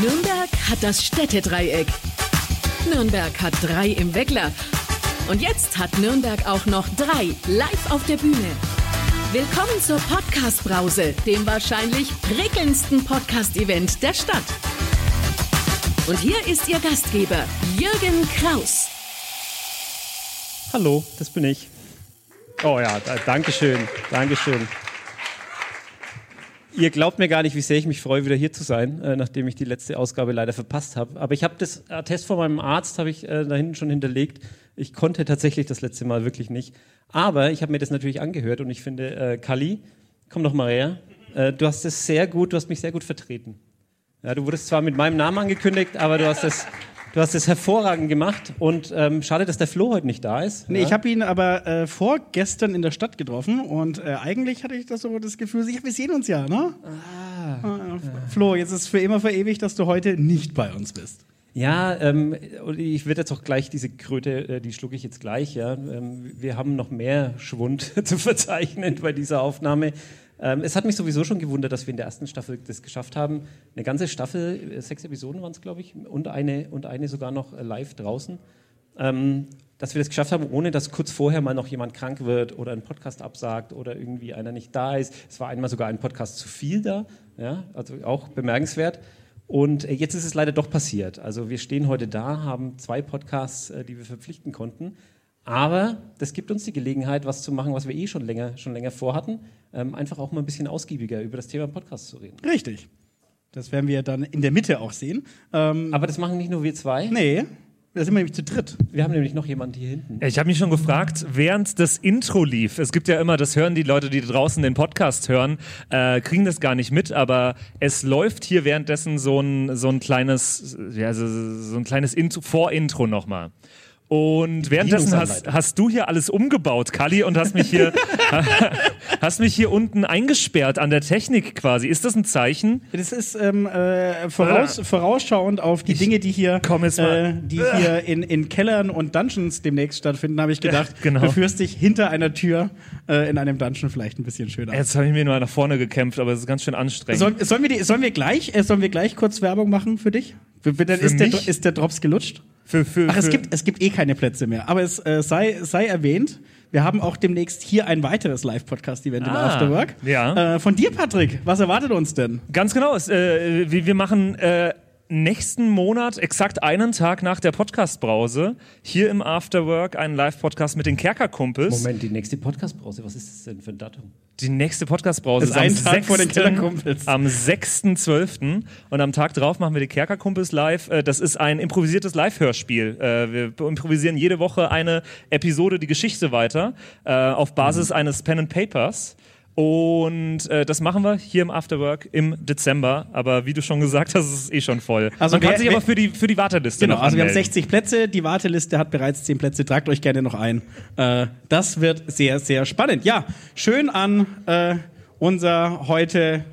Nürnberg hat das Städtedreieck. Nürnberg hat drei im Weckler. Und jetzt hat Nürnberg auch noch drei live auf der Bühne. Willkommen zur Podcast-Brause, dem wahrscheinlich prickelndsten Podcast-Event der Stadt. Und hier ist Ihr Gastgeber, Jürgen Kraus. Hallo, das bin ich. Oh ja, da, Dankeschön, Dankeschön. Ihr glaubt mir gar nicht, wie sehr ich mich freue, wieder hier zu sein, äh, nachdem ich die letzte Ausgabe leider verpasst habe. Aber ich habe das Attest von meinem Arzt, habe ich äh, da hinten schon hinterlegt. Ich konnte tatsächlich das letzte Mal wirklich nicht. Aber ich habe mir das natürlich angehört und ich finde, äh, Kali, komm doch mal her. Äh, du hast es sehr gut, du hast mich sehr gut vertreten. Ja, du wurdest zwar mit meinem Namen angekündigt, aber du hast es Du hast es hervorragend gemacht und ähm, schade, dass der Flo heute nicht da ist. Nee, ja? ich habe ihn aber äh, vorgestern in der Stadt getroffen und äh, eigentlich hatte ich das so das Gefühl, ja, wir sehen uns ja, ne? Ah, äh, Flo, jetzt ist für immer verewigt, dass du heute nicht bei uns bist. Ja, ähm, ich werde jetzt auch gleich diese Kröte, äh, die schlucke ich jetzt gleich. Ja, ähm, wir haben noch mehr Schwund zu verzeichnen bei dieser Aufnahme. Ähm, es hat mich sowieso schon gewundert, dass wir in der ersten Staffel das geschafft haben. Eine ganze Staffel, äh, sechs Episoden waren es, glaube ich, und eine, und eine sogar noch äh, live draußen. Ähm, dass wir das geschafft haben, ohne dass kurz vorher mal noch jemand krank wird oder ein Podcast absagt oder irgendwie einer nicht da ist. Es war einmal sogar ein Podcast zu viel da, ja, also auch bemerkenswert. Und äh, jetzt ist es leider doch passiert. Also wir stehen heute da, haben zwei Podcasts, die wir verpflichten konnten. Aber das gibt uns die Gelegenheit, was zu machen, was wir eh schon länger, schon länger vorhatten, ähm, einfach auch mal ein bisschen ausgiebiger über das Thema Podcast zu reden. Richtig. Das werden wir dann in der Mitte auch sehen. Ähm, Aber das machen nicht nur wir zwei? Nee. Da sind wir nämlich zu dritt. Wir haben nämlich noch jemanden hier hinten. Ich habe mich schon gefragt, während das Intro lief, es gibt ja immer, das hören die Leute, die draußen den Podcast hören, äh, kriegen das gar nicht mit, aber es läuft hier währenddessen so ein, so ein kleines, ja, so, so ein kleines Intro, Vorintro nochmal. Und währenddessen hast, hast, du hier alles umgebaut, Kali, und hast mich hier, hast mich hier unten eingesperrt an der Technik quasi. Ist das ein Zeichen? Das ist ähm, äh, voraus, vorausschauend auf die ich Dinge, die hier, äh, die hier in, in Kellern und Dungeons demnächst stattfinden, habe ich gedacht, genau. du führst dich hinter einer Tür äh, in einem Dungeon vielleicht ein bisschen schöner. Jetzt habe ich mir nur nach vorne gekämpft, aber es ist ganz schön anstrengend. Soll, sollen, wir die, sollen, wir gleich, äh, sollen wir gleich kurz Werbung machen für dich? Für, dann ist, der, ist der Drops gelutscht? Für, für, Ach, es gibt, es gibt eh keine Plätze mehr. Aber es äh, sei, sei erwähnt, wir haben auch demnächst hier ein weiteres Live-Podcast-Event ah, im Afterwork. Ja. Äh, von dir, Patrick, was erwartet uns denn? Ganz genau. Es, äh, wir, wir machen äh, nächsten Monat, exakt einen Tag nach der Podcast-Brause, hier im Afterwork einen Live-Podcast mit den Kerkerkumpels. Moment, die nächste Podcast-Brause, was ist das denn für ein Datum? Die nächste Podcast-Brause ist am 6. Am 6.12. Und am Tag drauf machen wir die Kerkerkumpels live. Äh, das ist ein improvisiertes Live-Hörspiel. Äh, wir improvisieren jede Woche eine Episode die Geschichte weiter äh, auf Basis mhm. eines Pen and Papers. Und äh, das machen wir hier im Afterwork im Dezember. Aber wie du schon gesagt hast, ist es eh schon voll. Also Man wer, kann sich aber für die, für die Warteliste Genau, also wir haben 60 Plätze. Die Warteliste hat bereits 10 Plätze. Tragt euch gerne noch ein. Äh, das wird sehr, sehr spannend. Ja, schön an äh, unser heute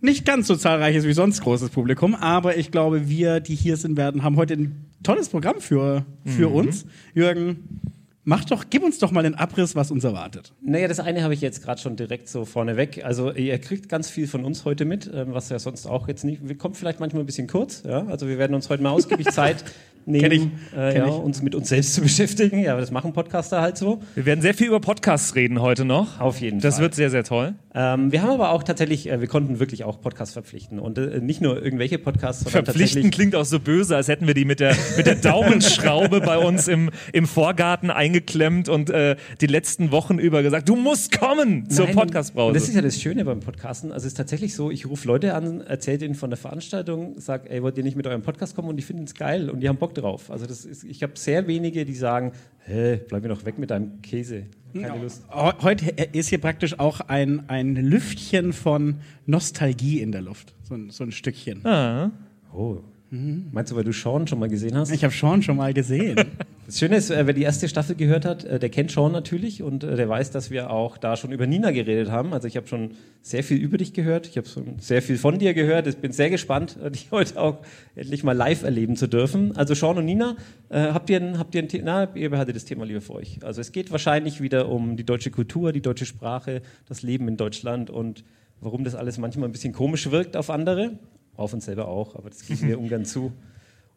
nicht ganz so zahlreiches wie sonst großes Publikum. Aber ich glaube, wir, die hier sind werden, haben heute ein tolles Programm für, für mhm. uns. Jürgen, Mach doch, gib uns doch mal den Abriss, was uns erwartet. Naja, das eine habe ich jetzt gerade schon direkt so vorneweg. Also ihr kriegt ganz viel von uns heute mit, ähm, was ja sonst auch jetzt nicht. Wir kommen vielleicht manchmal ein bisschen kurz. Ja? Also wir werden uns heute mal ausgiebig Zeit nehmen, ich, äh, ja, uns mit uns selbst zu beschäftigen. Ja, das machen Podcaster halt so. Wir werden sehr viel über Podcasts reden heute noch. Auf jeden das Fall. Das wird sehr, sehr toll. Ähm, wir haben aber auch tatsächlich, äh, wir konnten wirklich auch Podcasts verpflichten. Und äh, nicht nur irgendwelche Podcasts, sondern Verpflichten klingt auch so böse, als hätten wir die mit der, mit der Daumenschraube bei uns im, im Vorgarten eingeklemmt und äh, die letzten Wochen über gesagt, du musst kommen zur Podcastbrause. Das ist ja das Schöne beim Podcasten. Also es ist tatsächlich so, ich rufe Leute an, erzähle ihnen von der Veranstaltung, sage, ey, wollt ihr nicht mit eurem Podcast kommen? Und die finden es geil und die haben Bock drauf. Also ist, ich habe sehr wenige, die sagen, hä, bleib mir doch weg mit deinem Käse. Keine Lust. Heute ist hier praktisch auch ein, ein Lüftchen von Nostalgie in der Luft. So ein, so ein Stückchen. Ah. Oh, Mhm. Meinst du, weil du Sean schon mal gesehen hast? Ich habe Sean schon mal gesehen. Das Schöne ist, äh, wer die erste Staffel gehört hat, äh, der kennt Sean natürlich und äh, der weiß, dass wir auch da schon über Nina geredet haben. Also ich habe schon sehr viel über dich gehört. Ich habe schon sehr viel von dir gehört. Ich bin sehr gespannt, dich heute auch endlich mal live erleben zu dürfen. Also Sean und Nina, habt ihr ein, habt ihr ein Thema? Ihr behaltet das Thema lieber für euch. Also es geht wahrscheinlich wieder um die deutsche Kultur, die deutsche Sprache, das Leben in Deutschland und warum das alles manchmal ein bisschen komisch wirkt auf andere. Auf uns selber auch, aber das kriegen wir ungern zu.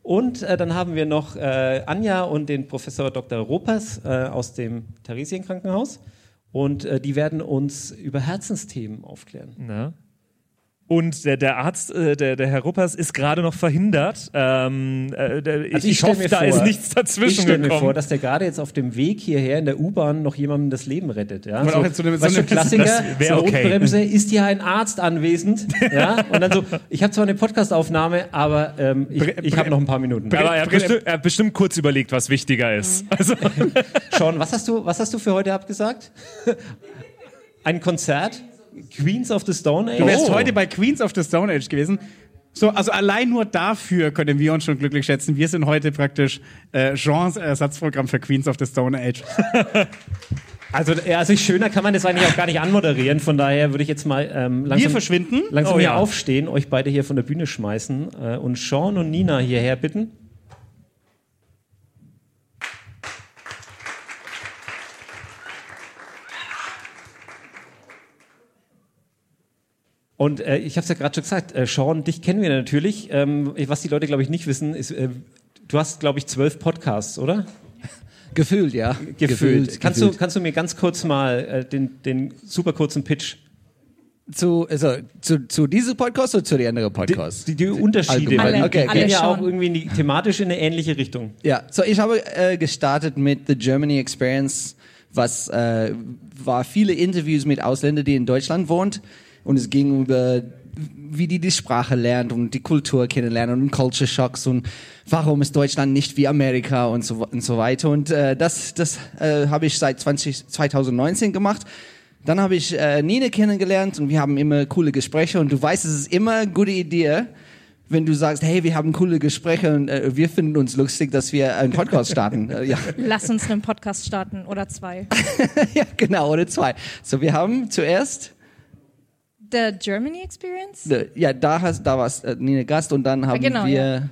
Und äh, dann haben wir noch äh, Anja und den Professor Dr. Ropers äh, aus dem Theresienkrankenhaus. Und äh, die werden uns über Herzensthemen aufklären. Na? Und der, der Arzt, äh, der, der Herr Ruppers, ist gerade noch verhindert. Ähm, äh, der, also ich, ich hoffe, da ist nichts dazwischen Ich stelle mir vor, dass der gerade jetzt auf dem Weg hierher in der U-Bahn noch jemandem das Leben rettet. Ja? So, auch jetzt so eine, so eine Klassiker, das okay. Notbremse, ist hier ein Arzt anwesend? ja? Und dann so, ich habe zwar eine Podcastaufnahme, aber ähm, ich, ich habe noch ein paar Minuten. Aber er hat, bestimmt, er hat bestimmt kurz überlegt, was wichtiger ist. Mhm. Also. Sean, was hast du, was hast du für heute abgesagt? ein Konzert? Queens of the Stone Age. Du wärst oh. heute bei Queens of the Stone Age gewesen. So, also allein nur dafür können wir uns schon glücklich schätzen. Wir sind heute praktisch äh, Jeans Ersatzprogramm für Queens of the Stone Age. Also, also schöner kann man das eigentlich auch gar nicht anmoderieren. Von daher würde ich jetzt mal ähm, langsam, wir verschwinden? langsam oh, hier ja. aufstehen, euch beide hier von der Bühne schmeißen äh, und Sean und Nina hierher bitten. Und äh, ich habe es ja gerade schon gesagt, äh, Sean, dich kennen wir natürlich. Ähm, was die Leute, glaube ich, nicht wissen, ist, äh, du hast, glaube ich, zwölf Podcasts, oder? Gefühlt, ja. Gefühlt. Gefühlt. Kannst, gefühlt. Du, kannst du mir ganz kurz mal äh, den, den super kurzen Pitch zu, also, zu, zu diesem Podcast oder zu den anderen Podcasts? Die, die, die Unterschiede, weil die okay, gehen ja auch irgendwie in die, thematisch in eine ähnliche Richtung. Ja, so ich habe äh, gestartet mit The Germany Experience, was äh, war viele Interviews mit Ausländern, die in Deutschland wohnen und es ging über wie die die Sprache lernt und die Kultur kennenlernen und Culture Shocks und warum ist Deutschland nicht wie Amerika und so, und so weiter. Und äh, das, das äh, habe ich seit 20, 2019 gemacht. Dann habe ich äh, Nine kennengelernt und wir haben immer coole Gespräche und du weißt, es ist immer eine gute Idee, wenn du sagst, hey, wir haben coole Gespräche und äh, wir finden uns lustig, dass wir einen Podcast starten. Äh, ja. Lass uns einen Podcast starten oder zwei. ja, genau, oder zwei. So, wir haben zuerst The Germany Experience? Ja, da, hast, da warst äh, Nina Gast und dann haben genau, wir ja.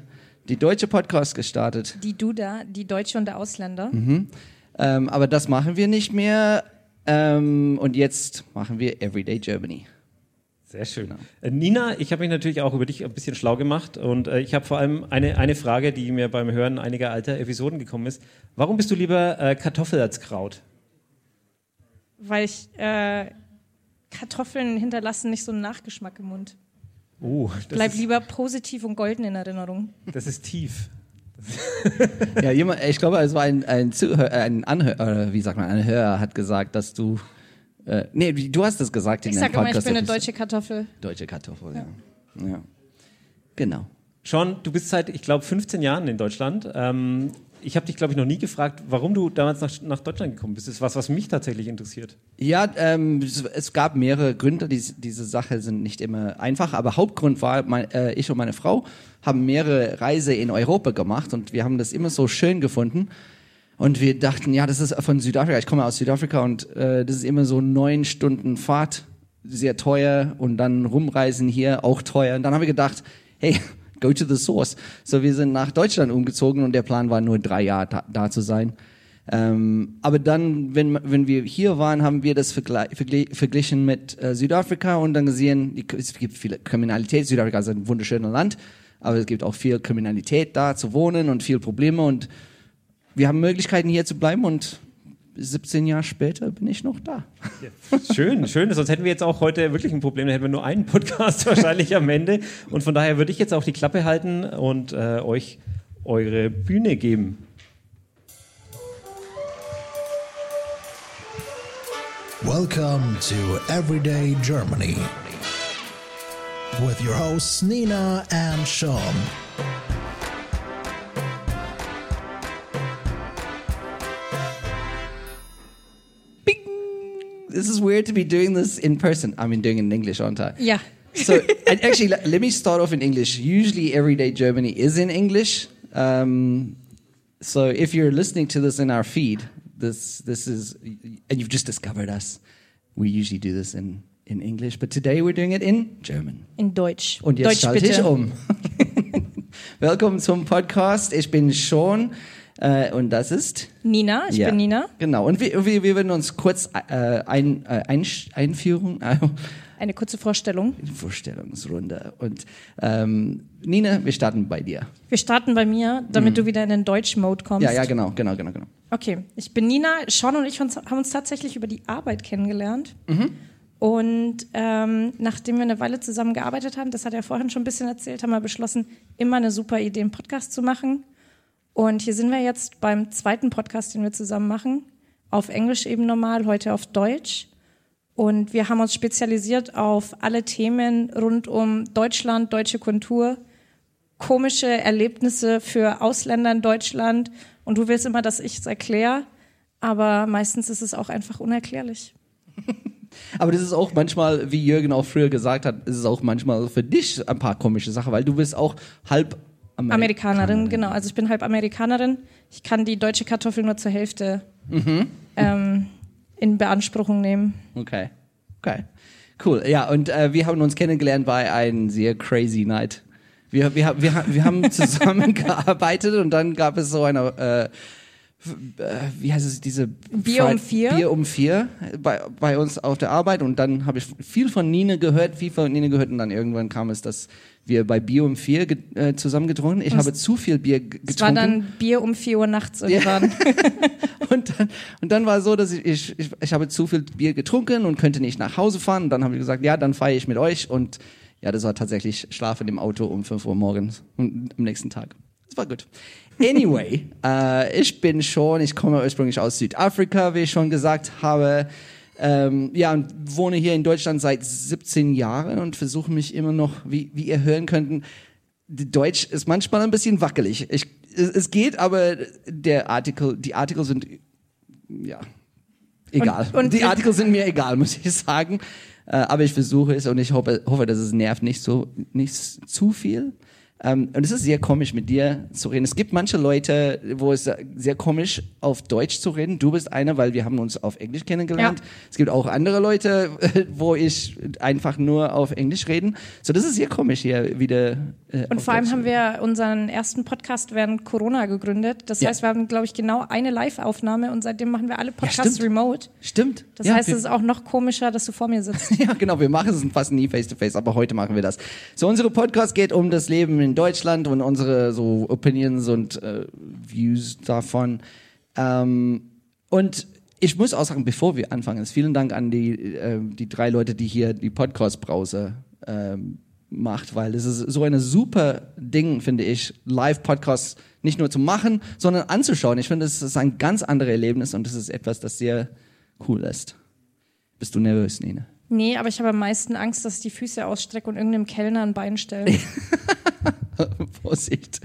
die deutsche Podcast gestartet. Die Duda, die Deutsche und der Ausländer. Mhm. Ähm, aber das machen wir nicht mehr. Ähm, und jetzt machen wir Everyday Germany. Sehr schön. Äh, Nina, ich habe mich natürlich auch über dich ein bisschen schlau gemacht und äh, ich habe vor allem eine, eine Frage, die mir beim Hören einiger alter Episoden gekommen ist. Warum bist du lieber äh, Kartoffel als Kraut? Weil ich äh, Kartoffeln hinterlassen nicht so einen Nachgeschmack im Mund. Oh, Bleib lieber positiv und golden in Erinnerung. Das ist tief. ja, jemand, ich glaube, es war ein, ein, Zuhör, ein Anhörer, wie sagt man, ein Hörer hat gesagt, dass du, äh, nee, du hast es gesagt in ich sage immer, ich bin eine deutsche Kartoffel. Deutsche Kartoffel, ja. ja. ja. Genau. Sean, du bist seit, ich glaube, 15 Jahren in Deutschland. Ähm, ich habe dich, glaube ich, noch nie gefragt, warum du damals nach, nach, Deutschland gekommen bist. Das ist was, was mich tatsächlich interessiert. Ja, ähm, es gab mehrere Gründe. Dies, diese Sache sind nicht immer einfach, aber Hauptgrund war, mein, äh, ich und meine Frau haben mehrere Reise in Europa gemacht und wir haben das immer so schön gefunden. Und wir dachten, ja, das ist von Südafrika. Ich komme aus Südafrika und äh, das ist immer so neun Stunden Fahrt, sehr teuer und dann rumreisen hier auch teuer. Und dann haben wir gedacht, hey, Go to the source. So, wir sind nach Deutschland umgezogen und der Plan war nur drei Jahre da, da zu sein. Ähm, aber dann, wenn, wenn wir hier waren, haben wir das vergl verglichen mit äh, Südafrika und dann gesehen, es gibt viele Kriminalität. Südafrika ist ein wunderschönes Land, aber es gibt auch viel Kriminalität da zu wohnen und viel Probleme und wir haben Möglichkeiten hier zu bleiben und 17 Jahre später bin ich noch da. Ja, schön, schön. Sonst hätten wir jetzt auch heute wirklich ein Problem. Dann hätten wir nur einen Podcast wahrscheinlich am Ende. Und von daher würde ich jetzt auch die Klappe halten und äh, euch eure Bühne geben. Welcome to Everyday Germany with your hosts Nina and Sean. This is weird to be doing this in person. I mean, doing it in English, aren't I? Yeah. so actually, let me start off in English. Usually, Everyday Germany is in English. Um, so if you're listening to this in our feed, this this is, and you've just discovered us. We usually do this in in English, but today we're doing it in German. In Deutsch. Und jetzt Deutsch schalte ich um. Willkommen zum Podcast. Ich bin Sean. Äh, und das ist Nina, ich Ja. bin Nina. Genau. Und wir, wir, wir werden uns kurz äh, ein, äh, ein, Einführung, äh, Eine kurze Vorstellung. Vorstellungsrunde. Und ähm, Nina, wir starten bei dir. Wir starten bei mir, damit du wieder in den Deutsch-Mode kommst. Mhm. Ja, ja, genau, genau, genau, genau. Okay, ich bin Nina. Sean und ich haben uns tatsächlich über die Arbeit kennengelernt. Mhm. Und ähm, nachdem wir eine Weile zusammen gearbeitet haben, das hat er vorhin schon ein bisschen erzählt, haben wir beschlossen, immer eine super Idee, einen Podcast zu machen. Und hier sind wir jetzt beim zweiten Podcast, den wir zusammen machen. Auf Englisch eben normal, heute auf Deutsch. Und wir haben uns spezialisiert auf alle Themen rund um Deutschland, deutsche Kultur, komische Erlebnisse für Ausländer in Deutschland. Und du willst immer, dass ich es erkläre, aber meistens ist es auch einfach unerklärlich. Aber das ist auch manchmal, wie Jürgen auch früher gesagt hat, ist es auch manchmal für dich ein paar komische Sachen, weil du bist auch halb Ameri Amerikanerin, genau. Also ich bin halb Amerikanerin. Ich kann die deutsche Kartoffel nur zur Hälfte Mhm. ähm, in Beanspruchung nehmen. Okay. Okay. Cool. Ja, und äh, wir haben uns kennengelernt bei einem sehr crazy night. Wir, wir, wir, wir haben zusammengearbeitet und dann gab es so eine, äh, äh, wie heißt es, diese Bier um vier? Bier um vier bei, bei uns auf der Arbeit und dann habe ich viel von Nina gehört, viel von Nina gehört und dann irgendwann kam es, dass wir bei Bier um vier äh, zusammen getrunken. Ich habe zu viel Bier g- Es war getrunken. dann Bier um 4 Uhr nachts irgendwann. Und dann, und dann war es so, dass ich, ich, ich, ich habe zu viel Bier getrunken und könnte nicht nach Hause fahren. Und dann habe ich gesagt, ja, dann fahre ich mit euch. Und ja, das war tatsächlich Schlafen im Auto um 5 Uhr morgens und am nächsten Tag. Das war gut. Anyway, äh, ich bin schon, ich komme ursprünglich aus Südafrika, wie ich schon gesagt habe. Ähm, ja, und wohne hier in Deutschland seit 17 Jahren und versuche mich immer noch, wie, wie ihr hören könnten, Deutsch ist manchmal ein bisschen wackelig. Ich, es, es geht, aber der Artikel, die Artikel sind ja egal. Und- und die Artikel sind mir egal, muss ich sagen. Äh, aber ich versuche es und ich hoffe, hoffe, dass es nervt nicht so, nicht zu viel. Ähm, und es ist sehr komisch, mit dir zu reden. Es gibt manche Leute, wo es sehr komisch auf Deutsch zu reden. Du bist einer, weil wir haben uns auf Englisch kennengelernt. Ja. Es gibt auch andere Leute, wo ich einfach nur auf Englisch reden. So, das ist sehr komisch hier wieder. Äh, Und vor allem Deutsch haben wir unseren ersten Podcast während Corona gegründet. Das Ja. heißt, wir haben, glaube ich, genau eine Live-Aufnahme und seitdem machen wir alle Podcasts stimmt. remote. Stimmt. Das Ja, heißt, es ist auch noch komischer, dass du vor mir sitzt. Ja, genau, wir machen es fast nie face to face, aber heute machen wir das. So, unsere Podcast geht um das Leben in Deutschland und unsere so Opinions und äh, Views davon. Ähm, und ich muss auch sagen, bevor wir anfangen, ist vielen Dank an die, äh, die drei Leute, die hier die Podcast-Browser ähm, macht, weil es ist so eine super Ding, finde ich, Live-Podcasts nicht nur zu machen, sondern anzuschauen. Ich finde, es ist ein ganz anderes Erlebnis und es ist etwas, das sehr cool ist. Bist du nervös, Nina? Nee, aber ich habe am meisten Angst, dass ich die Füße ausstrecke und irgendeinem Kellner ein Bein stelle. Vorsicht.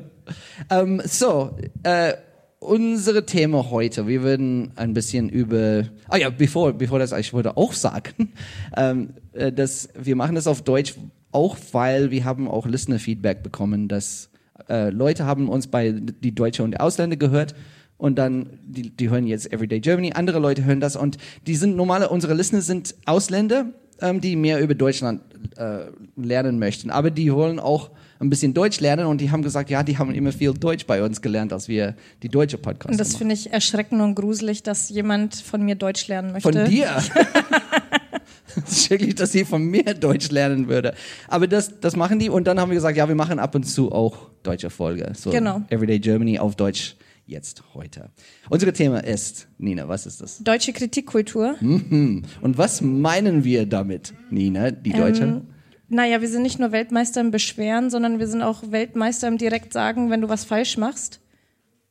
ähm, so, äh, unsere Thema heute. Wir würden ein bisschen über. Ah ja, bevor, bevor das, ich wollte auch sagen, ähm, äh, dass wir machen das auf Deutsch, auch weil wir haben auch Listener-Feedback bekommen, dass äh, Leute haben uns bei die Deutsche und Ausländer gehört. Und dann, die, die hören jetzt Everyday Germany, andere Leute hören das und die sind normale, unsere Listener sind Ausländer, ähm, die mehr über Deutschland äh, lernen möchten. Aber die wollen auch ein bisschen Deutsch lernen und die haben gesagt, ja, die haben immer viel Deutsch bei uns gelernt, als wir die deutsche Podcast Und das finde ich erschreckend und gruselig, dass jemand von mir Deutsch lernen möchte. Von dir? Das ist Schrecklich, dass sie von mir Deutsch lernen würde. Aber das, das machen die und dann haben wir gesagt, ja, wir machen ab und zu auch deutsche Folge. So Genau. Everyday Germany auf Deutsch jetzt heute. Unser Thema ist, Nina, was ist das? Deutsche Kritikkultur. Und was meinen wir damit, Nina, die Deutsche? Ähm, naja, wir sind nicht nur Weltmeister im Beschweren, sondern wir sind auch Weltmeister im direkt sagen, wenn du was falsch machst.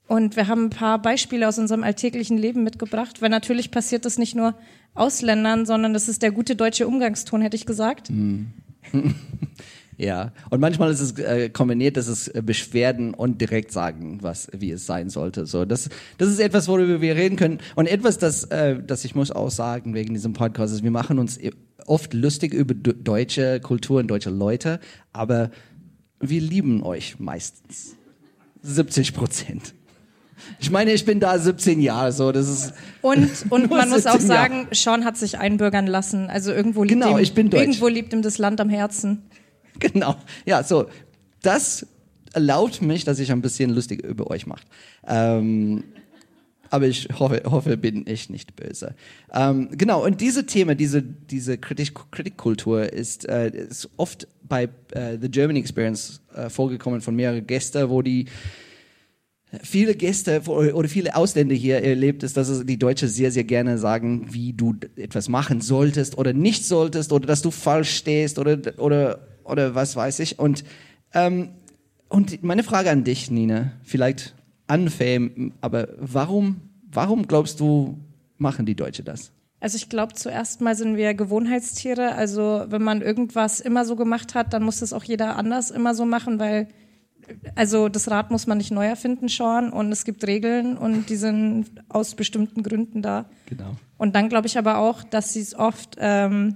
Und wir haben ein paar Beispiele aus unserem alltäglichen Leben mitgebracht, weil natürlich passiert das nicht nur Ausländern, sondern das ist der gute deutsche Umgangston, hätte ich gesagt. Ja, und manchmal ist es äh, kombiniert, dass es äh, Beschwerden und direkt sagen, was wie es sein sollte. So, das das ist etwas, worüber wir reden können und etwas, das äh, das ich muss auch sagen wegen diesem Podcast ist, wir machen uns e- oft lustig über deutsche Kultur und deutsche Leute, aber wir lieben euch meistens 70 Prozent. Ich meine, ich bin da 17 Jahre, so das ist Und, und man muss auch 17 Jahre. sagen, Sean hat sich einbürgern lassen. Also irgendwo liegt, Genau, ihm, ich bin deutsch. irgendwo liegt ihm das Land am Herzen. Genau. Ja, so. Das erlaubt mich, dass ich ein bisschen lustig über euch mache. Ähm, aber ich hoffe, hoffe, bin ich nicht böse. Ähm, genau, und diese Themen, diese, diese Kritik, Kritikkultur ist, äh, ist oft bei äh, The German Experience äh, vorgekommen von mehreren Gästen, wo die viele Gäste oder viele Ausländer hier erlebt ist, dass die Deutsche sehr, sehr gerne sagen, wie du etwas machen solltest oder nicht solltest oder dass du falsch stehst oder, oder, oder was weiß ich. Und, ähm, und meine Frage an dich, Nina, vielleicht unfame, aber warum, warum glaubst du, machen die Deutsche das? Also ich glaube, zuerst mal sind wir Gewohnheitstiere. Also wenn man irgendwas immer so gemacht hat, dann muss das auch jeder anders immer so machen, weil also das Rad muss man nicht neu erfinden, Sean, und es gibt Regeln und die sind aus bestimmten Gründen da. Genau. Und dann glaube ich aber auch, dass sie es oft ähm,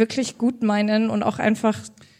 wirklich gut meinen und auch einfach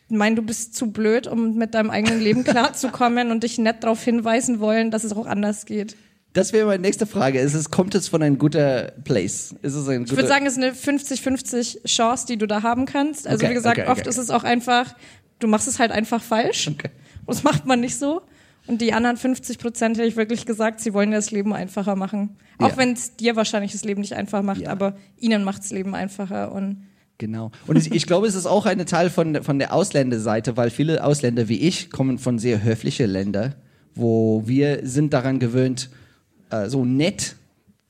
meinen, du bist zu blöd, um mit deinem eigenen Leben klarzukommen und dich nett darauf hinweisen wollen, dass es auch anders geht. Das wäre meine nächste Frage. Ist es, kommt es von einem guten Place? Ist es ein ich würde sagen, es ist eine 50-50 Chance, die du da haben kannst. Also okay, wie gesagt, okay, okay, oft ist es auch einfach, du machst es halt einfach falsch. Okay. Das macht man nicht so. Und die anderen 50 Prozent hätte ich wirklich gesagt, sie wollen das Leben einfacher machen. Auch Ja. wenn es dir wahrscheinlich das Leben nicht einfach macht, Ja. aber ihnen macht das Leben einfacher. Und Genau. Und ich, ich glaube, es ist auch ein Teil von, von der Ausländerseite, weil viele Ausländer wie ich kommen von sehr höflichen Ländern, wo wir sind daran gewöhnt, äh, so nett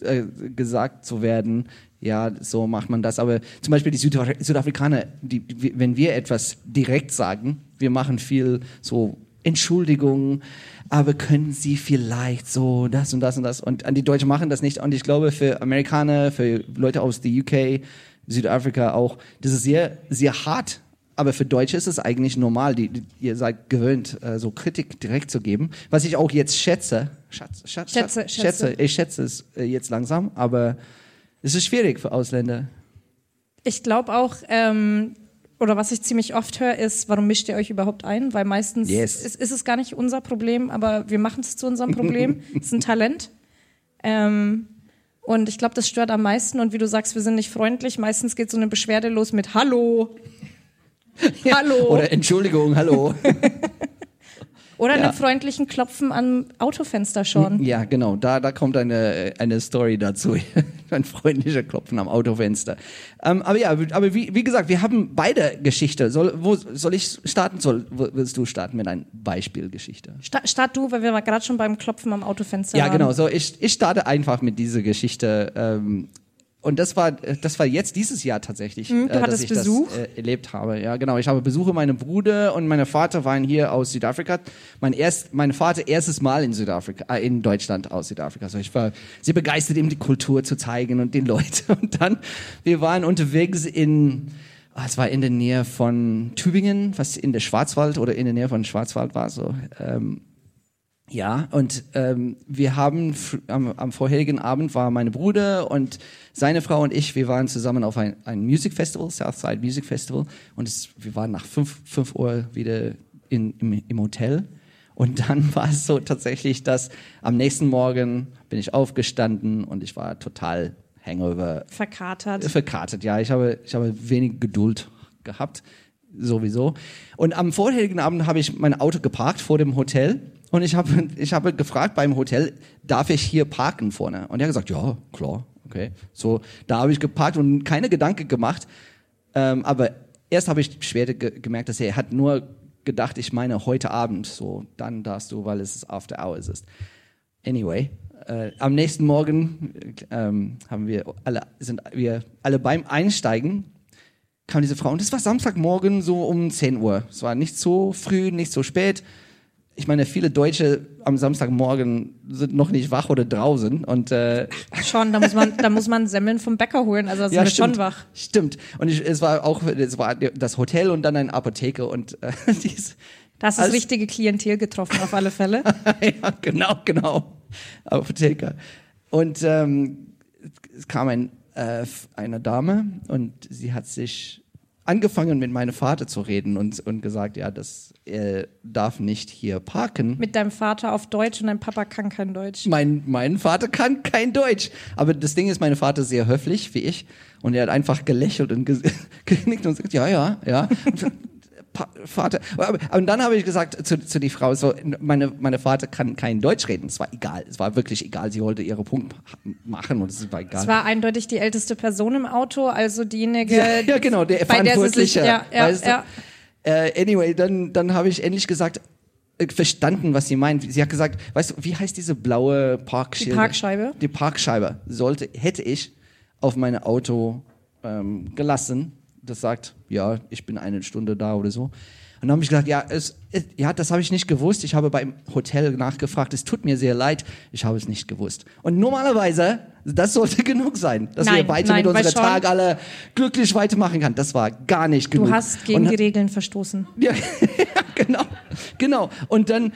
äh, gesagt zu werden. Ja, so macht man das. Aber zum Beispiel die Südafri Südafrikaner, die, wenn wir etwas direkt sagen, wir machen viel so Entschuldigung, aber können Sie vielleicht so das und das und das und die Deutschen machen das nicht und ich glaube für Amerikaner, für Leute aus der UK, Südafrika auch, das ist sehr sehr hart, aber für Deutsche ist es eigentlich normal. Die, die, ihr seid gewöhnt, äh, so Kritik direkt zu geben, was ich auch jetzt schätze. Schatz, Schatz, Schätze, Schatz, schätze. Ich schätze es äh, jetzt langsam, aber es ist schwierig für Ausländer. ich glaube auch, ähm, oder was ich ziemlich oft höre, ist, warum mischt ihr euch überhaupt ein? Weil meistens Yes. ist, ist es gar nicht unser Problem, aber wir machen es zu unserem Problem. es ist ein Talent. Ähm, und ich glaube, das stört am meisten. Und wie du sagst, wir sind nicht freundlich. Meistens geht so eine Beschwerde los mit Hallo. Hallo. Oder Entschuldigung, hallo. Oder Ja. einem freundlichen Klopfen am Autofenster schon. Ja, genau. Da, da kommt eine, eine Story dazu. Ein freundlicher Klopfen am Autofenster. Ähm, aber ja, aber wie, wie gesagt, wir haben beide Geschichte. Soll, wo soll ich starten? Soll, willst du starten mit einer Beispielgeschichte? Sta start du, weil wir gerade schon beim Klopfen am Autofenster Ja, waren. genau. So, ich, ich starte einfach mit dieser Geschichte. Ähm, und das war, das war jetzt dieses Jahr tatsächlich, Mhm, du äh, dass ich Besuch? das äh, erlebt habe. Ja, genau. Ich habe Besuche. Meine Bruder und meine Vater waren hier aus Südafrika. Mein erst, mein Vater erstes Mal in Südafrika, äh, in Deutschland aus Südafrika. Also ich war sehr begeistert, ihm die Kultur zu zeigen und den Leuten. Und dann, wir waren unterwegs in, ah, es war in der Nähe von Tübingen, was in der Schwarzwald oder in der Nähe von Schwarzwald war so. Ähm, ja, und ähm, wir haben am, am vorherigen Abend war meine Bruder und seine Frau und ich, wir waren zusammen auf ein, ein Music Festival, Southside Music Festival, und es, wir waren nach fünf, fünf Uhr wieder in, im, im Hotel. Und dann war es so tatsächlich, dass am nächsten Morgen bin ich aufgestanden und ich war total Hangover Verkatert. verkartet. Ja, ich habe, ich habe wenig Geduld gehabt, sowieso. Und am vorherigen Abend habe ich mein Auto geparkt vor dem Hotel und ich habe, ich habe gefragt beim Hotel, darf ich hier parken vorne? Und er hat gesagt, ja, klar, okay. So, da habe ich geparkt und keine Gedanken gemacht. Ähm, aber erst habe ich später ge gemerkt, dass er hat nur gedacht, ich meine heute Abend, so, dann darfst du, weil es After Hours ist. Anyway, äh, am nächsten Morgen ähm, haben wir alle, sind wir alle beim Einsteigen kam diese Frau und das war Samstagmorgen so um 10 Uhr. Es war nicht so früh, nicht so spät. Ich meine, viele Deutsche am Samstagmorgen sind noch nicht wach oder draußen und äh, Schon, da muss man, da muss man Semmeln vom Bäcker holen. Also sind wir stimmt, schon wach. Stimmt. Und ich, es war auch, es war das Hotel und dann eine Apotheke und äh, dies, das Alles- richtige Klientel getroffen, auf alle Fälle. ja, genau, genau. Apotheker. Und ähm, es kam ein, äh, eine Dame und sie hat sich angefangen mit meinem Vater zu reden und, und gesagt, ja, das er darf nicht hier parken. Mit deinem Vater auf Deutsch und dein Papa kann kein Deutsch. Mein, mein Vater kann kein Deutsch. Aber das Ding ist, mein Vater ist sehr höflich, wie ich. Und er hat einfach gelächelt und ge genickt und gesagt, ja, ja, ja. Vater. Und dann habe ich gesagt zu, zu die Frau, so, meine, meine Vater kann kein Deutsch reden. Es war egal. Es war wirklich egal. Sie wollte ihre Punkt machen und es war egal. Es war eindeutig die älteste Person im Auto, also diejenige, ja, ja, genau, der bei der sie sich, Verantwortliche. ja, ja, weißt du? ja. Äh, anyway, dann, dann habe ich endlich gesagt, äh, verstanden, was sie meint. Sie hat gesagt, weißt du, wie heißt diese blaue Parkschilder? Die Parkscheibe? Die Parkscheibe sollte, hätte ich auf mein Auto ähm, gelassen. Das sagt, ja, ich bin eine Stunde da oder so. Und dann habe ich gesagt, ja, es, ja, das habe ich nicht gewusst. Ich habe beim Hotel nachgefragt. Es tut mir sehr leid. Ich habe es nicht gewusst. Und normalerweise, das sollte genug sein, dass Nein, wir weiter nein, mit unserem Tag alle glücklich weitermachen kann. Das war gar nicht genug. Du hast gegen Und- die Regeln verstoßen. ja, genau, genau. Und dann,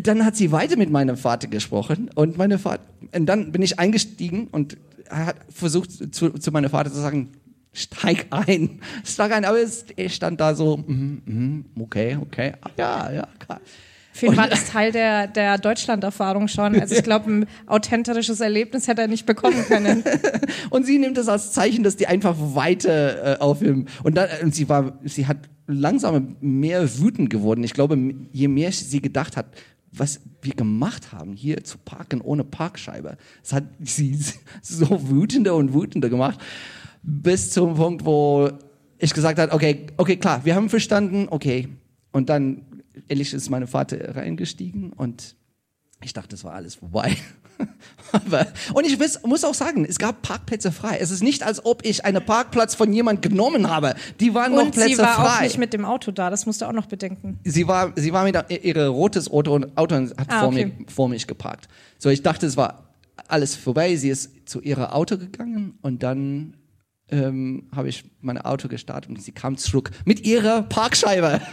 dann hat sie weiter mit meinem Vater gesprochen und meine Vater, und dann bin ich eingestiegen und er hat versucht zu, zu meinem Vater zu sagen, steig ein, steig ein, aber es, er stand da so, mhm, mhm, okay, okay, ah, ja, ja, klar. Für ihn war das Teil der, der Deutschland-Erfahrung schon. Also ich glaube, ein authentisches Erlebnis hätte er nicht bekommen können. Und sie nimmt das als Zeichen, dass die einfach weiter äh, aufhören. Und dann, und sie war, sie hat langsam mehr wütend geworden. Ich glaube, je mehr sie gedacht hat, was wir gemacht haben, hier zu parken ohne Parkscheibe, das hat sie so wütender und wütender gemacht, bis zum Punkt, wo ich gesagt habe, okay, okay, klar, wir haben verstanden, okay. Und dann, ehrlich ist mein Vater reingestiegen und ich dachte, das war alles vorbei. Aber, und ich wiss, muss auch sagen, es gab Parkplätze frei. Es ist nicht, als ob ich einen Parkplatz von jemand genommen habe. Die waren noch Und Plätze sie war frei. auch nicht mit dem Auto da, das musst du auch noch bedenken. sie war, sie war mit ihre rotes Auto und Auto hat Ah, vor, okay. mir, vor mich geparkt. So, ich dachte, es war alles vorbei. Sie ist zu ihrer Auto gegangen und dann ähm, habe ich mein Auto gestartet und sie kam zurück mit ihrer Parkscheibe.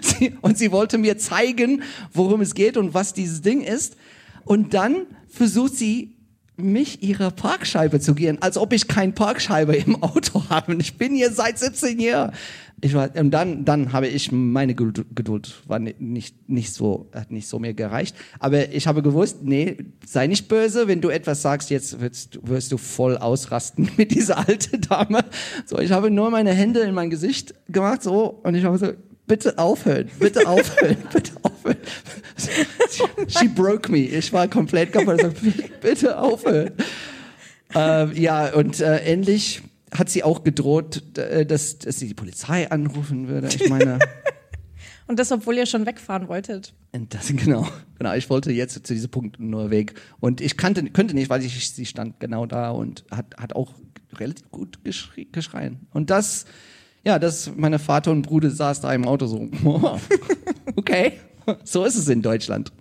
Sie, und sie wollte mir zeigen, worum es geht und was dieses Ding ist. Und dann versucht sie, mich ihre Parkscheibe zu gehen, als ob ich kein Parkscheibe im Auto habe. Ich bin hier seit 17 Jahren. Ich war, und dann, dann habe ich meine Geduld, war ni- nicht, nicht so, hat nicht so mir gereicht. Aber ich habe gewusst, nee, sei nicht böse, wenn du etwas sagst, jetzt wirst, wirst du voll ausrasten mit dieser alten Dame. So, ich habe nur meine Hände in mein Gesicht gemacht, so, und ich habe so, bitte aufhören, bitte aufhören, bitte aufhören. She broke me. Ich war komplett kaputt. Ich so, bitte aufhören. Ähm, ja, und äh, endlich hat sie auch gedroht, äh, dass, dass sie die Polizei anrufen würde. Ich meine, Und das, obwohl ihr schon wegfahren wolltet. und das genau, genau. Ich wollte jetzt zu diesem Punkt nur weg und ich kannte, könnte nicht, weil ich, sie stand genau da und hat, hat auch relativ gut geschrie, geschreien. Und das, ja, das, meine Vater und Bruder saß da im Auto so, okay, so ist es in Deutschland.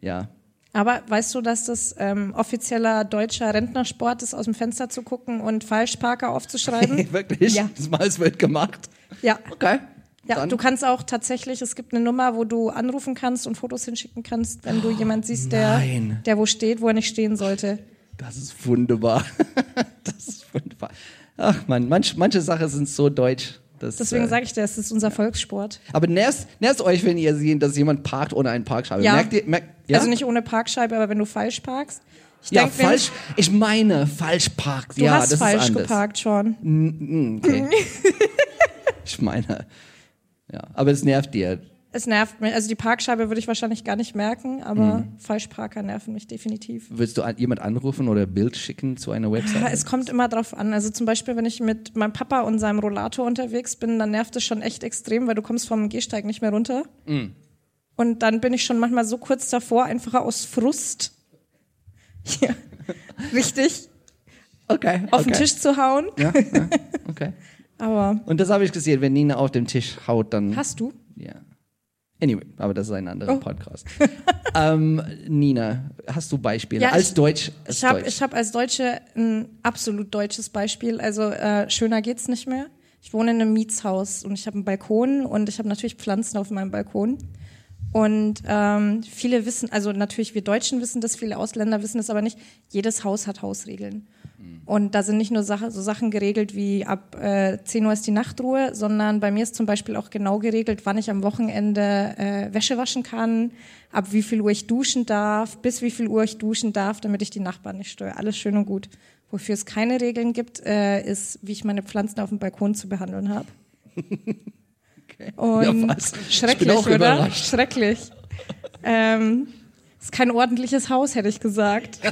Ja, Aber weißt du, dass das ähm, offizieller deutscher Rentnersport ist, aus dem Fenster zu gucken und Falschparker aufzuschreiben? wirklich? Ja. Das Mal es wird gemacht. ja. Okay. Ja, Dann- du kannst auch tatsächlich, es gibt eine Nummer, wo du anrufen kannst und Fotos hinschicken kannst, wenn du jemand siehst, der, nein. der wo steht, wo er nicht stehen sollte. Das ist wunderbar. das ist wunderbar. Ach man, manch, manche Sachen sind so deutsch. dass, Deswegen äh, sage ich dir, es ist unser Volkssport. Aber nervt, euch, wenn ihr seht, dass jemand parkt ohne einen Parkscheibe. Ja. Merkt ihr, merkt, ja? Also nicht ohne Parkscheibe, aber wenn du falsch parkst. Ich ja, denk, falsch. Ich meine, falsch parkt. Du ja, hast das falsch ist anders. geparkt schon. Okay. ich meine, ja, aber es nervt dir. Es nervt mich. Also die Parkscheibe würde ich wahrscheinlich gar nicht merken, aber Mhm. Falschparker nerven mich definitiv. Willst du an, jemand anrufen oder ein Bild schicken zu einer Ja, Website? es kommt immer drauf an. Also zum Beispiel, wenn ich mit meinem Papa und seinem Rollator unterwegs bin, dann nervt es schon echt extrem, weil du kommst vom Gehsteig nicht mehr runter. Mm. Und dann bin ich schon manchmal so kurz davor, einfach aus Frust ja, richtig okay. auf okay. den Tisch zu hauen. Ja, ja, okay. Aber Und das habe ich gesehen, wenn Nina auf dem Tisch haut, dann. hast du? Ja. Anyway, aber das ist ein anderer Oh. Podcast. ähm, Nina, hast du Beispiele? Ja, als ich- Deutsch. Als Ich habe hab als Deutsche ein absolut deutsches Beispiel. Also äh, schöner geht's nicht mehr. Ich wohne in einem Mietshaus und ich habe einen Balkon und ich habe natürlich Pflanzen auf meinem Balkon. Und ähm, viele wissen, also natürlich wir Deutschen wissen das, viele Ausländer wissen das aber nicht. Jedes Haus hat Hausregeln. Und da sind nicht nur Sache, so Sachen geregelt wie ab äh, 10 Uhr ist die Nachtruhe, sondern bei mir ist zum Beispiel auch genau geregelt, wann ich am Wochenende äh, Wäsche waschen kann, ab wie viel Uhr ich duschen darf, bis wie viel Uhr ich duschen darf, damit ich die Nachbarn nicht störe. Alles schön und gut. Wofür es keine Regeln gibt, äh, ist, wie ich meine Pflanzen auf dem Balkon zu behandeln habe. Und Ja, schrecklich, oder? überrascht. Schrecklich. ähm, ist kein ordentliches Haus, hätte ich gesagt.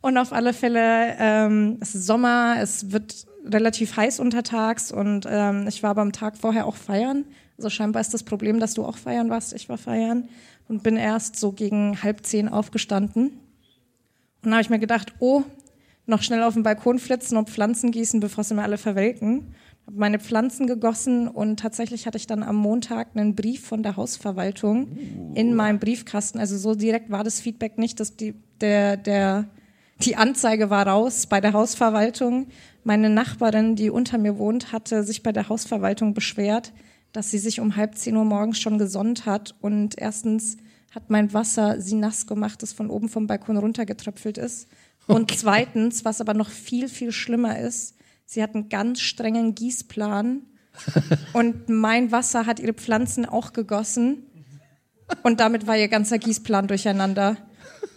Und auf alle Fälle, ähm, es ist Sommer, es wird relativ heiß untertags und ähm, ich war aber am Tag vorher auch feiern. Also scheinbar ist das Problem, dass du auch feiern warst. Ich war feiern und bin erst so gegen halb zehn aufgestanden. Und dann habe ich mir gedacht, oh, noch schnell auf den Balkon flitzen und Pflanzen gießen, bevor sie mir alle verwelken. Habe meine Pflanzen gegossen und tatsächlich hatte ich dann am Montag einen Brief von der Hausverwaltung in meinem Briefkasten. Also so direkt war das Feedback nicht, dass die, der, der, die Anzeige war raus bei der Hausverwaltung. Meine Nachbarin, die unter mir wohnt, hatte sich bei der Hausverwaltung beschwert, dass sie sich um halb zehn Uhr morgens schon gesonnt hat und erstens hat mein Wasser sie nass gemacht, das von oben vom Balkon runtergetröpfelt ist. Und zweitens, was aber noch viel, viel schlimmer ist, sie hat einen ganz strengen Gießplan und mein Wasser hat ihre Pflanzen auch gegossen und damit war ihr ganzer Gießplan durcheinander.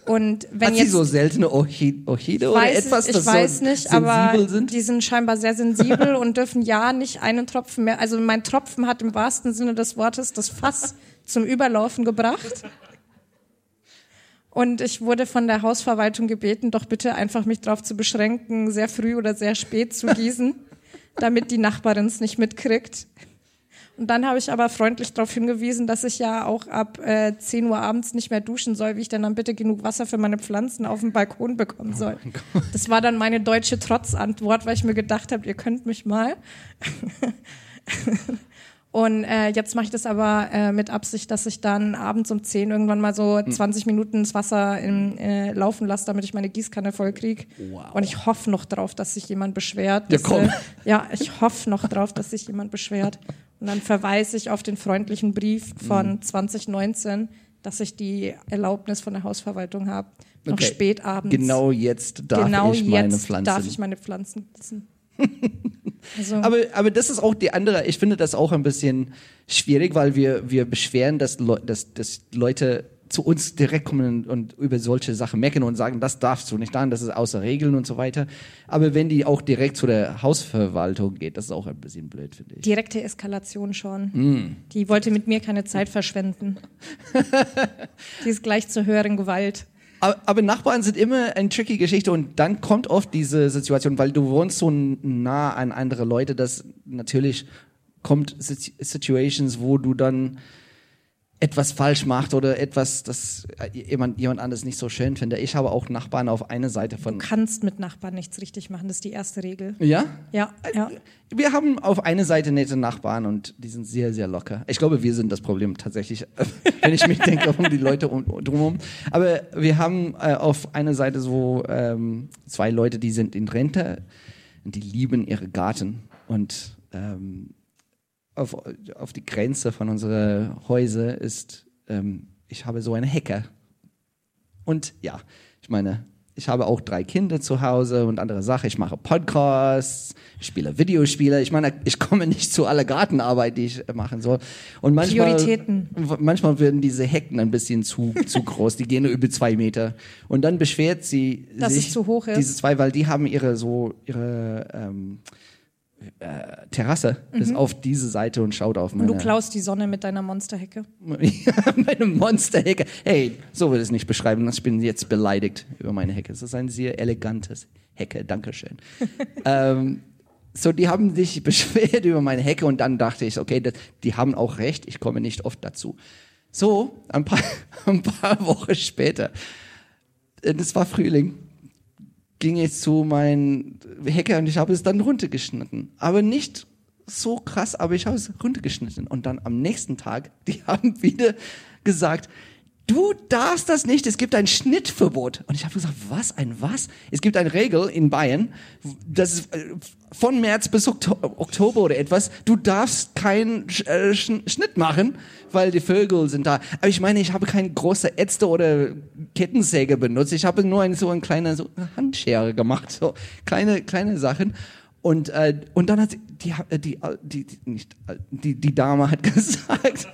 Und wenn Hat sie jetzt so seltene Orchi- Orchide oder weiß, etwas, ich das weiß so nicht, aber sind? die sind scheinbar sehr sensibel und dürfen ja nicht einen Tropfen mehr. Also mein Tropfen hat im wahrsten Sinne des Wortes das Fass zum Überlaufen gebracht. Und ich wurde von der Hausverwaltung gebeten, doch bitte einfach mich darauf zu beschränken, sehr früh oder sehr spät zu gießen, damit die Nachbarin es nicht mitkriegt. Und dann habe ich aber freundlich darauf hingewiesen, dass ich ja auch ab äh, 10 Uhr abends nicht mehr duschen soll, wie ich denn dann bitte genug Wasser für meine Pflanzen auf dem Balkon bekommen soll. das war dann meine deutsche Trotzantwort, weil ich mir gedacht habe, ihr könnt mich mal. Und äh, jetzt mache ich das aber äh, mit Absicht, dass ich dann abends um 10 irgendwann mal so 20 Minuten das Wasser in, äh, laufen lasse, damit ich meine Gießkanne voll krieg. Und ich hoffe noch drauf, dass sich jemand beschwert. Ja, dass, komm. Äh, ja, ich hoffe noch drauf, dass sich jemand beschwert. Und dann verweise ich auf den freundlichen Brief von 2019, dass ich die Erlaubnis von der Hausverwaltung habe, noch Okay. spät abends. Genau jetzt darf genau ich meine jetzt Pflanzen. darf ich meine Pflanzen gießen. Also, Aber, aber das ist auch die andere, ich finde das auch ein bisschen schwierig, weil wir, wir beschweren, dass, Leu dass, dass Leute zu uns direkt kommen und, über solche Sachen meckern und sagen, das darfst du nicht an, das ist außer Regeln und so weiter. Aber wenn die auch direkt zu der Hausverwaltung geht, das ist auch ein bisschen blöd, finde ich. direkte Eskalation schon. Mm. Die wollte mit mir keine Zeit verschwenden. Die ist gleich zur höheren Gewalt. Aber, aber Nachbarn sind immer eine tricky Geschichte und dann kommt oft diese Situation, weil du wohnst so nah an andere Leute, dass natürlich kommt Sit- Situations, wo du dann etwas falsch macht oder etwas, das jemand, jemand anderes nicht so schön findet. Ich habe auch Nachbarn auf einer Seite von. Du kannst mit Nachbarn nichts richtig machen, das ist die erste Regel. Ja? Ja, ja. Wir haben auf einer Seite nette Nachbarn und die sind sehr, sehr locker. Ich glaube, wir sind das Problem tatsächlich, wenn ich mich denke, um die Leute um, drumherum. Aber wir haben äh, auf einer Seite so ähm, zwei Leute, die sind in Rente und die lieben ihre Garten. Und ähm, auf, auf die Grenze von unseren Häuser ist, ähm, ich habe so eine Hecke. Und ja, ich meine, ich habe auch drei Kinder zu Hause und andere Sachen. Ich mache Podcasts, ich spiele Videospiele. Ich meine, ich komme nicht zu aller Gartenarbeit, die ich machen soll. Und manchmal, Prioritäten. manchmal werden diese Hecken ein bisschen zu, zu groß. Die gehen nur über zwei Meter. Und dann beschwert sie Dass sich, es zu hoch ist. diese zwei, weil die haben ihre so, ihre, ähm, äh, Terrasse ist auf diese Seite und schaut auf Mhm. Und meine du klaust die Sonne mit deiner Monsterhecke. meine Monsterhecke. Hey, so will ich es nicht beschreiben. Ich bin jetzt beleidigt über meine Hecke. Es ist ein sehr elegantes Hecke. Dankeschön. ähm, so, die haben sich beschwert über meine Hecke und dann dachte ich, okay, das, die haben auch recht. Ich komme nicht oft dazu. So, ein paar, ein paar Wochen später, äh, das war Frühling, ging ich zu meinen Hecke und ich habe es dann runtergeschnitten. Aber nicht so krass, aber ich habe es runtergeschnitten. Und dann am nächsten Tag, die haben wieder gesagt, du darfst das nicht, es gibt ein Schnittverbot. Und ich habe gesagt, was, ein was? Es gibt eine Regel in Bayern, das ist äh, von März bis Okto Oktober oder etwas, du darfst keinen äh, Sch Schnitt machen, weil die Vögel sind da. Aber ich meine, ich habe keine große Ätzte oder Kettensäge benutzt. Ich habe nur eine, so eine kleine so eine Handschere gemacht, so kleine, kleine Sachen. Und, äh, und dann hat sie, die, die, die, die, nicht, die, die Dame hat gesagt,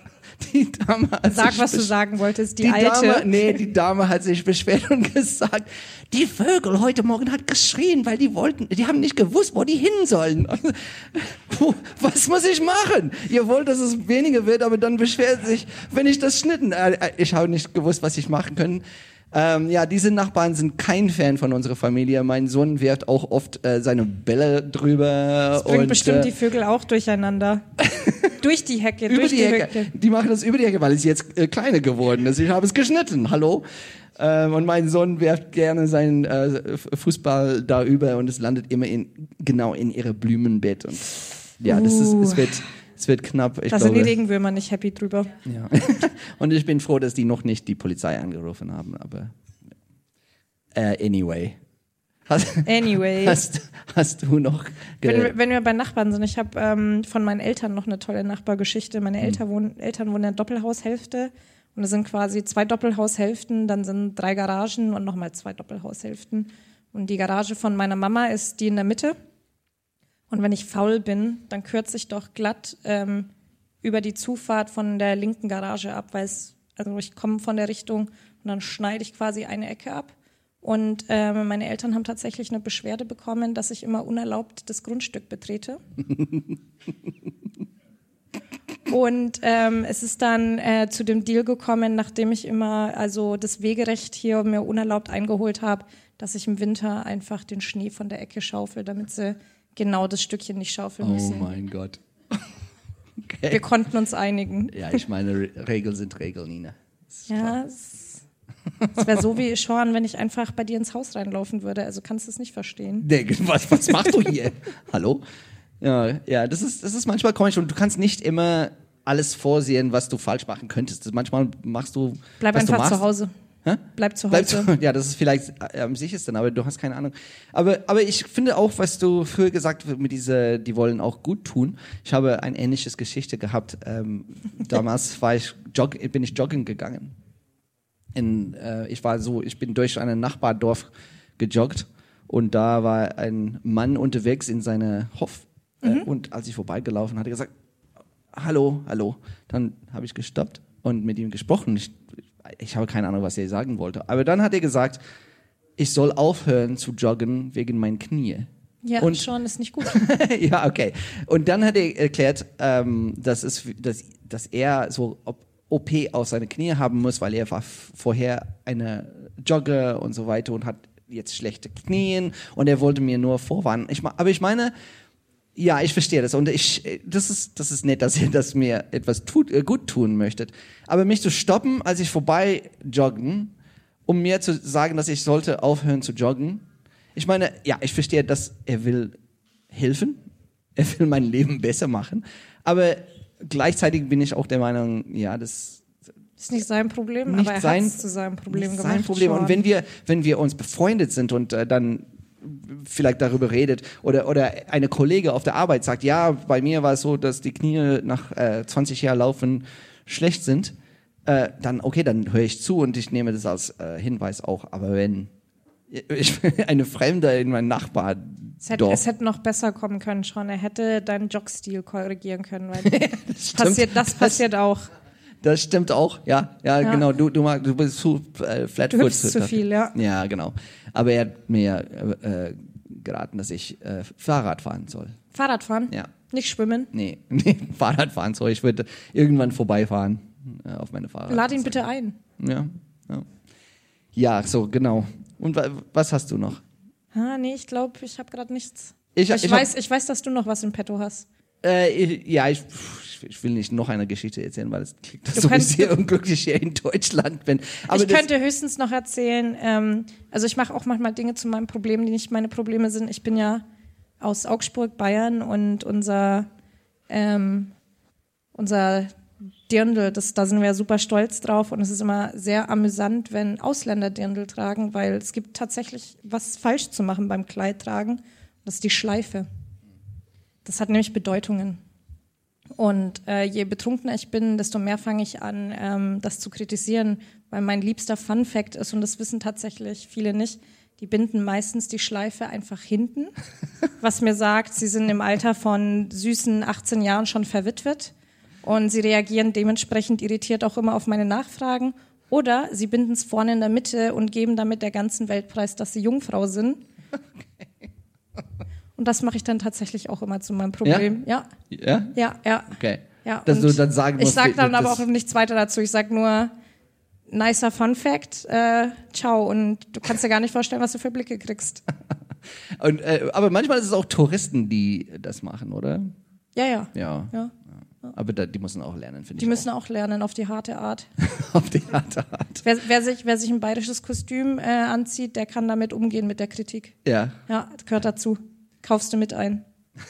die Dame hat Sag, sich was du sagen wolltest, die, die alte. Dame, nee, die Dame hat sich beschwert und gesagt, die Vögel heute Morgen hat geschrien, weil die wollten, die haben nicht gewusst, wo die hin sollen. Was muss ich machen? Ihr wollt, dass es weniger wird, aber dann beschwert sich, wenn ich das schnitten. Äh, äh, Ich habe nicht gewusst, was ich machen können. Ähm, ja, diese Nachbarn sind kein Fan von unserer Familie. Mein Sohn wirft auch oft äh, seine Bälle drüber. Das bringt und, bestimmt äh, die Vögel auch durcheinander. durch die Hecke, über durch die, die, Hecke. Hecke. Die machen das über die Hecke, weil es jetzt äh, kleiner geworden ist. Ich habe es geschnitten. Hallo. Ähm, und mein Sohn wirft gerne seinen äh, Fußball da über und es landet immer in, genau in ihre Blumenbett. Und ja, das ist, es wird, es wird knapp. Ich Da sind glaube, die Regenwürmer nicht happy drüber. ja. und ich bin froh, dass die noch nicht die Polizei angerufen haben, aber äh, anyway. Hast, Anyway. hast, hast du noch Wenn, wenn wir bei Nachbarn sind, ich habe ähm, von meinen Eltern noch eine tolle Nachbargeschichte. Meine Eltern wohnen, Eltern wohnen in der Doppelhaushälfte und es sind quasi zwei Doppelhaushälften, dann sind drei Garagen und nochmal zwei Doppelhaushälften. Und die Garage von meiner Mama ist die in der Mitte. Und wenn ich faul bin, dann kürze ich doch glatt ähm, über die Zufahrt von der linken Garage ab, weil es, also ich komme von der Richtung und dann schneide ich quasi eine Ecke ab. Und ähm, meine Eltern haben tatsächlich eine Beschwerde bekommen, dass ich immer unerlaubt das Grundstück betrete. Und ähm, es ist dann äh, zu dem Deal gekommen, nachdem ich immer also das Wegerecht hier mir unerlaubt eingeholt habe, dass ich im Winter einfach den Schnee von der Ecke schaufel, damit sie genau das Stückchen nicht schaufeln Oh müssen. mein Gott. Wir Okay. konnten uns einigen. Ja, ich meine, Re Regeln sind Regeln, Nina. Ja, es, es wäre so wie Sean, wenn ich einfach bei dir ins Haus reinlaufen würde. Also kannst du es nicht verstehen. Nee, was, was machst du hier? Hallo? Ja, ja, das ist, das ist manchmal komisch und du kannst nicht immer alles vorsehen, was du falsch machen könntest. Manchmal machst du. Bleib was du einfach machst. zu Hause. Hä? Bleib zu Bleib Hause. zu, ja, das ist vielleicht äh, am sichersten, aber du hast keine Ahnung. Aber, aber ich finde auch, was du früher gesagt hast, mit dieser, die wollen auch gut tun. Ich habe ein ähnliches Geschichte gehabt. Ähm, damals war ich jog, bin ich joggen gegangen. In, äh, ich war so, ich bin durch ein Nachbardorf gejoggt und da war ein Mann unterwegs in seine Hof äh, und als ich vorbeigelaufen hat er gesagt, hallo, hallo. Dann habe ich gestoppt und mit ihm gesprochen. Ich, ich habe keine Ahnung, was er sagen wollte. Aber dann hat er gesagt, ich soll aufhören zu joggen wegen meinen Knie. Ja, Und- Sean ist nicht gut. ja, okay. Und dann hat er erklärt, ähm, dass, es, dass, dass er so OP aus seine Knie haben muss, weil er war vorher eine Jogger und so weiter und hat jetzt schlechte Knien und er wollte mir nur vorwarnen. Ich, aber ich meine, ja, ich verstehe das und ich, das ist, das ist nett, dass ihr das mir etwas tut, äh, gut tun möchtet. Aber mich zu stoppen, als ich vorbei joggen, um mir zu sagen, dass ich sollte aufhören zu joggen. Ich meine, ja, ich verstehe, dass er will helfen. Er will mein Leben besser machen. Aber gleichzeitig bin ich auch der Meinung, ja, das Ist nicht sein Problem, Nicht aber er hat es zu seinem Problem gemacht. sein Problem. Sean. Und wenn wir, wenn wir uns befreundet sind und äh, dann vielleicht darüber redet oder, oder eine Kollege auf der Arbeit sagt, ja, bei mir war es so, dass die Knie nach äh, 20 Jahren Laufen schlecht sind, äh, dann okay, dann höre ich zu und ich nehme das als äh, Hinweis auch. Aber wenn ich eine Fremde in mein Nachbar es, hätte, es hätte noch besser kommen können, Sean. Er hätte deinen Jogstil korrigieren können, weil passiert, das passiert auch. Das stimmt auch, ja, ja, Ja. genau. Du, du, mag, du bist zu äh, flatfoot. Du hüpfst zu viel, ja. Ja, genau. Aber er hat mir äh, äh, geraten, dass ich äh, Fahrrad fahren soll. Fahrradfahren, Ja. nicht schwimmen. Nee, nee Fahrrad fahren soll. Ich würde irgendwann vorbeifahren äh, auf meine Fahrrad. Lad ihn bitte ein. Ja, ja. Ja, so, genau. Und wa was hast du noch? Ah, nee, ich glaube, ich habe gerade nichts. Ich- Ich, ich hab- weiß, ich weiß, dass du noch was im Petto hast. Äh, ja, ich, ich will nicht noch eine Geschichte erzählen, weil es klingt, so sehr unglücklich hier in Deutschland bin. Aber ich könnte höchstens noch erzählen, ähm, also ich mache auch manchmal Dinge zu meinem Problem, die nicht meine Probleme sind. Ich bin ja aus Augsburg, Bayern und unser, ähm, unser Dirndl, das, da sind wir super stolz drauf und es ist immer sehr amüsant, wenn Ausländer Dirndl tragen, weil es gibt tatsächlich was falsch zu machen beim Kleid tragen. Das ist die Schleife. Das hat nämlich Bedeutungen. Und äh, je betrunkener ich bin, desto mehr fange ich an, ähm, das zu kritisieren, weil mein liebster Fun Fact ist, und das wissen tatsächlich viele nicht, Die binden meistens die Schleife einfach hinten, was mir sagt, sie sind im Alter von süßen 18 Jahren schon verwitwet und sie reagieren dementsprechend irritiert auch immer auf meine Nachfragen. Oder sie binden es vorne in der Mitte und geben damit der ganzen Welt preis, dass sie Jungfrau sind. Und das mache ich dann tatsächlich auch immer zu meinem Problem. Ja, Ja? ja, ja. Okay. ja. Dass du dann sagen ich musst, sage dann aber auch nichts weiter dazu. Ich sage nur, nicer Fun Fact, äh, ciao. Und du kannst dir gar nicht vorstellen, was du für Blicke kriegst. Und, äh, aber manchmal ist es auch Touristen, die das machen, oder? Ja, ja. Ja. ja. Aber da, die müssen auch lernen, finde Die ich. müssen auch lernen auf die harte Art. auch. auf die harte Art. Wer, wer, sich, wer sich ein bayerisches Kostüm äh, anzieht, der kann damit umgehen mit der Kritik. Ja. Ja, gehört dazu. Kaufst du mit ein.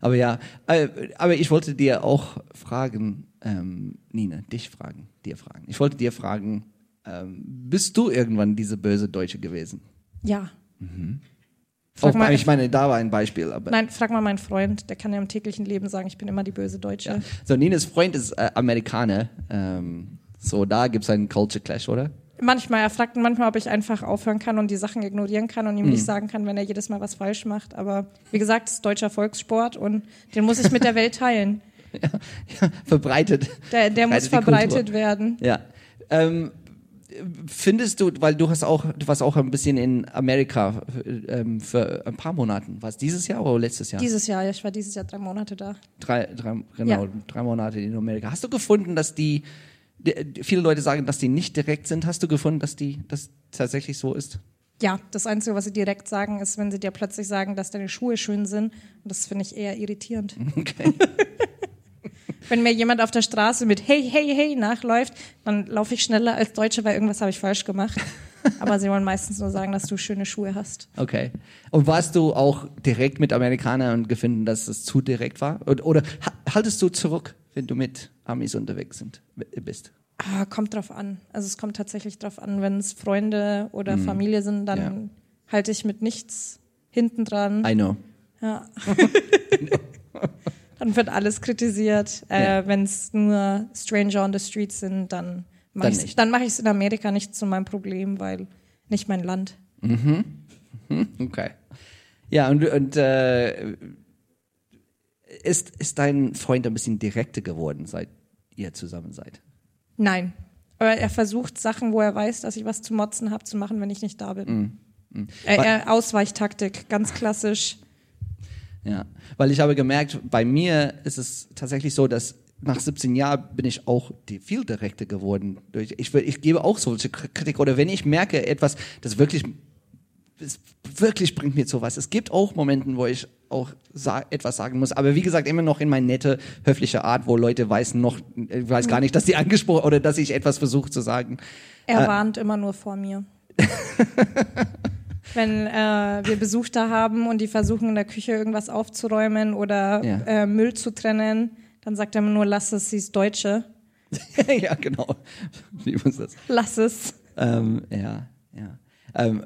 Aber ja, äh, aber ich wollte dir auch fragen, ähm, Nina, dich fragen, dir fragen. Ich wollte dir fragen, ähm, bist du irgendwann diese böse Deutsche gewesen? Ja. Auch, Frag mal- ich meine, da war ein Beispiel, aber. Nein, frag mal meinen Freund, der kann ja im täglichen Leben sagen, ich bin immer die böse Deutsche. So, Ninas Freund ist äh, Amerikaner. Ähm, so, da gibt's einen Culture Clash, oder? Manchmal, er fragt manchmal, ob ich einfach aufhören kann und die Sachen ignorieren kann und ihm Mhm. nicht sagen kann, wenn er jedes Mal was falsch macht. Aber wie gesagt, es ist deutscher Volkssport und den muss ich mit der Welt teilen. Verbreitet. Der, der muss Verbreitet Kultur. verbreitet werden. Ja. Ähm, findest du, weil du hast auch, du warst auch ein bisschen in Amerika ähm, für ein paar Monaten. War es dieses Jahr oder letztes Jahr? Dieses Jahr, ich war dieses Jahr drei Monate da. drei, drei, genau, Ja. drei Monate in Amerika. Hast du gefunden, dass die, viele Leute sagen, dass die nicht direkt sind. Hast du gefunden, dass die, das tatsächlich so ist? Ja, das Einzige, was sie direkt sagen, ist, wenn sie dir plötzlich sagen, dass deine Schuhe schön sind. Und das finde ich eher irritierend. Okay. Wenn mir jemand auf der Straße mit Hey, hey, hey nachläuft, dann laufe ich schneller als Deutsche, weil irgendwas habe ich falsch gemacht. Aber sie wollen meistens nur sagen, dass du schöne Schuhe hast. Okay. Und warst du auch direkt mit Amerikanern und gefunden, dass es zu direkt war? Oder, oder ha- haltest du zurück, wenn du mit Amis unterwegs sind, bist? Ah, kommt drauf an. Also es kommt tatsächlich drauf an, wenn es Freunde oder Familie sind, dann Ja. halte ich mit nichts hinten dran. I know. Ja. dann wird alles kritisiert. Äh, Ja. Wenn es nur Stranger on the Street sind, dann mache ich es mach in Amerika nicht zu meinem Problem, weil nicht mein Land. Okay. Ja, und, und äh, ist, ist dein Freund ein bisschen direkter geworden, seit ihr zusammen seid? Nein. Aber er versucht Sachen, wo er weiß, dass ich was zu motzen habe, zu machen, wenn ich nicht da bin. Äh, äh, Ausweichtaktik, ganz klassisch. Ja, weil ich habe gemerkt, bei mir ist es tatsächlich so, dass nach 17 Jahren bin ich auch die viel direkter geworden. Ich, ich gebe auch solche Kri- Kritik oder wenn ich merke etwas, das wirklich, es wirklich bringt mir zu was. Es gibt auch Momenten, wo ich auch sa etwas sagen muss, aber wie gesagt immer noch in meine nette, höfliche Art, wo Leute weiß noch, äh, weiß gar nicht, dass die angesprochen oder dass ich etwas versuche zu sagen. Er Äh. warnt immer nur vor mir. Wenn äh, wir Besuch da haben und die versuchen in der Küche irgendwas aufzuräumen oder Ja. äh, Müll zu trennen, dann sagt er immer nur, lass es, sie ist Deutsche. ja, genau. Wie muss das? Lass es. Ähm, ja, ja. Ähm,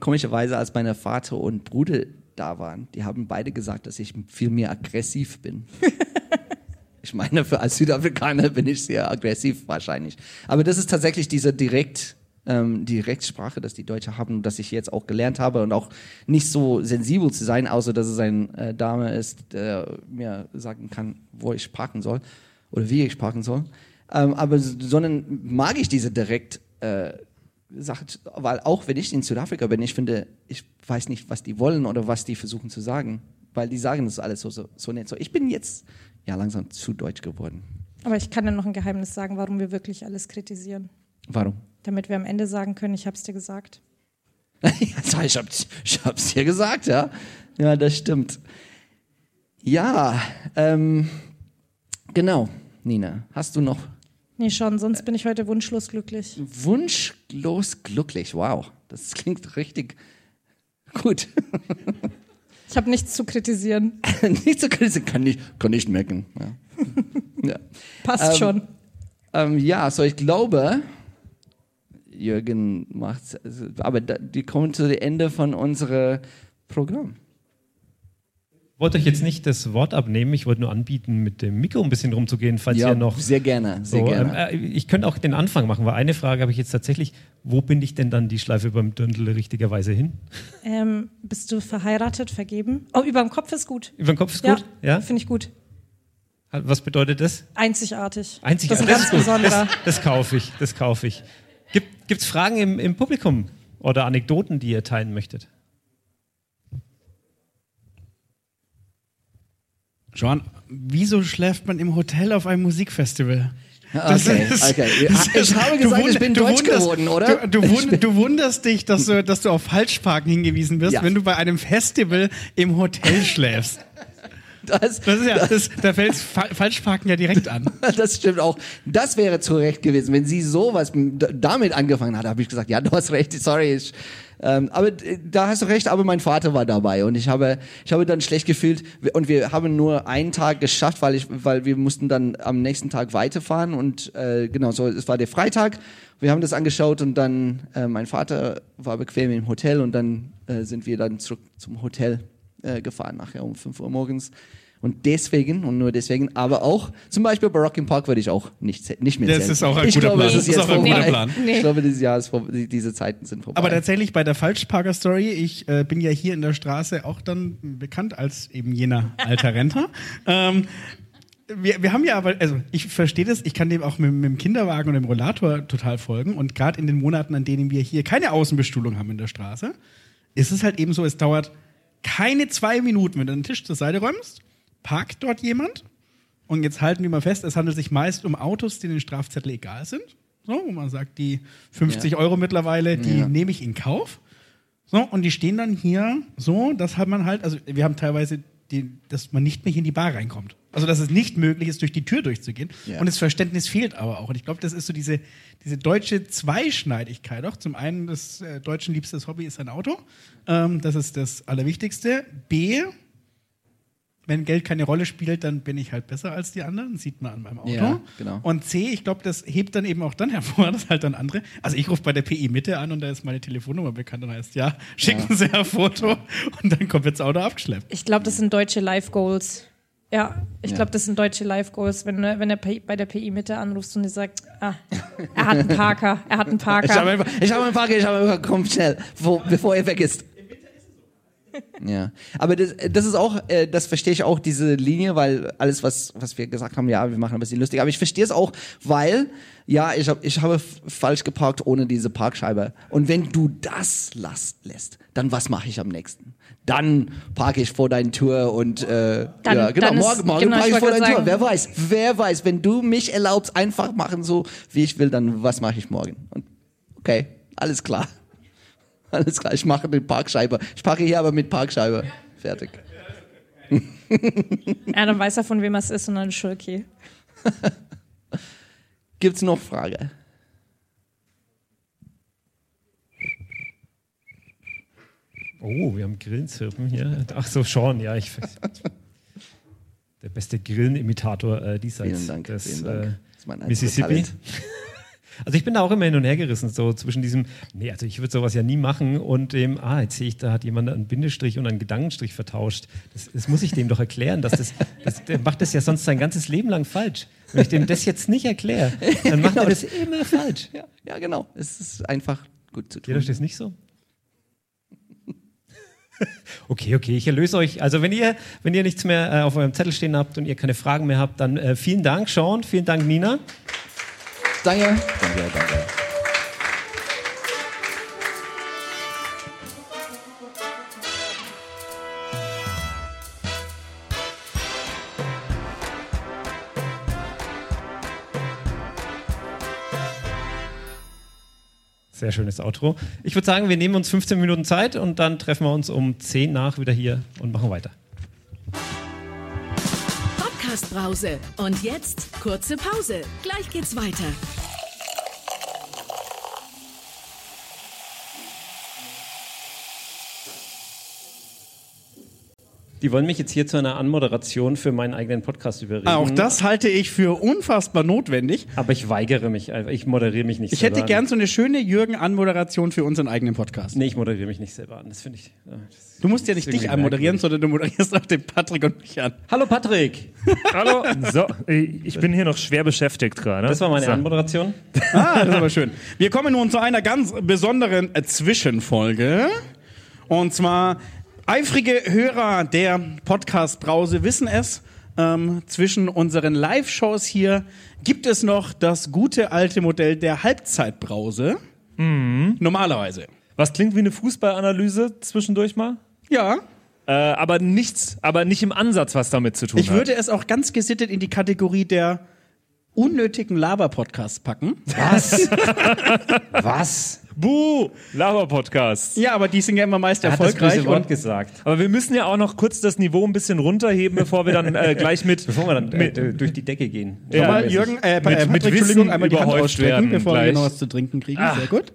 komischerweise, als meine Vater und Bruder da waren, die haben beide gesagt, dass ich viel mehr aggressiv bin. ich meine, für als Südafrikaner bin ich sehr aggressiv wahrscheinlich. Aber das ist tatsächlich diese direkt ähm, Direktsprache, dass die Deutsche haben, dass ich jetzt auch gelernt habe und auch nicht so sensibel zu sein, außer dass es eine äh, Dame ist, der mir sagen kann, wo ich parken soll oder wie ich parken soll. Ähm, aber sondern mag ich diese direkt äh, Sache, weil auch wenn ich in Südafrika bin, ich finde, ich weiß nicht, was die wollen oder was die versuchen zu sagen, weil die sagen das alles so, so, so nett. So, ich bin jetzt ja langsam zu deutsch geworden. Aber ich kann dir noch ein Geheimnis sagen, warum wir wirklich alles kritisieren. Warum? Damit wir am Ende sagen können, ich hab's dir gesagt. Also, ich, hab's, ich hab's dir gesagt, ja. Ja, das stimmt. Ja, ähm, genau, Nina. Hast du noch Nee, schon, sonst bin ich heute wunschlos glücklich. wunschlos glücklich? Wow, das klingt richtig gut. Ich habe nichts zu kritisieren. nicht so kritisieren, kann nicht, kann nicht merken. Ja. ja. Passt Ähm, schon. Ähm, ja, so ich glaube, Jürgen macht, aber da, die kommen zu dem Ende von unserem Programm. Wollte euch jetzt nicht das Wort abnehmen, ich wollte nur anbieten, mit dem Mikro ein bisschen rumzugehen, falls Ja, ihr noch. sehr gerne, sehr so, gerne. Ähm, äh, ich könnte auch den Anfang machen, weil eine Frage habe ich jetzt tatsächlich: Wo bin ich denn dann die Schleife beim Döndel richtigerweise hin? Ähm, bist du verheiratet, vergeben? Oh, über dem Kopf ist gut. Über den Kopf ist Ja, gut? Ja. finde ich gut. Was bedeutet das? Einzigartig. Einzig. Das ist ein ganz besonderer. Das, das kaufe ich. Das kaufe ich. Gibt es Fragen im, im Publikum oder Anekdoten, die ihr teilen möchtet? Joan, wieso schläft man im Hotel auf einem Musikfestival? Okay, ist- okay. Ich habe du gesagt, ich wund- bin du deutsch wunderst- geworden, oder? Du, du, wund, du wunderst dich, dass du, dass du auf Falschparken hingewiesen wirst, Ja. wenn du bei einem Festival im Hotel schläfst. Das, Das ist ja, das, da fällt Fa Falschparken ja direkt an. das stimmt auch. Das wäre zu Recht gewesen. Wenn sie sowas damit angefangen hat, habe ich gesagt, ja, du hast recht, sorry. Ich, ähm, aber d- da hast du recht, aber mein Vater war dabei und ich habe, ich habe dann schlecht gefühlt und wir haben nur einen Tag geschafft, weil ich, weil wir mussten dann am nächsten Tag weiterfahren und äh, genau, so es war der Freitag. Wir haben das angeschaut und dann äh, mein Vater war bequem im Hotel und dann äh, sind wir dann zurück zum Hotel äh, gefahren nachher um 5 Uhr morgens. Und deswegen, und nur deswegen, aber auch, zum Beispiel bei Rock im Park würde ich auch nicht, nicht mehr Das zählen. ist auch ein ich guter glaube, Plan. Das ist auch ein guter vorbei. Plan. Nee. Ich glaube, dieses Jahr ist vor, die- diese Zeiten sind vorbei. Aber tatsächlich bei der Falschparker-Story, ich äh, bin ja hier in der Straße auch dann bekannt als eben jener alter Rentner. ähm, wir, wir haben ja aber, also ich verstehe das, ich kann dem auch mit, mit dem Kinderwagen und dem Rollator total folgen. Und gerade in den Monaten, an denen wir hier keine Außenbestuhlung haben in der Straße, ist es halt eben so, es dauert keine zwei Minuten, wenn du den Tisch zur Seite räumst, parkt dort jemand und jetzt halten wir mal fest, es handelt sich meist um Autos, die den Strafzettel egal sind. So, wo man sagt, die 50 Ja. Euro mittlerweile, die Ja. nehme ich in Kauf. So, und die stehen dann hier so, dass hat man halt, also wir haben teilweise, die, dass man nicht mehr hier in die Bar reinkommt. Also, dass es nicht möglich ist, durch die Tür durchzugehen. Ja. Und das Verständnis fehlt aber auch. Und ich glaube, das ist so diese, diese deutsche Zweischneidigkeit auch. Zum einen, das äh, Deutschen liebstes Hobby ist ein Auto. Ähm, das ist das Allerwichtigste. B, wenn Geld keine Rolle spielt, dann bin ich halt besser als die anderen, sieht man an meinem Auto. Ja, genau. Und C, ich glaube, das hebt dann eben auch dann hervor, dass halt dann andere. Also ich rufe bei der PI Mitte an und da ist meine Telefonnummer bekannt und heißt, ja, schicken Sie ein Foto und dann kommt jetzt das Auto abgeschleppt. Ich glaube, das sind deutsche Life Goals. Ja, ich Ja. glaube, das sind deutsche Life Goals, wenn, du- wenn er bei der PI Mitte anrufst und dir sagt, ah, er hat einen Parker, er hat einen ich habe Parker. ich habe einen Parker, ich habe einen Parker, komm schnell, wo, bevor er weg ist. Ja, aber das, das ist auch, äh, das verstehe ich auch, diese Linie, weil alles, was, was wir gesagt haben, ja, wir machen ein bisschen lustig, aber ich verstehe es auch, weil, ja, ich, hab, ich habe falsch geparkt ohne diese Parkscheibe. Und wenn du das lass, lässt, dann was mache ich am nächsten? Dann parke ich vor deiner Tür und, äh, Dann- ja, genau, ist- morgen, morgen genau, parke ich vor Tür. gerade Wer weiß, wer weiß, wenn du mich erlaubst, einfach machen so, wie ich will, dann was mache ich morgen? Und, okay, alles klar. Alles klar, ich mache mit Parkscheibe. Ich parke hier aber mit Parkscheibe. Fertig. Ja, dann weiß er, von wem es ist und dann ist okay. Gibt's noch Frage? Oh, wir haben Grillenzirpen hier. Ach so, Sean, ja, ich. Der beste Grillenimitator äh, diesseits Vielen Dank, des vielen Dank. Äh, Das ist mein Mississippi. Also ich bin da auch immer hin und her gerissen, so zwischen diesem, nee, also ich würde sowas ja nie machen und dem, ah, jetzt sehe ich, da hat jemand einen Bindestrich und einen Gedankenstrich vertauscht. Das, das muss ich dem doch erklären, dass das, das, der macht das ja sonst sein ganzes Leben lang falsch. Wenn ich dem das jetzt nicht erkläre, dann macht er das immer falsch. Ja, ja, genau. Es ist einfach gut zu Geht tun. euch das nicht so? Okay, okay, ich erlöse euch. Also wenn ihr, wenn ihr nichts mehr äh, auf eurem Zettel stehen habt und ihr keine Fragen mehr habt, dann äh, vielen Dank, Sean, vielen Dank, Nina. Danke. Danke, danke. Sehr schönes Outro. Ich würde sagen, wir nehmen uns 15 Minuten Zeit und dann treffen wir uns um 10 nach wieder hier und machen weiter. Podcast Brause. Und jetzt kurze Pause. Gleich geht's weiter. Die wollen mich jetzt hier zu einer Anmoderation für meinen eigenen Podcast überreden. Auch das halte ich für unfassbar notwendig. Aber ich weigere mich einfach. Ich moderiere mich nicht Ich selber hätte an. gern so eine schöne Jürgen-Anmoderation für unseren eigenen Podcast. Nee, ich moderiere mich nicht selber an. Das finde ich. äh, das Du musst ja nicht dich anmoderieren, sondern du moderierst auch den Patrick und mich an. Hallo Patrick! Hallo. So, ich bin hier noch schwer beschäftigt gerade. Das war meine so. Anmoderation. Ah, das ist aber schön. Wir kommen nun zu einer ganz besonderen Zwischenfolge. Und zwar eifrige Hörer der Podcast-Brause wissen es. Ähm, zwischen unseren Live-Shows hier gibt es noch das gute alte Modell der Halbzeitbrause. Normalerweise. Was klingt wie eine Fußballanalyse zwischendurch mal? Ja. Äh, aber nichts, aber nicht im Ansatz was damit zu tun Ich hat. würde es auch ganz gesittet in die Kategorie der unnötigen Laber-Podcasts packen. Was? Was? Buh, Laber-Podcast. Ja, aber die sind ja immer meist Er hat das erfolgreich. Wort Und gesagt. Aber wir müssen ja auch noch kurz das Niveau ein bisschen runterheben, bevor wir dann äh, gleich mit, Bevor wir dann äh, durch die Decke gehen. Ja, mal. Jürgen, äh, Mit- Patrick, mit Wissen Entschuldigung, einmal die Hand ausstrecken, werden bevor wir gleich. noch was zu trinken kriegen. Ah. Sehr gut.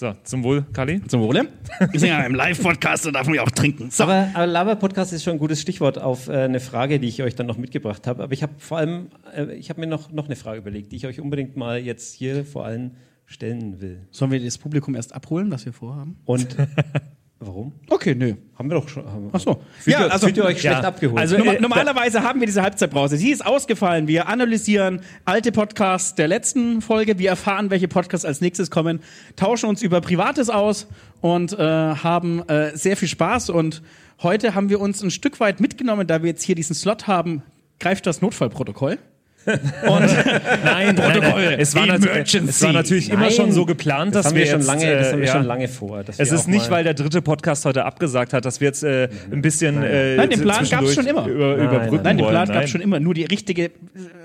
So, zum Wohl, Kali. Zum Wohle. Wir sind ja im Live-Podcast, da darf man ja auch trinken. So. Aber, aber Laber-Podcast ist schon ein gutes Stichwort auf äh, eine Frage, die ich euch dann noch mitgebracht habe. Aber ich habe vor allem, äh, ich habe mir noch, noch eine Frage überlegt, die ich euch unbedingt mal jetzt hier vor allem stellen will. Sollen wir das Publikum erst abholen, was wir vorhaben? Und warum? Okay, nö. Haben wir doch schon. Haben, Ach so. Fühlt, Ja, ihr, also- fühlt ihr euch Ja, schlecht abgeholt? also- Norma- äh, normalerweise haben wir diese Halbzeitbrause. Sie ist ausgefallen. Wir analysieren alte Podcasts der letzten Folge. Wir erfahren, welche Podcasts als nächstes kommen, tauschen uns über Privates aus und äh, haben äh, sehr viel Spaß. Und heute haben wir uns ein Stück weit mitgenommen, da wir jetzt hier diesen Slot haben, greift das Notfallprotokoll. Nein, Protokoll. nein, es war, es war natürlich immer Nein. schon so geplant, das dass haben wir wir schon jetzt, lange, das äh, haben wir ja. schon lange vor. dass Es ist nicht, weil der dritte Podcast heute abgesagt hat, dass wir jetzt äh, ein bisschen äh, Nein, den Plan gab's zwischendurch schon immer. Über, Nein, überbrücken Nein, den. Plan gab Nein. es schon immer. Nur die richtige äh,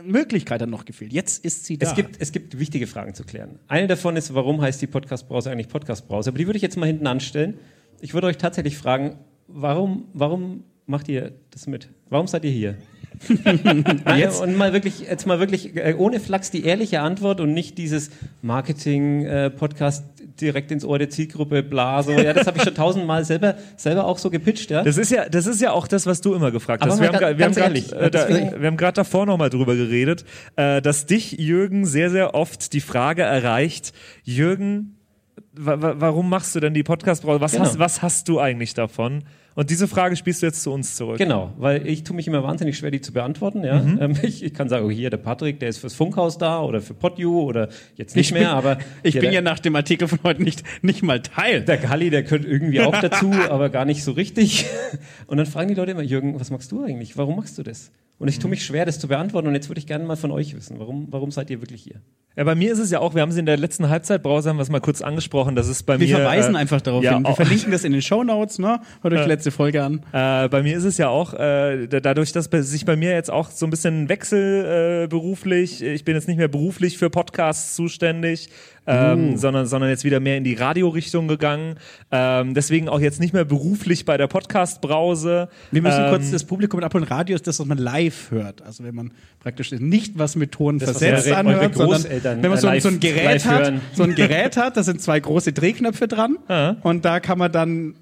Möglichkeit hat noch gefehlt. Jetzt ist sie da. Es gibt, es gibt wichtige Fragen zu klären. Eine davon ist, warum heißt die Podcast-Brause eigentlich Podcast-Brause? Aber die würde ich jetzt mal hinten anstellen. Ich würde euch tatsächlich fragen, warum, warum macht ihr das mit? Warum seid ihr hier? Jetzt? Und mal wirklich, jetzt mal wirklich äh, ohne Flachs die ehrliche Antwort und nicht dieses Marketing-Podcast direkt ins Ohr der Zielgruppe, bla, so. Ja, das habe ich schon tausendmal selber, selber auch so gepitcht, ja. Das ist ja, das ist ja auch das, was du immer gefragt Aber hast. Wir haben, gra- wir haben grad, ehrlich, äh, da, wir haben gerade davor noch mal drüber geredet, äh, dass dich Jürgen sehr, sehr oft die Frage erreicht, Jürgen, wa wa warum machst du denn die Podcast-Brause? Was, Genau. hast, was hast du eigentlich davon? Und diese Frage spielst du jetzt zu uns zurück. Genau, weil ich tue mich immer wahnsinnig schwer, die zu beantworten. Ja? Mhm. Ähm, ich, ich kann sagen, oh, hier der Patrick, der ist fürs Funkhaus da oder für PodU oder jetzt nicht mehr, aber ich bin der, ja nach dem Artikel von heute nicht, nicht mal Teil. der Galli, der gehört irgendwie auch dazu, aber gar nicht so richtig. Und dann fragen die Leute immer, Jürgen, was machst du eigentlich? Warum machst du das? Und ich tue mich schwer, das zu beantworten. Und jetzt würde ich gerne mal von euch wissen, warum, warum seid ihr wirklich hier? Ja, bei mir ist es ja auch, wir haben sie in der letzten Halbzeitbrause, haben wir es mal kurz angesprochen, das ist bei Wir mir... verweisen äh, einfach darauf ja, hin. Wir auch- verlinken das in den Shownotes, ne? Hört euch die letzte Folge an. Äh, bei mir ist es ja auch, äh, da- dadurch, dass sich bei mir jetzt auch so ein bisschen Wechsel äh, beruflich, ich bin jetzt nicht mehr beruflich für Podcasts zuständig, ähm, Uh. sondern, sondern jetzt wieder mehr in die Radiorichtung gegangen. Ähm, deswegen auch jetzt nicht mehr beruflich bei der Podcast-Brause. Wir müssen ähm, kurz das Publikum abholen. Radio ist das, was man live hört. Also wenn man praktisch nicht was mit Ton Das, versetzt anhört, sondern wenn man so, ein- so ein live- Gerät live hat, hören. so ein Gerät hat, da sind zwei große Drehknöpfe dran und da kann man dann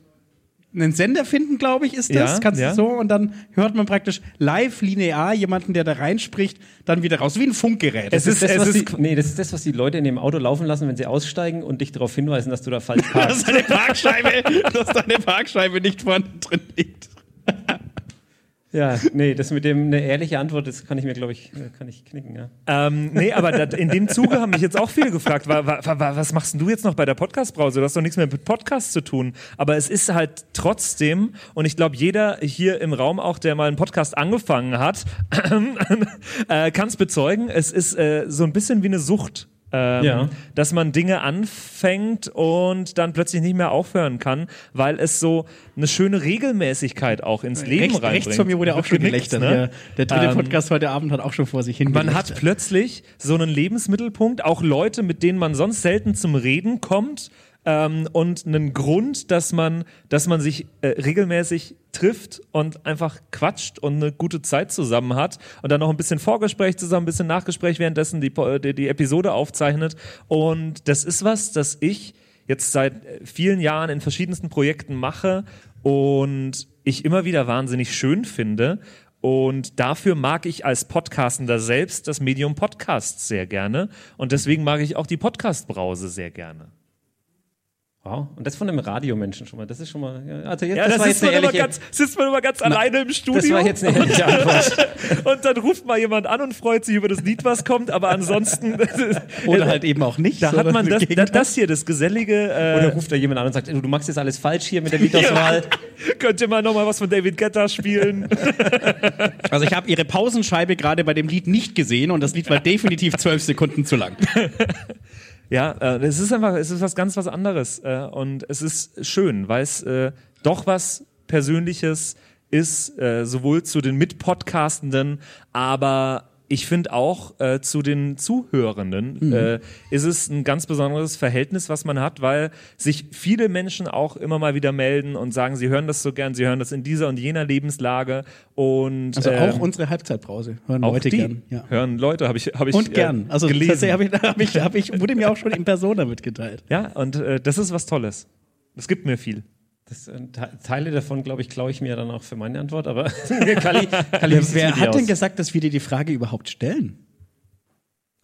einen Sender finden, glaube ich, ist das. Ja, Kannst ja. du so und dann hört man praktisch live linear jemanden, der da reinspricht, dann wieder raus, wie ein Funkgerät. Es Das ist, das, es was ist- die, nee, das ist das, was die Leute in dem Auto laufen lassen, wenn sie aussteigen und dich darauf hinweisen, dass du da falsch parkst. dass deine Parkscheibe, dass deine Parkscheibe nicht vorne drin liegt. Ja, nee, das mit dem eine ehrliche Antwort, das kann ich mir, glaube ich, äh, kann ich knicken, ja. Ähm, nee, aber dat, in dem Zuge haben mich jetzt auch viele gefragt, wa, wa, wa, was machst du jetzt noch bei der Podcast-Brause? Du hast doch nichts mehr mit Podcasts zu tun. Aber es ist halt trotzdem, und ich glaube, jeder hier im Raum auch, der mal einen Podcast angefangen hat, äh, kann es bezeugen, es ist äh, so ein bisschen wie eine Sucht. Ähm, Ja. Dass man Dinge anfängt und dann plötzlich nicht mehr aufhören kann, weil es so eine schöne Regelmäßigkeit auch ins Leben Rechts, reinbringt. rechts von mir wurde auch schon gelächtert. ne? Der, der dritte Ähm, Podcast heute Abend hat auch schon vor sich hin man hat plötzlich so einen Lebensmittelpunkt, auch Leute, mit denen man sonst selten zum Reden kommt. Ähm, und einen Grund, dass man, dass man sich äh, regelmäßig trifft und einfach quatscht und eine gute Zeit zusammen hat und dann noch ein bisschen Vorgespräch zusammen, ein bisschen Nachgespräch währenddessen die, die, die Episode aufzeichnet. Und das ist was, das ich jetzt seit äh, vielen Jahren in verschiedensten Projekten mache und ich immer wieder wahnsinnig schön finde. Und dafür mag ich als Podcastender selbst das Medium Podcast sehr gerne. Und deswegen mag ich auch die Podcast-Brause sehr gerne. Wow. Und das von einem Radiomenschen schon mal. Das ist schon mal. Also jetzt, ja, das, das sitzt, man immer ganz, sitzt man immer ganz Na, alleine im Studio. Das war jetzt eine ehrliche Antwort. und dann ruft mal jemand an und freut sich über das Lied, was kommt. Aber ansonsten. Oder halt eben auch nicht. Da hat man das, das, das, hier, das gesellige. Äh, Oder ruft da jemand an und sagt, du, machst jetzt alles falsch hier mit der Liedauswahl. ja. Könnt ihr mal nochmal was von David Guetta spielen? also ich habe ihre Pausenscheibe gerade bei dem Lied nicht gesehen und das Lied war definitiv zwölf Sekunden zu lang. Ja, äh, es ist einfach, es ist was ganz was anderes äh, und es ist schön, weil es äh, doch was Persönliches ist, äh, sowohl zu den Mitpodcastenden, aber ich finde auch äh, zu den Zuhörenden mhm. äh, ist es ein ganz besonderes Verhältnis, was man hat, weil sich viele Menschen auch immer mal wieder melden und sagen, sie hören das so gern, sie hören das in dieser und jener Lebenslage und also auch ähm, unsere Halbzeitbrause hören Leute die gern. Ja. Hören Leute, habe ich habe ich und äh, gern. Also gelesen. Hab ich, hab ich, hab ich, wurde mir auch schon in Persona mitgeteilt. Ja, und äh, das ist was Tolles. Das gibt mir viel. Das, äh, Teile davon, glaube ich, klaue ich mir dann auch für meine Antwort, aber Kali, Kali wer, wer hat denn gesagt, dass wir dir die Frage überhaupt stellen?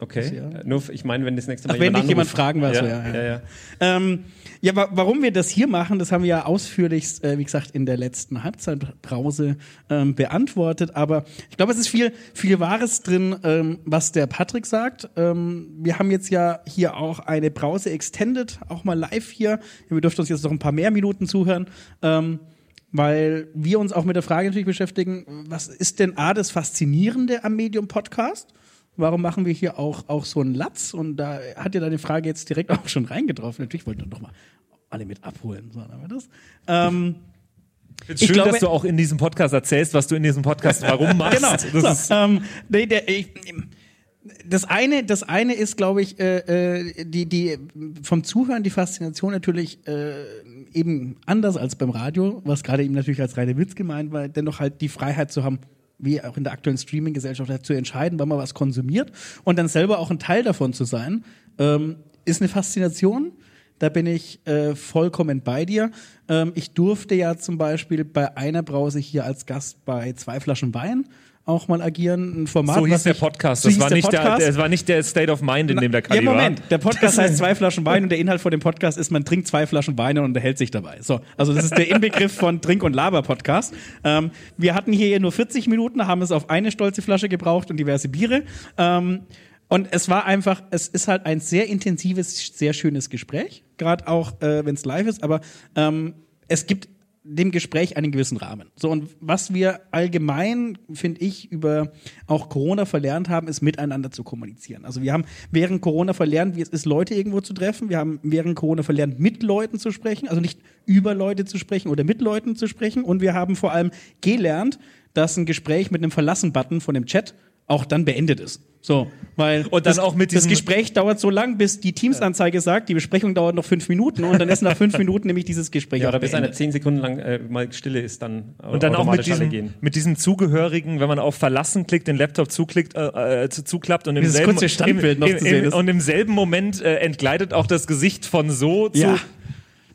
Okay. Ja. Nur, ich meine, wenn das nächste Mal Ach, wenn dich jemand fragen will, ja. So, ja, ja. ja, ähm, ja wa warum wir das hier machen, das haben wir ja ausführlich, äh, wie gesagt, in der letzten Halbzeitbrause ähm, beantwortet. Aber ich glaube, es ist viel, viel Wahres drin, ähm, was der Patrick sagt. Ähm, wir haben jetzt ja hier auch eine Brause extended, auch mal live hier. Wir dürfen uns jetzt noch ein paar mehr Minuten zuhören. Ähm, weil wir uns auch mit der Frage natürlich beschäftigen, was ist denn A, das Faszinierende am Medium Podcast? Warum machen wir hier auch, auch so einen Latz? Und da hat ja deine Frage jetzt direkt auch schon reingetroffen. Natürlich wollten wir doch mal alle mit abholen. So, haben wir das. Ähm, ich schön, glaube, dass du auch in diesem Podcast erzählst, was du in diesem Podcast warum machst. genau. Das, so, ähm, nee, der, ich, das eine, das eine ist, glaube ich, äh, äh, die, die vom Zuhören die Faszination natürlich äh, eben anders als beim Radio, was gerade eben natürlich als reine Witz gemeint war, dennoch halt die Freiheit zu haben, wie auch in der aktuellen Streaming-Gesellschaft zu entscheiden, wann man was konsumiert und dann selber auch ein Teil davon zu sein, ähm, ist eine Faszination. Da bin ich äh, vollkommen bei dir. Ähm, ich durfte ja zum Beispiel bei einer Brause hier als Gast bei zwei Flaschen Wein auch mal agieren. Ein Format, so hieß der Podcast. So das, war nicht Der, das war nicht der State of Mind, in dem der Kali ja, Moment. Der Podcast heißt zwei Flaschen Wein und der Inhalt von dem Podcast ist, man trinkt zwei Flaschen Wein und unterhält sich dabei. So, also das ist der Inbegriff von Trink- und Laber-Podcast. Ähm, wir hatten hier nur 40 Minuten, haben es auf eine stolze Flasche gebraucht und diverse Biere. Ähm, und es war einfach, es ist halt ein sehr intensives, sehr schönes Gespräch, gerade auch, äh, wenn es live ist, aber ähm, es gibt dem Gespräch einen gewissen Rahmen. So, und was wir allgemein, finde ich, über auch Corona verlernt haben, ist miteinander zu kommunizieren. Also wir haben während Corona verlernt, wie es ist, Leute irgendwo zu treffen. Wir haben während Corona verlernt, mit Leuten zu sprechen, also nicht über Leute zu sprechen oder mit Leuten zu sprechen. Und wir haben vor allem gelernt, dass ein Gespräch mit einem Verlassen-Button von dem Chat auch dann beendet ist. So, weil und dann das, auch mit das Gespräch dauert so lang, bis die Teamsanzeige sagt, die Besprechung dauert noch fünf Minuten und dann ist nach fünf Minuten nämlich dieses Gespräch ja, oder bis eine zehn Sekunden lang äh, mal Stille ist, dann und dann auch mit diesem, mit diesem zugehörigen, wenn man auf Verlassen klickt, den Laptop zuklickt, äh, äh, zuklappt und im selben, Standbild im, im, im, und im selben Moment äh, entgleitet auch das Gesicht von so zu ja.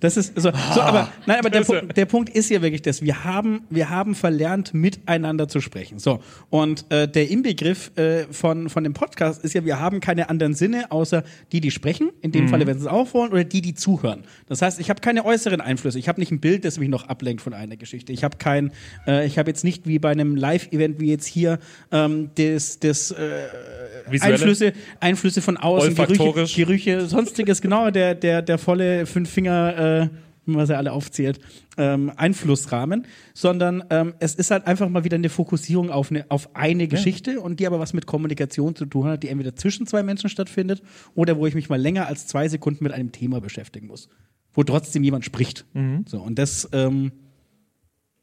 Das ist so, so aber nein, aber der, Punkt, der Punkt ist ja wirklich das. Wir haben, wir haben verlernt, miteinander zu sprechen. So und äh, der Inbegriff äh, von von dem Podcast ist ja, wir haben keine anderen Sinne außer die, die sprechen. In dem mhm. Falle, wenn sie es auch wollen, oder die, die zuhören. Das heißt, ich habe keine äußeren Einflüsse. Ich habe nicht ein Bild, das mich noch ablenkt von einer Geschichte. Ich habe kein, äh, ich habe jetzt nicht wie bei einem Live-Event wie jetzt hier ähm, das, das äh, Einflüsse, Einflüsse von außen, Gerüche, Gerüche, sonstiges. Genau, der der der volle fünf Finger. Äh, äh, was er alle aufzählt, ähm, Einflussrahmen, sondern ähm, es ist halt einfach mal wieder eine Fokussierung auf eine, auf eine Geschichte ja. und die aber was mit Kommunikation zu tun hat, die entweder zwischen zwei Menschen stattfindet oder wo ich mich mal länger als zwei Sekunden mit einem Thema beschäftigen muss, wo trotzdem jemand spricht. Mhm. So und das ähm,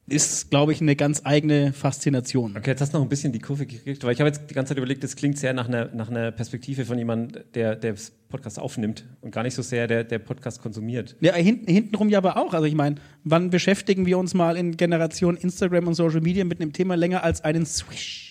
ist, glaube ich, eine ganz eigene Faszination. Okay, jetzt hast du noch ein bisschen die Kurve gekriegt, weil ich habe jetzt die ganze Zeit überlegt, das klingt sehr nach einer, nach einer Perspektive von jemandem, der, der das Podcast aufnimmt und gar nicht so sehr der, der Podcast konsumiert. Ja, hinten, hintenrum ja aber auch. Also ich meine, wann beschäftigen wir uns mal in Generation Instagram und Social Media mit einem Thema länger als einen Swish?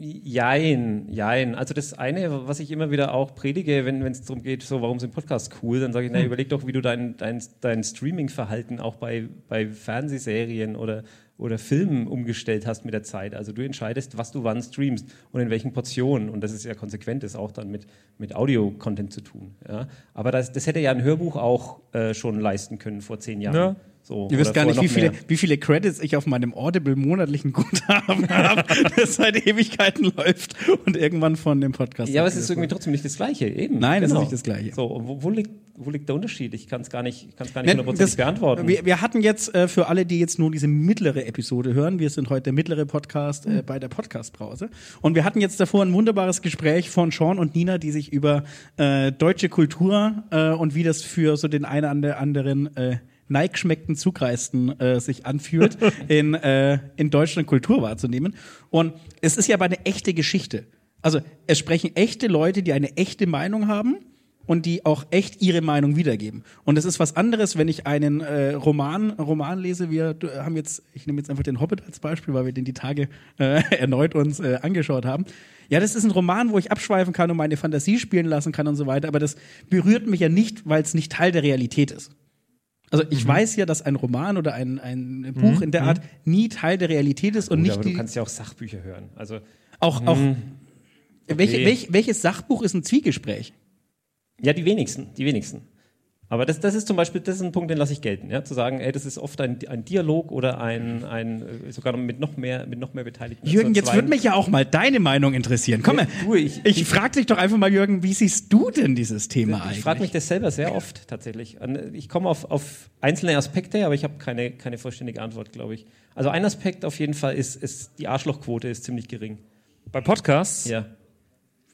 Jein, jein. Also das eine, was ich immer wieder auch predige, wenn es darum geht, so warum sind Podcasts cool, dann sage ich, na, überleg doch, wie du dein, dein, dein Streaming-Verhalten auch bei, bei Fernsehserien oder, oder Filmen umgestellt hast mit der Zeit. Also du entscheidest, was du wann streamst und in welchen Portionen. Und das ist ja konsequent, das auch dann mit, mit Audio-Content zu tun. Ja? Aber das, das hätte ja ein Hörbuch auch äh, schon leisten können vor zehn Jahren. Ja. So, Ihr wisst gar nicht, wie viele, wie viele Credits ich auf meinem Audible monatlichen Guthaben habe, das seit Ewigkeiten läuft und irgendwann von dem Podcast. Ja, aber es ist irgendwie trotzdem nicht das Gleiche, eben. Nein, es genau. ist nicht das Gleiche. So, wo, wo, liegt, wo liegt der Unterschied? Ich kann es gar nicht, kann's gar nicht hundertprozentig beantworten. Wir, wir, hatten jetzt äh, für alle, die jetzt nur diese mittlere Episode hören, wir sind heute der mittlere Podcast äh, bei der Podcast-Brause. Und wir hatten jetzt davor ein wunderbares Gespräch von Sean und Nina, die sich über äh, deutsche Kultur äh, und wie das für so den einen oder anderen äh, neigschmeckten Zugreisten äh, sich anfühlt, in, äh, in Deutschland Kultur wahrzunehmen. Und es ist ja aber eine echte Geschichte. Also es sprechen echte Leute, die eine echte Meinung haben und die auch echt ihre Meinung wiedergeben. Und es ist was anderes, wenn ich einen äh, Roman, Roman lese. Wir haben jetzt, ich nehme jetzt einfach den Hobbit als Beispiel, weil wir den die Tage äh, erneut uns äh, angeschaut haben. Ja, das ist ein Roman, wo ich abschweifen kann und meine Fantasie spielen lassen kann und so weiter. Aber das berührt mich ja nicht, weil es nicht Teil der Realität ist. Also ich mhm. weiß ja, dass ein Roman oder ein, ein Buch mhm. in der Art mhm. nie Teil der Realität ist und Gut, nicht aber. Du kannst ja auch Sachbücher hören. Also auch auch. Mhm. Okay. Welche, welch, welches Sachbuch ist ein Zwiegespräch? Ja, die wenigsten, die wenigsten. Aber das, das ist zum Beispiel, das ist ein Punkt, den lasse ich gelten, ja? zu sagen, ey, das ist oft ein, ein Dialog oder ein, ein äh, sogar mit noch mehr, mit noch mehr Beteiligten. Jürgen, jetzt würde mich ja auch mal deine Meinung interessieren. Komm mal, ja, ich, ich, ich frage dich doch einfach mal, Jürgen, wie siehst du denn dieses Thema ich eigentlich? Ich frage mich das selber sehr oft tatsächlich. Ich komme auf, auf einzelne Aspekte, aber ich habe keine, keine vollständige Antwort, glaube ich. Also ein Aspekt auf jeden Fall ist, ist die Arschlochquote ist ziemlich gering. Bei Podcasts? Ja.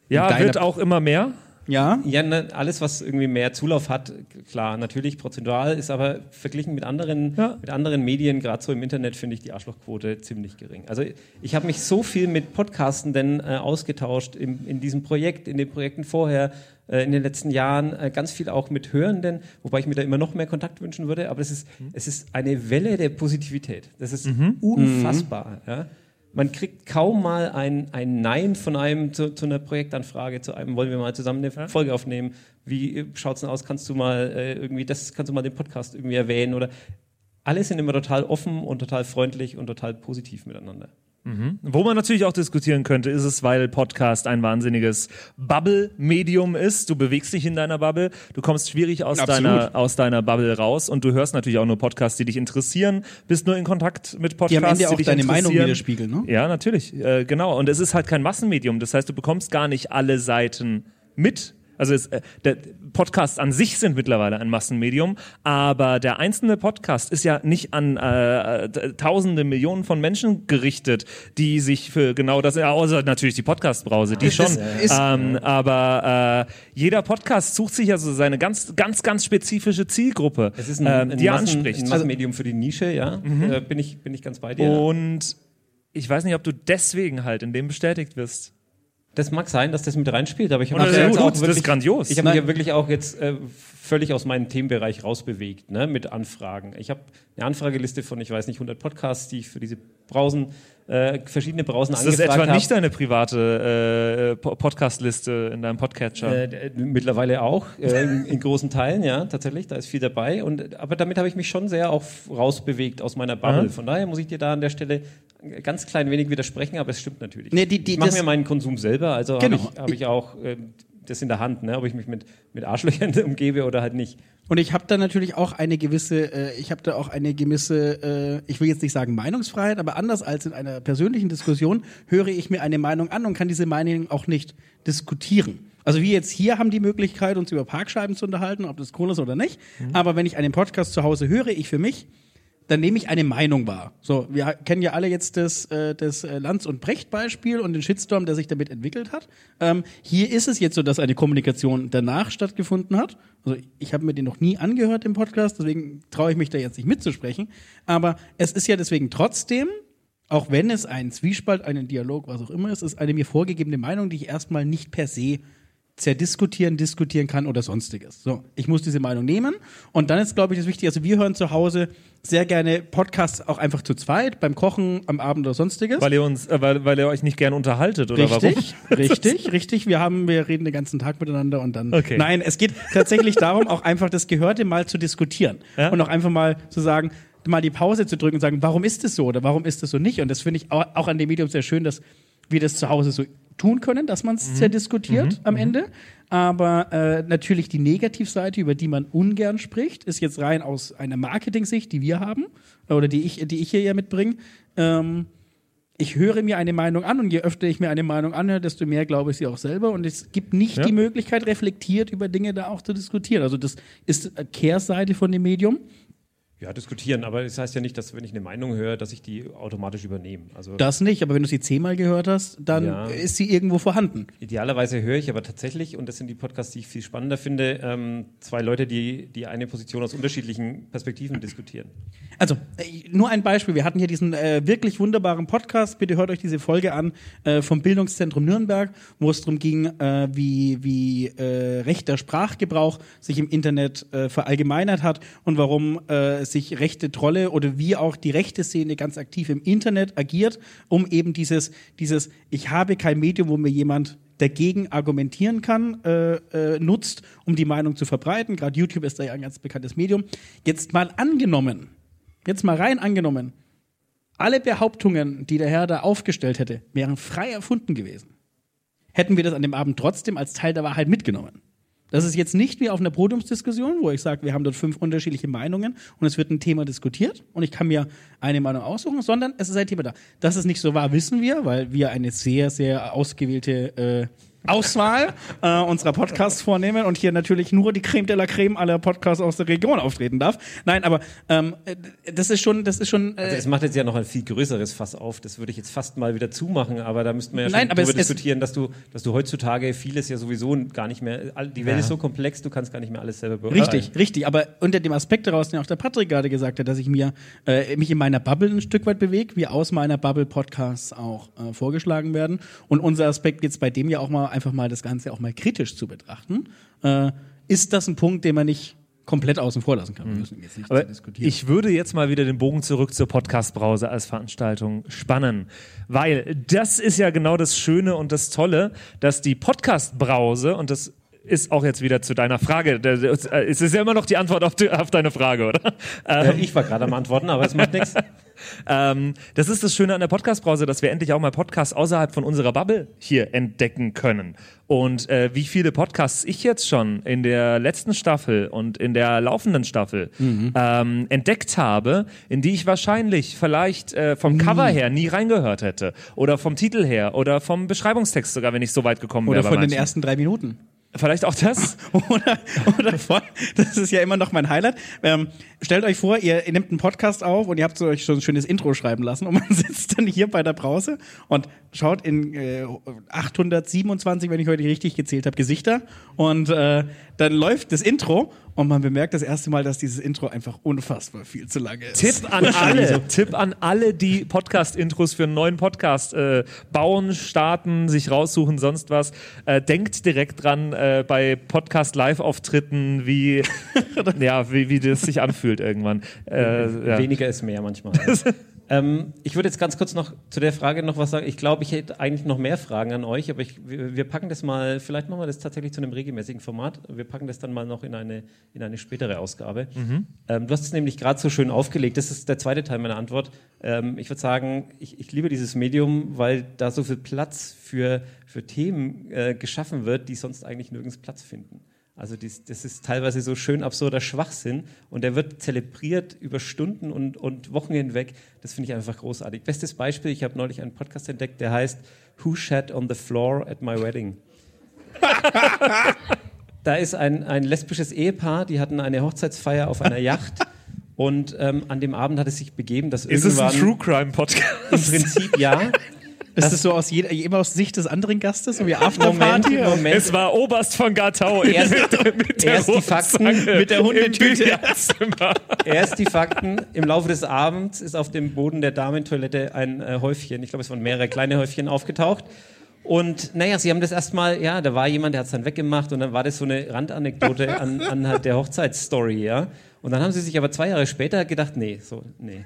Ja, wird auch immer mehr. Ja. Ja, ne, alles, was irgendwie mehr Zulauf hat, klar, natürlich prozentual, ist aber verglichen mit anderen, ja. mit anderen Medien, gerade so im Internet, finde ich die Arschlochquote ziemlich gering. Also ich habe mich so viel mit Podcastenden äh, ausgetauscht in, in diesem Projekt, in den Projekten vorher, äh, in den letzten Jahren, äh, ganz viel auch mit Hörenden, wobei ich mir da immer noch mehr Kontakt wünschen würde, aber es ist, mhm. es ist eine Welle der Positivität. Das ist mhm. unfassbar. Mhm. Ja? Man kriegt kaum mal ein, ein Nein von einem zu, zu, einer Projektanfrage, zu einem, wollen wir mal zusammen eine Folge aufnehmen? Wie schaut's denn aus? Kannst du mal äh, irgendwie, das kannst du mal den Podcast irgendwie erwähnen? Oder alle sind immer total offen und total freundlich und total positiv miteinander. Mhm. Wo man natürlich auch diskutieren könnte, ist es, weil Podcast ein wahnsinniges Bubble-Medium ist. Du bewegst dich in deiner Bubble, du kommst schwierig aus deiner, aus deiner Bubble raus und du hörst natürlich auch nur Podcasts, die dich interessieren, bist nur in Kontakt mit Podcasts, die am Ende auch die deine Meinung widerspiegeln, ne? Ja, natürlich, äh, genau. Und es ist halt kein Massenmedium. Das heißt, du bekommst gar nicht alle Seiten mit also es, äh, der Podcasts an sich sind mittlerweile ein Massenmedium, aber der einzelne Podcast ist ja nicht an äh, Tausende, Millionen von Menschen gerichtet, die sich für genau das, ja, außer natürlich die Podcast-Brause, die schon. Ähm, aber äh, jeder Podcast sucht sich also seine ganz, ganz, ganz spezifische Zielgruppe, es ist ein, äh, die er anspricht. Ein Massenmedium für die Nische, ja. Mhm. Äh, bin, ich, bin ich ganz bei dir. Und ich weiß nicht, ob du deswegen halt in dem bestätigt wirst. Das mag sein, dass das mit reinspielt, aber ich habe mich ja wirklich, das ist grandios. Ich habe mich ja wirklich auch jetzt äh, völlig aus meinem Themenbereich rausbewegt, ne, mit Anfragen. Ich habe eine Anfrageliste von, ich weiß nicht, 100 Podcasts, die ich für diese Brausen, äh, verschiedene Brausen angefragt habe. Das ist etwa hab. nicht deine private äh, Podcastliste in deinem Podcatcher? Äh, mittlerweile auch, äh, in, in, großen Teilen, ja, tatsächlich, da ist viel dabei. Und, aber damit habe ich mich schon sehr auch rausbewegt aus meiner Bubble. Von daher muss ich dir da an der Stelle ganz klein wenig widersprechen, aber es stimmt natürlich. Nee, die, die, ich mache mir meinen Konsum selber, also genau. habe ich, hab ich auch äh, das in der Hand, ne? ob ich mich mit, mit Arschlöchern umgebe oder halt nicht. Und ich habe da natürlich auch eine gewisse, äh, ich habe da auch eine gewisse, äh, ich will jetzt nicht sagen Meinungsfreiheit, aber anders als in einer persönlichen Diskussion höre ich mir eine Meinung an und kann diese Meinung auch nicht diskutieren. Also wir jetzt hier haben die Möglichkeit, uns über Parkscheiben zu unterhalten, ob das cool ist oder nicht. Mhm. Aber wenn ich einen Podcast zu Hause höre, ich für mich, dann nehme ich eine Meinung wahr. So, wir kennen ja alle jetzt das, äh, das äh, Lanz- und Brecht-Beispiel und den Shitstorm, der sich damit entwickelt hat. Ähm, hier ist es jetzt so, dass eine Kommunikation danach stattgefunden hat. Also ich habe mir den noch nie angehört im Podcast, deswegen traue ich mich da jetzt nicht mitzusprechen. Aber es ist ja deswegen trotzdem, auch wenn es ein Zwiespalt, einen Dialog, was auch immer ist, ist eine mir vorgegebene Meinung, die ich erstmal nicht per se zerdiskutieren, diskutieren kann oder sonstiges. So, ich muss diese Meinung nehmen und dann ist, glaube ich, das Wichtige, also wir hören zu Hause sehr gerne Podcasts auch einfach zu zweit, beim Kochen, am Abend oder sonstiges. Weil ihr uns, äh, weil, weil ihr euch nicht gern unterhaltet, oder richtig, warum? Richtig, richtig. Wir haben, wir reden den ganzen Tag miteinander und dann. Okay. Nein, es geht tatsächlich darum, auch einfach das Gehörte mal zu diskutieren. Ja? Und auch einfach mal zu sagen, mal die Pause zu drücken und sagen, warum ist es so oder warum ist es so nicht? Und das finde ich auch, auch an dem Medium sehr schön, dass wir das zu Hause so tun können, dass man es Mhm. zerdiskutiert am Ende. Aber äh, natürlich die Negativseite, über die man ungern spricht, ist jetzt rein aus einer Marketing-Sicht, die wir haben oder die ich, die ich hier ja mitbringe. Ähm, ich höre mir eine Meinung an und je öfter ich mir eine Meinung anhöre, desto mehr glaube ich sie auch selber. Und es gibt nicht Ja. die Möglichkeit, reflektiert über Dinge da auch zu diskutieren. Also das ist Kehrseite von dem Medium. Ja, diskutieren, aber das heißt ja nicht, dass wenn ich eine Meinung höre, dass ich die automatisch übernehme. Also Das nicht, aber wenn du sie zehnmal gehört hast, dann Ja. ist sie irgendwo vorhanden. idealerweise höre ich aber tatsächlich, und das sind die Podcasts, die ich viel spannender finde, ähm, zwei Leute, die die eine Position aus unterschiedlichen Perspektiven diskutieren. Also, äh, nur ein Beispiel. Wir hatten hier diesen äh, wirklich wunderbaren Podcast. Bitte hört euch diese Folge an äh, vom Bildungszentrum Nürnberg, wo es darum ging, äh, wie, wie äh, rechter Sprachgebrauch sich im Internet äh, verallgemeinert hat und warum äh, sich rechte Trolle oder wie auch die rechte Szene ganz aktiv im Internet agiert, um eben dieses, dieses Ich habe kein Medium, wo mir jemand dagegen argumentieren kann, äh, äh, nutzt, um die Meinung zu verbreiten. Gerade YouTube ist da ja ein ganz bekanntes Medium. Jetzt mal angenommen, jetzt mal rein angenommen, alle Behauptungen, die der Herr da aufgestellt hätte, wären frei erfunden gewesen. Hätten wir das an dem Abend trotzdem als Teil der Wahrheit mitgenommen. Das ist jetzt nicht wie auf einer Podiumsdiskussion, wo ich sage, wir haben dort fünf unterschiedliche Meinungen und es wird ein Thema diskutiert und ich kann mir eine Meinung aussuchen, sondern es ist ein Thema da. Dass es nicht so war, wissen wir, weil wir eine sehr, sehr ausgewählte äh, Auswahl äh, unserer Podcasts vornehmen und hier natürlich nur die Creme de la Creme aller Podcasts aus der Region auftreten darf. Nein, aber ähm, äh, das ist schon, das ist schon. Äh, Also das macht jetzt ja noch ein viel größeres Fass auf. Das würde ich jetzt fast mal wieder zumachen, aber da müssten wir ja schon Nein, darüber es- es- diskutieren, dass du, dass du heutzutage vieles ja sowieso gar nicht mehr. Die Welt ist so komplex, du kannst gar nicht mehr alles selber beurteilen. Richtig, richtig. Aber unter dem Aspekt daraus, den auch der Patrick gerade gesagt hat, dass ich mir äh, mich in meiner Bubble ein Stück weit bewege, wie aus meiner Bubble Podcasts auch äh, vorgeschlagen werden. Und unser Aspekt jetzt bei dem ja auch mal einfach mal das Ganze auch mal kritisch zu betrachten. Äh, ist das ein Punkt, den man nicht komplett außen vor lassen kann? Wir müssen jetzt nicht Aber diskutieren. ich würde jetzt mal wieder den Bogen zurück zur Podcast-Brause als Veranstaltung spannen, weil das ist ja genau das Schöne und das Tolle, dass die Podcast-Brause und das ist auch jetzt wieder zu deiner Frage. der- Es ist ja immer noch die Antwort auf, die, auf deine Frage, oder? Äh, ich war gerade am Antworten, aber es macht nichts. Ähm, das ist das Schöne an der Podcast-Brause, dass wir endlich auch mal Podcasts außerhalb von unserer Bubble hier entdecken können. Und äh, wie viele Podcasts ich jetzt schon in der letzten Staffel und in der laufenden Staffel ähm, entdeckt habe, in die ich wahrscheinlich vielleicht äh, vom Cover her nie reingehört hätte. Oder vom Titel her oder vom Beschreibungstext sogar, wenn ich so weit gekommen wäre. Oder von den ersten drei Minuten. Vielleicht auch das. oder, oder von, das ist ja immer noch mein Highlight. Ähm, stellt euch vor, ihr, ihr nehmt einen Podcast auf und ihr habt so euch schon ein schönes Intro schreiben lassen und man sitzt dann hier bei der Brause und schaut in äh, 827, wenn ich heute richtig gezählt habe, Gesichter und äh, dann läuft das Intro und man bemerkt das erste Mal, dass dieses Intro einfach unfassbar viel zu lange ist. Tipp an alle, Tipp an alle, die Podcast-Intros für einen neuen Podcast äh, bauen, starten, sich raussuchen, sonst was. Äh, denkt direkt dran äh, bei Podcast-Live-Auftritten, wie, ja, wie, wie das sich anfühlt irgendwann. Äh, ja. Weniger ist mehr manchmal. ähm, ich würde jetzt ganz kurz noch zu der Frage noch was sagen. Ich glaube, ich hätte eigentlich noch mehr Fragen an euch, aber ich, wir, wir packen das mal, vielleicht machen wir das tatsächlich zu einem regelmäßigen Format. Wir packen das dann mal noch in eine, in eine spätere Ausgabe. Ähm, du hast es nämlich gerade so schön aufgelegt. Das ist der zweite Teil meiner Antwort. Ähm, ich würde sagen, ich, ich liebe dieses Medium, weil da so viel Platz für, für Themen äh, geschaffen wird, die sonst eigentlich nirgends Platz finden. Also dies, das ist teilweise so schön absurder Schwachsinn und der wird zelebriert über Stunden und, und Wochen hinweg. Das finde ich einfach großartig. Bestes Beispiel, ich habe neulich einen Podcast entdeckt, der heißt Who Shat on the Floor at My Wedding. da ist ein, ein lesbisches Ehepaar, die hatten eine Hochzeitsfeier auf einer Yacht und ähm, an dem Abend hat es sich begeben, dass Ist es ein irgendwann True Crime-Podcast? im Prinzip ja. Ist das so aus jeder, immer aus Sicht des anderen Gastes, so wie Afterparty? Moment. Es war Oberst von Gartau Erst- mit, mit der erst die Fakten, mit der Hundetüte. Erst die Fakten. Im Laufe des Abends ist auf dem Boden der Damentoilette ein äh, Häufchen, ich glaube, es waren mehrere kleine Häufchen aufgetaucht. Und naja, sie haben das erstmal, ja, da war jemand, der hat es dann weggemacht und dann war das so eine Randanekdote an, an halt der Hochzeitsstory, ja. Und dann haben sie sich aber zwei Jahre später gedacht, nee, so, nee.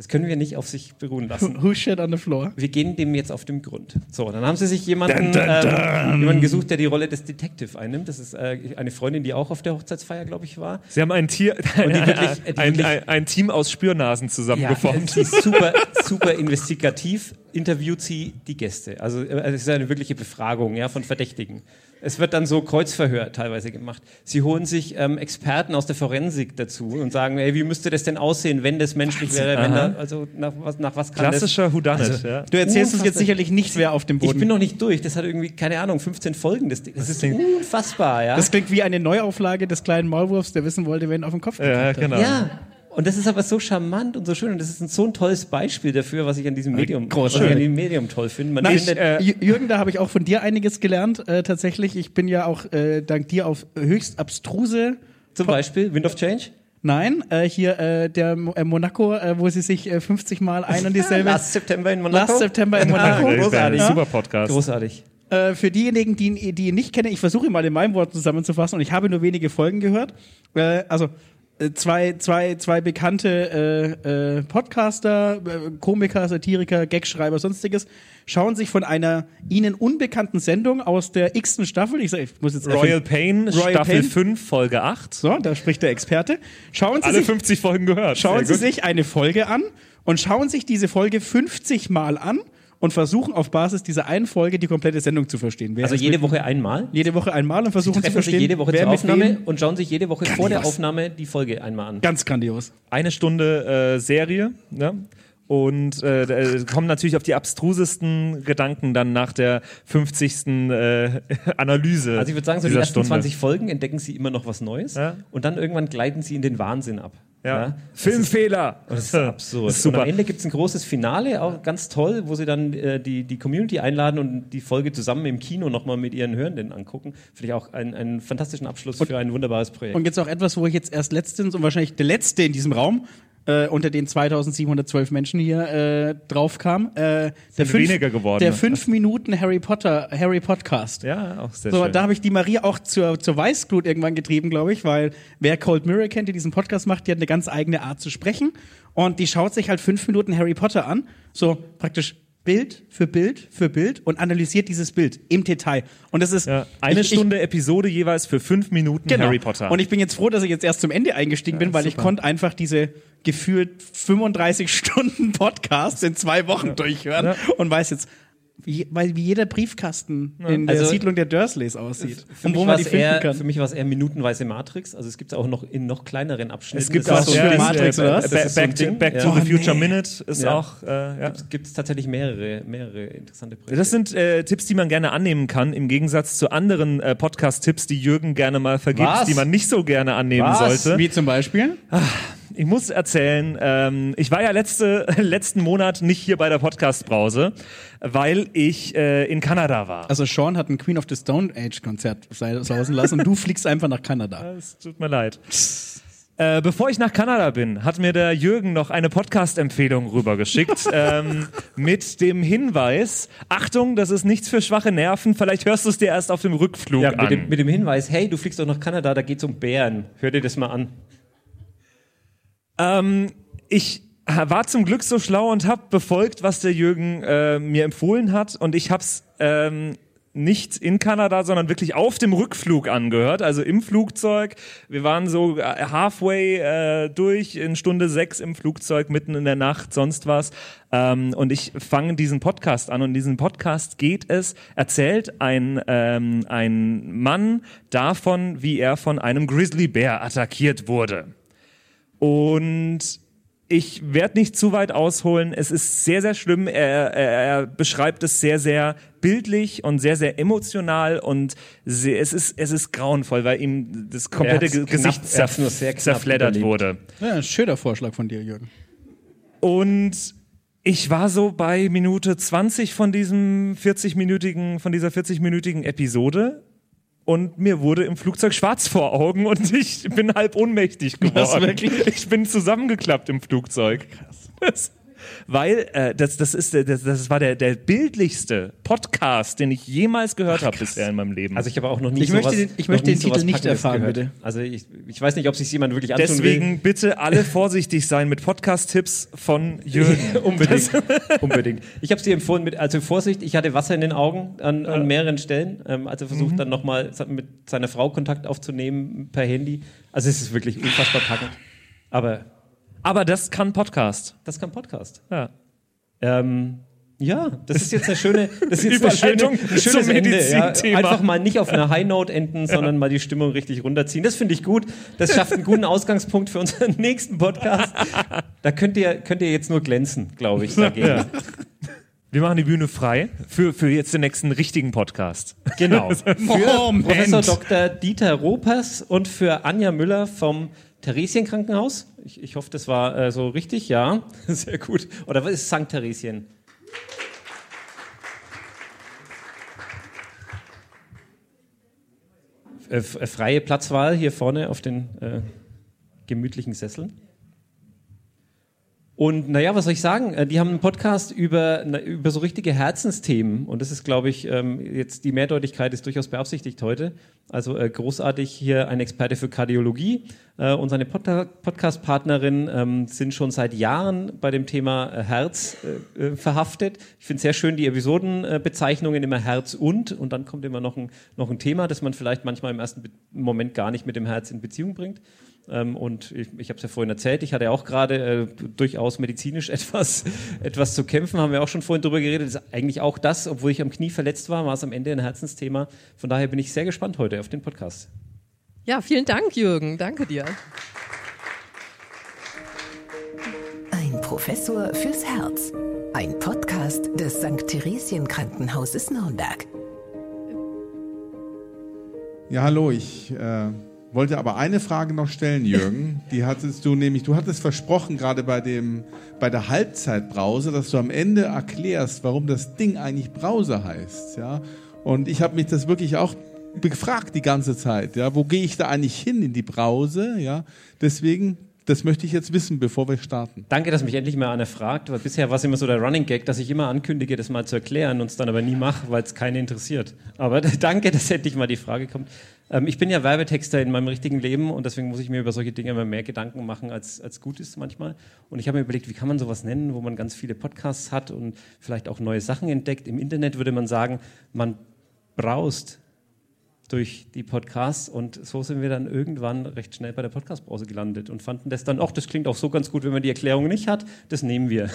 Das können wir nicht auf sich beruhen lassen. Who shit on the floor? Wir gehen dem jetzt auf den Grund. So, dann haben sie sich jemanden, ähm, jemanden gesucht, der die Rolle des Detective einnimmt. Das ist äh, eine Freundin, die auch auf der Hochzeitsfeier, glaube ich, war. Sie haben ein, Tier, Und die wirklich- die ein, wirklich- ein, ein Team aus Spürnasen zusammengeformt. sie ist super, super investigativ, interviewt sie die Gäste. Also äh, es ist eine wirkliche Befragung ja, von Verdächtigen. Es wird dann so Kreuzverhör teilweise gemacht. Sie holen sich ähm, Experten aus der Forensik dazu und sagen, ey, wie müsste das denn aussehen, wenn das menschlich wäre, wenn da, also nach was, nach was kann Klassischer Whodunit. Also- ja. Du erzählst uns jetzt sicherlich nicht, wer auf dem das? Ich Boden. bin noch nicht durch. Das hat irgendwie, keine Ahnung, 15 Folgen. Das, Ding. das ist unfassbar, ja. das klingt wie eine Neuauflage des kleinen Maulwurfs, der wissen wollte, wer ihn auf den Kopf Ja, gekriegt hat. genau. Ja. Und das ist aber so charmant und so schön. Und das ist ein, so ein tolles Beispiel dafür, was ich an diesem Medium, was großartig. ich an diesem Medium toll finde. Man Nein, findet, äh, J- Jürgen, da habe ich auch von dir einiges gelernt, äh, tatsächlich. Ich bin ja auch äh, dank dir auf höchst abstruse. zum Beispiel Wind of Change. Nein, äh, hier äh, der Mo- äh, Monaco, äh, wo sie sich äh, 50 Mal ein und dieselbe. Last September in Monaco. Last September in Monaco. Ah, großartig. Super Podcast. Großartig. Äh, für diejenigen, die, ihn- die ihn nicht kennen, ich versuche ihn mal in meinem Wort zusammenzufassen und ich habe nur wenige Folgen gehört. Äh, also äh, zwei, zwei, zwei bekannte äh, äh, Podcaster, äh, Komiker, Satiriker, Gagschreiber, sonstiges, schauen sich von einer ihnen unbekannten Sendung aus der x-ten Staffel, ich, sag, ich muss jetzt Royal Pain, Royal Staffel Pain. 5, Folge 8. So, da spricht der Experte. Schauen Sie Alle sich 50 Folgen gehört. Schauen Sehr Sie gut. sich eine Folge an und schauen sich diese Folge 50 Mal an und versuchen auf Basis dieser einen Folge die komplette Sendung zu verstehen. Wer Also jede mit- Woche einmal. jede Woche einmal und versuchen zu Treffen verstehen, sich jede Woche wer zur Aufnahme und schauen sich jede Woche vor der Grandios. Aufnahme die Folge einmal an. Ganz grandios. eine Stunde äh, Serie. Ne? Und äh, da kommen natürlich auf die abstrusesten Gedanken dann nach der 50. Äh, Analyse. Also ich würde sagen, so die ersten Stunde. 20 Folgen entdecken sie immer noch was Neues Ja. und dann irgendwann gleiten sie in den Wahnsinn ab. Ja. Filmfehler. Und das ist absurd. Das ist super. Und am Ende gibt es ein großes Finale, auch ganz toll, wo sie dann äh, die, die Community einladen und die Folge zusammen im Kino nochmal mit ihren Hörenden angucken. Finde ich auch einen, einen fantastischen Abschluss für ein wunderbares Projekt. Und jetzt auch etwas, wo ich jetzt erst letztens und wahrscheinlich der letzte in diesem Raum äh, unter den 2712 Menschen hier äh, drauf kam. Äh, der weniger geworden, Der ne? 5 Minuten Harry Potter Harry Podcast. Ja, auch sehr So, schön. da habe ich die Marie auch zur, zur Weißglut irgendwann getrieben, glaube ich, weil wer Cold Mirror kennt, die diesen Podcast macht, die hat eine ganz eigene Art zu sprechen. Und die schaut sich halt fünf Minuten Harry Potter an, so praktisch Bild für Bild für Bild und analysiert dieses Bild im Detail. Und das ist ja, eine ich, ich, Stunde Episode jeweils für fünf Minuten Genau. Harry Potter. Und ich bin jetzt froh, dass ich jetzt erst zum Ende eingestiegen bin, weil ich konnte einfach diese gefühlt 35 Stunden Podcast in zwei Wochen durchhören Ja. und weiß jetzt, wie, weil wie jeder Briefkasten in der Also, Siedlung der Dursleys aussieht Für und mich wo man die finden eher, kann. für mich war es eher minutenweise Matrix. Also es gibt es auch noch in noch kleineren Abschnitten. Es gibt Das auch so ein Matrix, äh, oder was? Ba- Das ist so Back, to, Ding. Back Ja. to the Oh, Future nee. Minute ist Ja. auch. Äh, ja. Gibt es tatsächlich mehrere, mehrere interessante Projekte. Das sind äh, Tipps, die man gerne annehmen kann, im Gegensatz zu anderen äh, Podcast-Tipps, die Jürgen gerne mal vergibt, Was? die man nicht so gerne annehmen Was? sollte. Wie zum Beispiel? Ich muss erzählen, ähm, ich war ja letzte, letzten Monat nicht hier bei der Podcast-Brause, weil ich äh, in Kanada war. Also Sean hat ein Queen of the Stone Age Konzert sausen lassen und du fliegst einfach nach Kanada. Es tut mir leid. Äh, bevor ich nach Kanada bin, hat mir der Jürgen noch eine Podcast-Empfehlung rübergeschickt ähm, mit dem Hinweis: Achtung, das ist nichts für schwache Nerven. Vielleicht hörst du es dir erst auf dem Rückflug ja, an. mit, dem, mit dem Hinweis, hey, du fliegst doch nach Kanada, da geht's um Bären. Hör dir das mal an. Ähm, ich war zum Glück so schlau und habe befolgt, was der Jürgen äh, mir empfohlen hat. Und ich habe es ähm, nicht in Kanada, sondern wirklich auf dem Rückflug angehört, also im Flugzeug. Wir waren so äh, halfway äh, durch, in Stunde sechs im Flugzeug, mitten in der Nacht, sonst was. Ähm, und ich fange diesen Podcast an und in diesem Podcast geht es, erzählt ein, ähm, ein Mann davon, wie er von einem Grizzlybär attackiert wurde. Und ich werde nicht zu weit ausholen. Es ist sehr, sehr schlimm. Er, er, er beschreibt es sehr, sehr bildlich und sehr, sehr emotional und sehr, es, ist, es ist grauenvoll, weil ihm das komplette Gesicht hat's nur sehr knapp zerfleddert überlebt. wurde. Ja, ein schöner Vorschlag von dir, Jürgen. Und ich war so bei Minute 20 von diesem 40-minütigen, von dieser 40-minütigen Episode. Und mir wurde im Flugzeug schwarz vor Augen und ich bin halb ohnmächtig geworden. Ich bin zusammengeklappt im Flugzeug. Krass. Weil äh, das, das, ist, das, das war der, der bildlichste Podcast, den ich jemals gehört habe bisher in meinem Leben. Also ich habe auch noch nie Ich sowas, möchte den- ich möchte den Titel nicht erfahren, gehört. bitte. Also ich, ich weiß nicht, ob sich jemand wirklich antun Deswegen bitte alle vorsichtig sein mit Podcast-Tipps von Jürgen. will. unbedingt, unbedingt. Ich habe es dir empfohlen mit, also Vorsicht, ich hatte Wasser in den Augen an, an mehreren Stellen, ähm, als er versucht dann nochmal mit seiner Frau Kontakt aufzunehmen per Handy. Also es ist wirklich unfassbar packend. Aber Aber das kann Podcast. das kann Podcast. Ja. Ähm, ja, das ist jetzt eine schöne, das ist jetzt eine schöne, ein schönes zum Ende. Ja. Einfach mal nicht auf einer High Note enden, sondern mal die Stimmung richtig runterziehen. Das finde ich gut. Das schafft einen guten Ausgangspunkt für unseren nächsten Podcast. Da könnt ihr, könnt ihr jetzt nur glänzen, glaube ich, dagegen. Wir machen die Bühne frei für, für jetzt den nächsten richtigen Podcast. Genau. Für Moment. Professor Dr. Dieter Ropers und für Anja Müller vom Theresienkrankenhaus. Ich, ich hoffe, das war äh, so richtig, ja. Sehr gut. Oder was ist St. Theresien? Äh, äh, freie Platzwahl hier vorne auf den äh, gemütlichen Sesseln. Und naja, was soll ich sagen? Äh, Die haben einen Podcast über, über so richtige Herzensthemen. Und das ist, glaube ich, ähm, jetzt die Mehrdeutigkeit ist durchaus beabsichtigt heute. Also äh, großartig hier ein Experte für Kardiologie. Äh, und seine Pod Podcast-Partnerin ähm, sind schon seit Jahren bei dem Thema Herz verhaftet. Ich finde sehr schön die Episodenbezeichnungen immer Herz und. Und dann kommt immer noch ein, noch ein Thema, das man vielleicht manchmal im ersten Moment gar nicht mit dem Herz in Beziehung bringt. Ähm, und ich, ich habe es ja vorhin erzählt, ich hatte auch gerade äh, durchaus medizinisch etwas, etwas zu kämpfen, haben wir auch schon vorhin drüber geredet. Das ist eigentlich auch das, obwohl ich am Knie verletzt war, war es am Ende ein Herzensthema. Von daher bin ich sehr gespannt heute auf den Podcast. Ja, vielen Dank, Jürgen. Danke dir. Ein Professor fürs Herz. Ein Podcast des St. Theresien Krankenhauses Nürnberg. Ja, hallo, ich äh, wollte aber eine Frage noch stellen, Jürgen. Die hattest du nämlich, du hattest versprochen, gerade bei, dem, bei der Halbzeitbrause, dass du am Ende erklärst, warum das Ding eigentlich Brause heißt. Ja? Und ich habe mich das wirklich auch gefragt die ganze Zeit. Ja? Wo gehe ich da eigentlich hin in die Brause? Ja? Deswegen, das möchte ich jetzt wissen, bevor wir starten. Danke, dass mich endlich mal einer fragt, weil bisher war es immer so der Running Gag, dass ich immer ankündige, das mal zu erklären und es dann aber nie mache, weil es keinen interessiert. Aber danke, dass endlich mal die Frage kommt. Ähm, ich bin ja Werbetexter in meinem richtigen Leben und deswegen muss ich mir über solche Dinge immer mehr Gedanken machen, als, als gut ist manchmal. Und ich habe mir überlegt, wie kann man sowas nennen, wo man ganz viele Podcasts hat und vielleicht auch neue Sachen entdeckt. Im Internet würde man sagen, man braust durch die Podcasts und so sind wir dann irgendwann recht schnell bei der Podcastbrause gelandet und fanden das dann, ach, das klingt auch so ganz gut, wenn man die Erklärung nicht hat, das nehmen wir.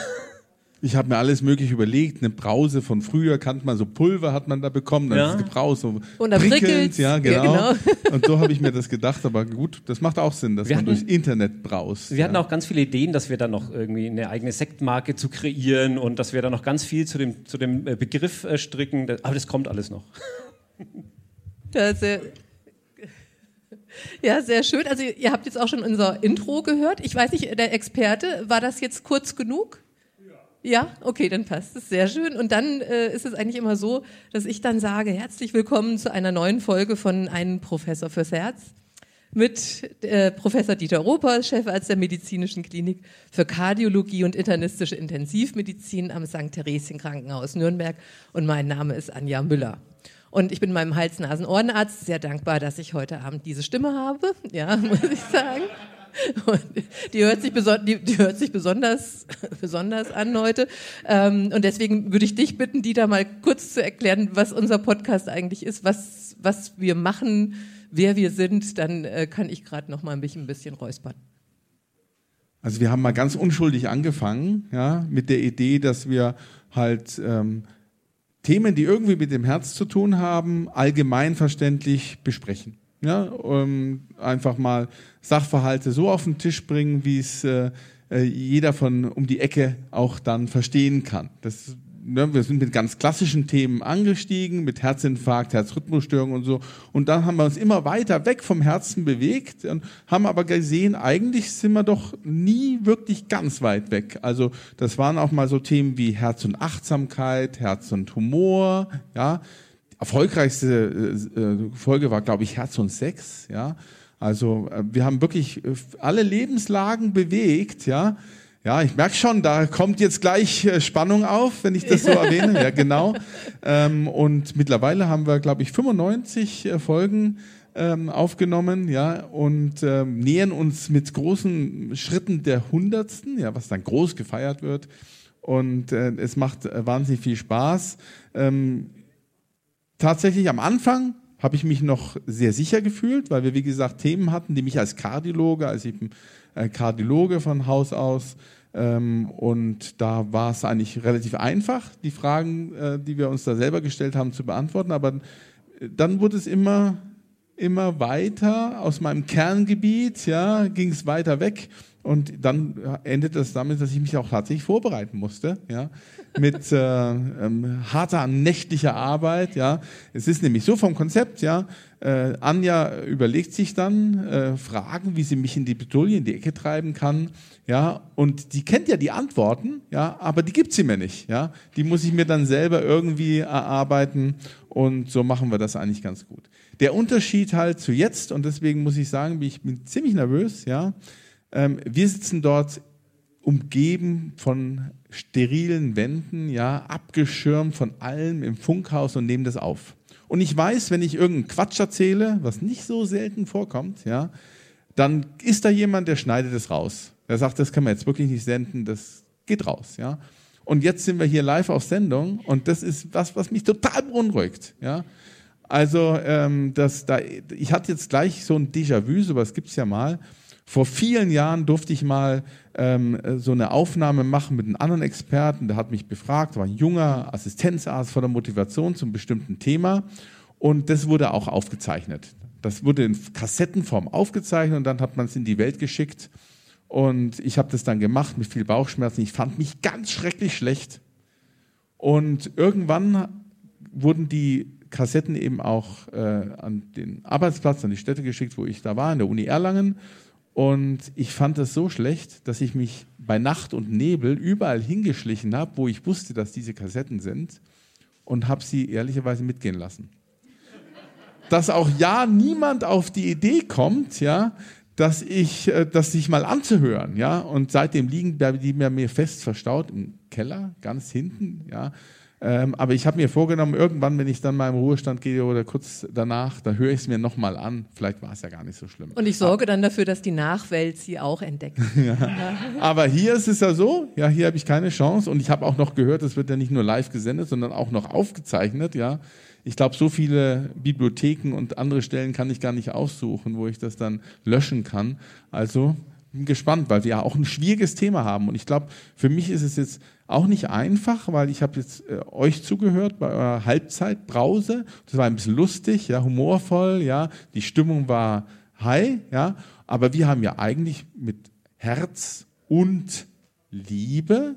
Ich habe mir alles mögliche überlegt. Eine Brause von früher kannte man so Pulver hat man da bekommen, dann Ja. ist es gebraust, so Und da prickelnd, prickelt's. ja Ja, genau. genau. Und so habe ich mir das gedacht, aber gut, das macht auch Sinn, dass Wir man hatten- durchs Internet braust. Wir ja. hatten auch ganz viele Ideen, dass wir dann noch irgendwie eine eigene Sektmarke zu kreieren und dass wir da noch ganz viel zu dem, zu dem äh, Begriff äh, stricken. Aber das kommt alles noch. Ja, sehr, ja, sehr schön. Also ihr habt jetzt auch schon unser Intro gehört. Ich weiß nicht, der Experte, war das jetzt kurz genug? Ja, okay, dann passt es. Sehr schön. Und dann äh, ist es eigentlich immer so, dass ich dann sage, herzlich willkommen zu einer neuen Folge von Einem Professor fürs Herz mit äh, Professor Dieter Ropers, Chefarzt der Medizinischen Klinik für Kardiologie und internistische Intensivmedizin am St. Theresien Krankenhaus Nürnberg. Und mein Name ist Anja Müller. Und ich bin meinem Hals-Nasen-Ohrenarzt sehr dankbar, dass ich heute Abend diese Stimme habe. Ja, muss ich sagen. Und die hört sich, die, die hört sich besonders, besonders an heute. Ähm, und deswegen würde ich dich bitten, Dieter, mal kurz zu erklären, was unser Podcast eigentlich ist, was, was wir machen, wer wir sind. Dann äh, kann ich gerade noch mal ein bisschen, ein bisschen räuspern. Also wir haben mal ganz unschuldig angefangen, ja, mit der Idee, dass wir halt ähm, Themen, die irgendwie mit dem Herz zu tun haben, allgemeinverständlich besprechen. Ja, ähm, einfach mal Sachverhalte so auf den Tisch bringen, wie es äh, äh, jeder von um die Ecke auch dann verstehen kann. Das, ne, wir sind mit ganz klassischen Themen angestiegen, mit Herzinfarkt, Herzrhythmusstörungen und so. Und dann haben wir uns immer weiter weg vom Herzen bewegt und haben aber gesehen, eigentlich sind wir doch nie wirklich ganz weit weg. Also das waren auch mal so Themen wie Herz und Achtsamkeit, Herz und Humor, ja. Erfolgreichste äh, äh, Folge war, glaube ich, Herz und Sex, ja. Also äh, wir haben wirklich äh, alle Lebenslagen bewegt, ja. Ja, ich merke schon, da kommt jetzt gleich äh, Spannung auf, wenn ich das so erwähne. Ja, genau. Ähm, und mittlerweile haben wir, glaube ich, 95 äh, Folgen ähm, aufgenommen, ja, und ähm, nähern uns mit großen Schritten der Hundertsten, ja, was dann groß gefeiert wird. Und äh, es macht äh, wahnsinnig viel Spaß. Ähm, tatsächlich am Anfang habe ich mich noch sehr sicher gefühlt, weil wir, wie gesagt, Themen hatten, die mich als Kardiologe, als ich bin äh, Kardiologe von Haus aus, und da war es eigentlich relativ einfach, die Fragen, äh, die wir uns da selber gestellt haben, zu beantworten. Aber äh, dann wurde es immer, immer weiter aus meinem Kerngebiet, ja, ging es weiter weg. Und dann endete es damit, dass ich mich auch tatsächlich vorbereiten musste, ja, mit äh, ähm, harter nächtlicher Arbeit, ja. Es ist nämlich so vom Konzept, ja. Äh, Anja überlegt sich dann äh, Fragen, wie sie mich in die Betulie, in die Ecke treiben kann, ja. Und die kennt ja die Antworten, ja, aber die gibt sie mir nicht, ja. Die muss ich mir dann selber irgendwie erarbeiten und so machen wir das eigentlich ganz gut. Der Unterschied halt zu jetzt und deswegen muss ich sagen, ich bin ziemlich nervös, ja ähm, wir sitzen dort umgeben von sterilen Wänden, ja, abgeschirmt von allem im Funkhaus und nehmen das auf. Und ich weiß, wenn ich irgendeinen Quatsch erzähle, was nicht so selten vorkommt, ja, dann ist da jemand, der schneidet es raus. Der sagt, das kann man jetzt wirklich nicht senden, das geht raus, ja. Und jetzt sind wir hier live auf Sendung und das ist was, was mich total beunruhigt, ja. Also, ähm, das, da, ich hatte jetzt gleich so ein Déjà-vu, sowas gibt's ja mal. Vor vielen Jahren durfte ich mal ähm, so eine Aufnahme machen mit einem anderen Experten, der hat mich befragt, war ein junger Assistenzarzt von der Motivation zum bestimmten Thema und das wurde auch aufgezeichnet. Das wurde in Kassettenform aufgezeichnet und dann hat man es in die Welt geschickt und ich habe das dann gemacht mit viel Bauchschmerzen. Ich fand mich ganz schrecklich schlecht und irgendwann wurden die Kassetten eben auch äh, an den Arbeitsplatz, an die Städte geschickt, wo ich da war, in der Uni Erlangen. Und ich fand das so schlecht, dass ich mich bei Nacht und Nebel überall hingeschlichen habe, wo ich wusste, dass diese Kassetten sind und habe sie ehrlicherweise mitgehen lassen. Dass auch ja niemand auf die Idee kommt, ja, dass ich, äh, das sich mal anzuhören, ja. Und seitdem liegen die mir fest verstaut im Keller, ganz hinten, ja. Ähm, aber ich habe mir vorgenommen, irgendwann, wenn ich dann mal im Ruhestand gehe oder kurz danach, da höre ich es mir nochmal an. Vielleicht war es ja gar nicht so schlimm. Und ich sorge dann dafür, dass die Nachwelt sie auch entdeckt. ja. Aber hier ist es ja so, ja, hier habe ich keine Chance. Und ich habe auch noch gehört, es wird ja nicht nur live gesendet, sondern auch noch aufgezeichnet, ja. Ich glaube, so viele Bibliotheken und andere Stellen kann ich gar nicht aussuchen, wo ich das dann löschen kann. Also bin gespannt, weil wir ja auch ein schwieriges Thema haben. Und ich glaube, für mich ist es jetzt auch nicht einfach, weil ich habe jetzt äh, euch zugehört bei eurer Halbzeitbrause. Das war ein bisschen lustig, ja, humorvoll, ja. Die Stimmung war high, ja. Aber wir haben ja eigentlich mit Herz und Liebe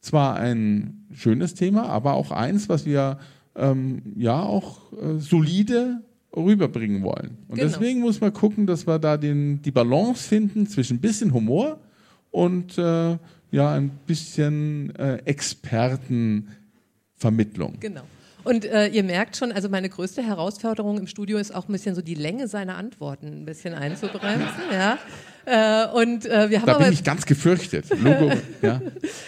zwar ein schönes Thema, aber auch eins, was wir ähm, ja auch äh, solide rüberbringen wollen. Und genau. deswegen muss man gucken, dass wir da den, die Balance finden zwischen ein bisschen Humor und äh, ja ein bisschen äh, Expertenvermittlung. Genau. Und äh, ihr merkt schon, also meine größte Herausforderung im Studio ist auch ein bisschen so die Länge seiner Antworten ein bisschen einzubremsen. ja. Äh, und, äh, wir haben da bin ich ganz gefürchtet. Logo, ja,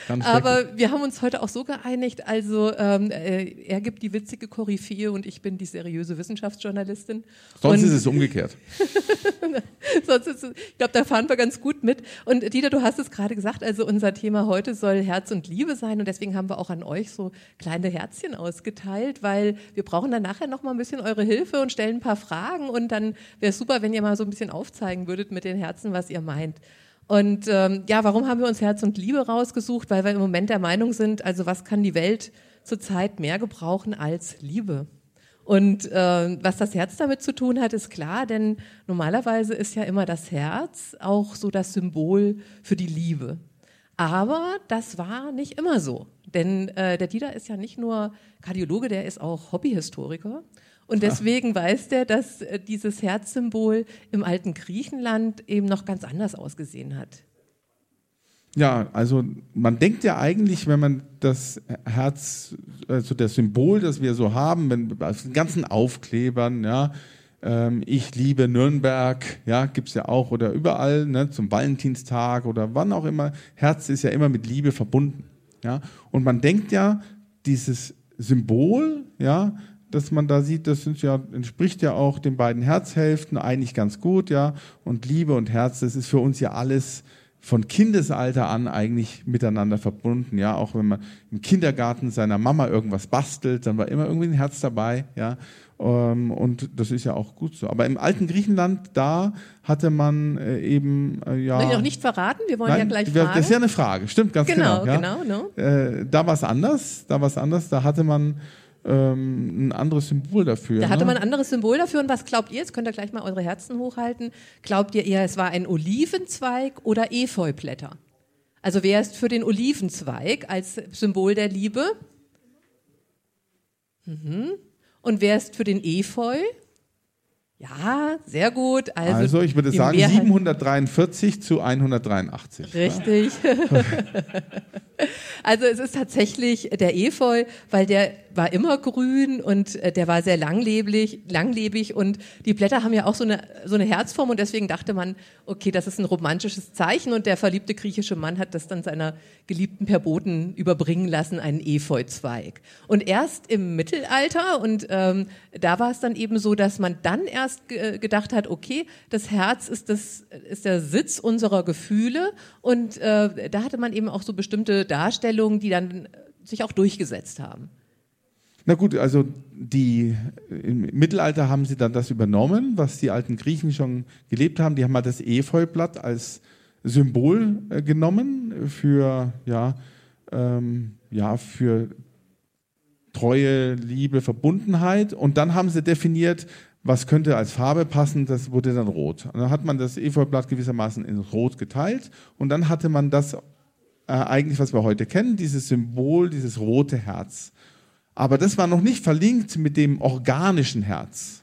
ganz aber wir haben uns heute auch so geeinigt, also ähm, äh, er gibt die witzige Koryphäe und ich bin die seriöse Wissenschaftsjournalistin. Sonst und ist es umgekehrt. Sonst ist es, ich glaube, da fahren wir ganz gut mit. Und Dieter, du hast es gerade gesagt, also unser Thema heute soll Herz und Liebe sein und deswegen haben wir auch an euch so kleine Herzchen ausgeteilt, weil wir brauchen dann nachher noch mal ein bisschen eure Hilfe und stellen ein paar Fragen und dann wäre es super, wenn ihr mal so ein bisschen aufzeigen würdet mit den Herzen, was ihr meint. Und ähm, ja, warum haben wir uns Herz und Liebe rausgesucht? Weil wir im Moment der Meinung sind, also was kann die Welt zurzeit mehr gebrauchen als Liebe? Und äh, was das Herz damit zu tun hat, ist klar, denn normalerweise ist ja immer das Herz auch so das Symbol für die Liebe. Aber das war nicht immer so. Denn äh, der Dieter ist ja nicht nur Kardiologe, der ist auch Hobbyhistoriker. Und deswegen weiß der, dass äh, dieses Herzsymbol im alten Griechenland eben noch ganz anders ausgesehen hat. Ja, also man denkt ja eigentlich, wenn man das Herz, also das Symbol, das wir so haben, wenn, aus den ganzen Aufklebern, ja, ähm, ich liebe Nürnberg, ja, gibt's ja auch oder überall, ne, zum Valentinstag oder wann auch immer. Herz ist ja immer mit Liebe verbunden, ja. Und man denkt ja, dieses Symbol, ja, dass man da sieht, das ja, entspricht ja auch den beiden Herzhälften eigentlich ganz gut, ja. Und Liebe und Herz, das ist für uns ja alles von Kindesalter an eigentlich miteinander verbunden, ja. Auch wenn man im Kindergarten seiner Mama irgendwas bastelt, dann war immer irgendwie ein Herz dabei, ja. Ähm, und das ist ja auch gut so. Aber im alten Griechenland, da hatte man äh, eben, äh, ja. Soll ich noch nicht verraten? Wir wollen Nein, ja gleich fragen. Das ist ja eine Frage, stimmt, ganz Genau, genau. genau, ja. Äh, da war es anders, da war es anders, da hatte man ähm, ein anderes Symbol dafür. Da hatte ne? man ein anderes Symbol dafür. Und was glaubt ihr? Jetzt könnt ihr gleich mal eure Herzen hochhalten. Glaubt ihr eher, es war ein Olivenzweig oder Efeublätter? Also wer ist für den Olivenzweig als Symbol der Liebe? Mhm. Und wer ist für den Efeu? Ja, sehr gut. Also, Also, ich würde sagen Mehrheit- 743 zu 183. Richtig. also es ist tatsächlich der Efeu, weil der war immer grün und äh, der war sehr langlebig, langlebig und die Blätter haben ja auch so eine, so eine Herzform und deswegen dachte man, okay, das ist ein romantisches Zeichen und der verliebte griechische Mann hat das dann seiner Geliebten per Boten überbringen lassen, einen Efeuzweig. Und erst im Mittelalter und ähm, da war es dann eben so, dass man dann erst ge gedacht hat, okay, das Herz ist, das, ist der Sitz unserer Gefühle und äh, da hatte man eben auch so bestimmte Darstellungen, die dann sich auch durchgesetzt haben. Na gut, also die, im Mittelalter haben sie dann das übernommen, was die alten Griechen schon gelebt haben. Die haben mal das Efeublatt als Symbol äh, genommen für, ja, ähm, ja, für Treue, Liebe, Verbundenheit. Und dann haben sie definiert, was könnte als Farbe passen, das wurde dann rot. Und dann hat man das Efeublatt gewissermaßen in rot geteilt und dann hatte man das äh, eigentlich, was wir heute kennen, dieses Symbol, dieses rote Herz. Aber das war noch nicht verlinkt mit dem organischen Herz.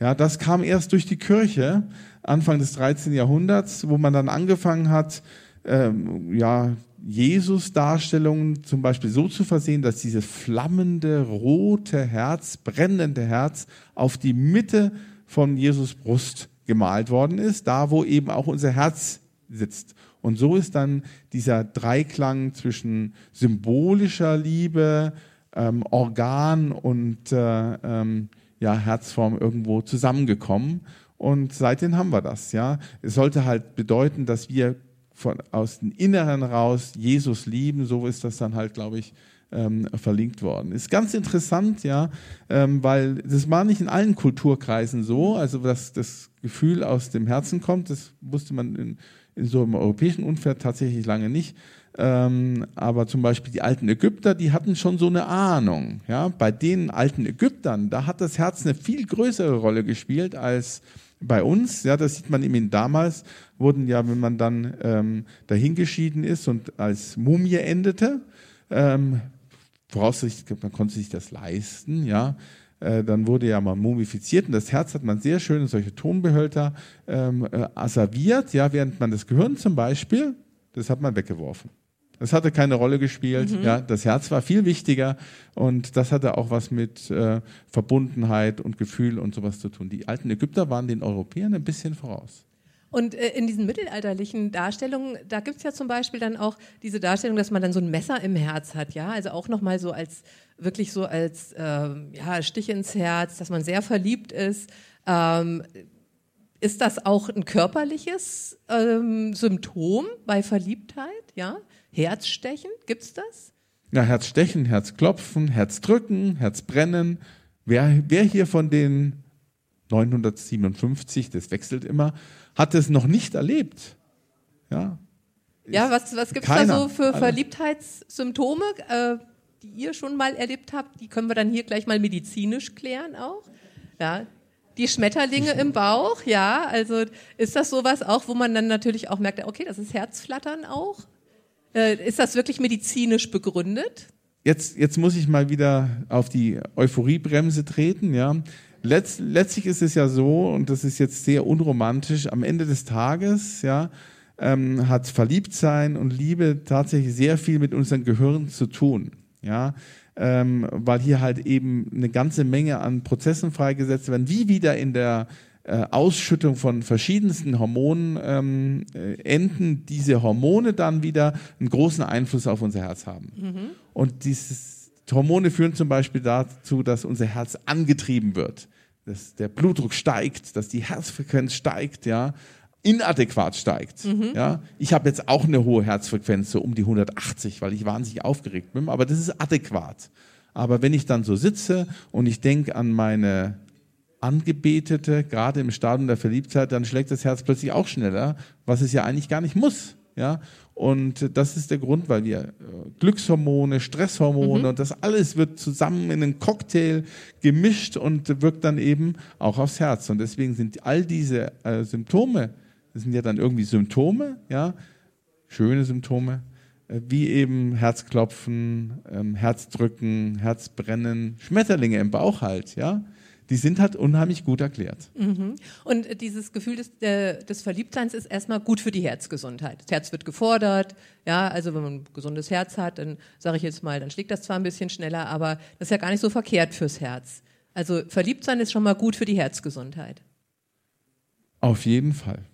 Ja, das kam erst durch die Kirche Anfang des 13. Jahrhunderts, wo man dann angefangen hat, ähm, ja, Jesus-Darstellungen zum Beispiel so zu versehen, dass dieses flammende, rote Herz, brennende Herz auf die Mitte von Jesus Brust gemalt worden ist, da wo eben auch unser Herz sitzt. Und so ist dann dieser Dreiklang zwischen symbolischer Liebe, ähm, Organ und äh, ähm, ja, Herzform irgendwo zusammengekommen. Und seitdem haben wir das. Ja, es sollte halt bedeuten, dass wir von aus dem Inneren raus Jesus lieben. So ist das dann halt, glaube ich, ähm, verlinkt worden. Ist ganz interessant, ja, ähm, weil das war nicht in allen Kulturkreisen so. Also dass das Gefühl aus dem Herzen kommt, das wusste man in, in so einem europäischen Umfeld tatsächlich lange nicht. Ähm, aber zum Beispiel die alten Ägypter, die hatten schon so eine Ahnung. Ja, bei den alten Ägyptern, da hat das Herz eine viel größere Rolle gespielt als bei uns. Ja, das sieht man eben damals wurden ja, wenn man dann ähm, dahingeschieden ist und als Mumie endete, ähm, voraussichtlich, man konnte sich das leisten, ja, äh, dann wurde ja mal mumifiziert und das Herz hat man sehr schön in solche Tonbehälter ähm, äh, asserviert, ja, während man das Gehirn zum Beispiel, das hat man weggeworfen. Das hatte keine Rolle gespielt. Mhm. Ja, das Herz war viel wichtiger und das hatte auch was mit äh, Verbundenheit und Gefühl und sowas zu tun. Die alten Ägypter waren den Europäern ein bisschen voraus. Und äh, in diesen mittelalterlichen Darstellungen, da gibt's ja zum Beispiel dann auch diese Darstellung, dass man dann so ein Messer im Herz hat, ja, also auch nochmal so als, wirklich so als ähm, ja, Stich ins Herz, dass man sehr verliebt ist. Ähm, ist das auch ein körperliches ähm, Symptom bei Verliebtheit, ja? Herzstechen, gibt's das? Ja, Herzstechen, Herzklopfen, Herzdrücken, Herzbrennen. Wer, wer hier von den 957, das wechselt immer, hat es noch nicht erlebt? Ja. Ja, was, was gibt's da Keiner. so für Alle. Verliebtheitssymptome, äh, die ihr schon mal erlebt habt? Die können wir dann hier gleich mal medizinisch klären auch. Ja. Die Schmetterlinge im Bauch, ja, also ist das sowas auch, wo man dann natürlich auch merkt, okay, das ist Herzflattern auch? Äh, ist das wirklich medizinisch begründet? Jetzt, jetzt muss ich mal wieder auf die Euphoriebremse treten, ja. Letz, letztlich ist es ja so, und das ist jetzt sehr unromantisch, am Ende des Tages, ja, ähm, hat Verliebtsein und Liebe tatsächlich sehr viel mit unserem Gehirn zu tun, ja. Ähm, weil hier halt eben eine ganze Menge an Prozessen freigesetzt werden, wie wieder in der äh, Ausschüttung von verschiedensten Hormonen ähm, äh, enden diese Hormone dann wieder einen großen Einfluss auf unser Herz haben. Mhm. Und dieses Hormone führen zum Beispiel dazu, dass unser Herz angetrieben wird, dass der Blutdruck steigt, dass die Herzfrequenz steigt, ja, inadäquat steigt. Mhm. Ja, ich habe jetzt auch eine hohe Herzfrequenz, so um die 180, weil ich wahnsinnig aufgeregt bin, aber das ist adäquat. Aber wenn ich dann so sitze und ich denke an meine Angebetete, gerade im Stadium der Verliebtheit, dann schlägt das Herz plötzlich auch schneller, was es ja eigentlich gar nicht muss. Ja, und das ist der Grund, weil wir äh, Glückshormone, Stresshormone mhm. und das alles wird zusammen in einen Cocktail gemischt und wirkt dann eben auch aufs Herz. Und deswegen sind all diese äh, Symptome, das sind ja dann irgendwie Symptome, ja, schöne Symptome, äh, wie eben Herzklopfen, ähm, Herzdrücken, Herzbrennen, Schmetterlinge im Bauch halt, ja die sind halt unheimlich gut erklärt. Mhm. Und dieses Gefühl des, äh, des Verliebtseins ist erstmal gut für die Herzgesundheit. Das Herz wird gefordert, ja, also wenn man ein gesundes Herz hat, dann sage ich jetzt mal, dann schlägt das zwar ein bisschen schneller, aber das ist ja gar nicht so verkehrt fürs Herz. Also Verliebtsein ist schon mal gut für die Herzgesundheit. Auf jeden Fall.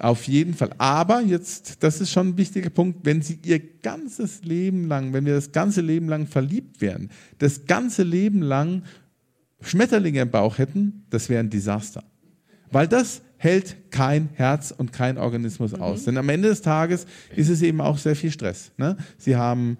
Auf jeden Fall. Aber jetzt, das ist schon ein wichtiger Punkt, wenn Sie Ihr ganzes Leben lang, wenn wir das ganze Leben lang verliebt werden, das ganze Leben lang Schmetterlinge im Bauch hätten, das wäre ein Desaster. Weil das hält kein Herz und kein Organismus mhm. aus. Denn am Ende des Tages ist es eben auch sehr viel Stress. Ne? Sie haben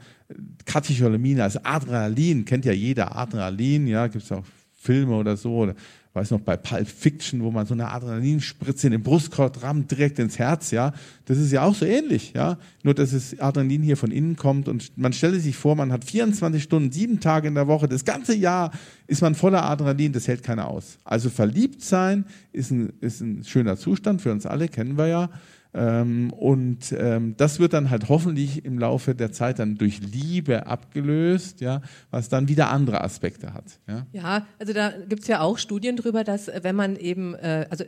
Katecholamine, also Adrenalin, kennt ja jeder Adrenalin, ja, gibt es auch Filme oder so, oder weiß noch bei Pulp Fiction, wo man so eine Adrenalinspritze in den Brustkorb rammt, direkt ins Herz, ja. Das ist ja auch so ähnlich, ja. Nur, dass das Adrenalin hier von innen kommt und man stelle sich vor, man hat 24 Stunden, sieben Tage in der Woche, das ganze Jahr ist man voller Adrenalin, das hält keiner aus. Also verliebt sein ist ein, ist ein schöner Zustand für uns alle, kennen wir ja. Ähm, und ähm, das wird dann halt hoffentlich im Laufe der Zeit dann durch Liebe abgelöst, ja, was dann wieder andere Aspekte hat. Ja, ja also da gibt es ja auch Studien drüber, dass äh, wenn man eben, äh, also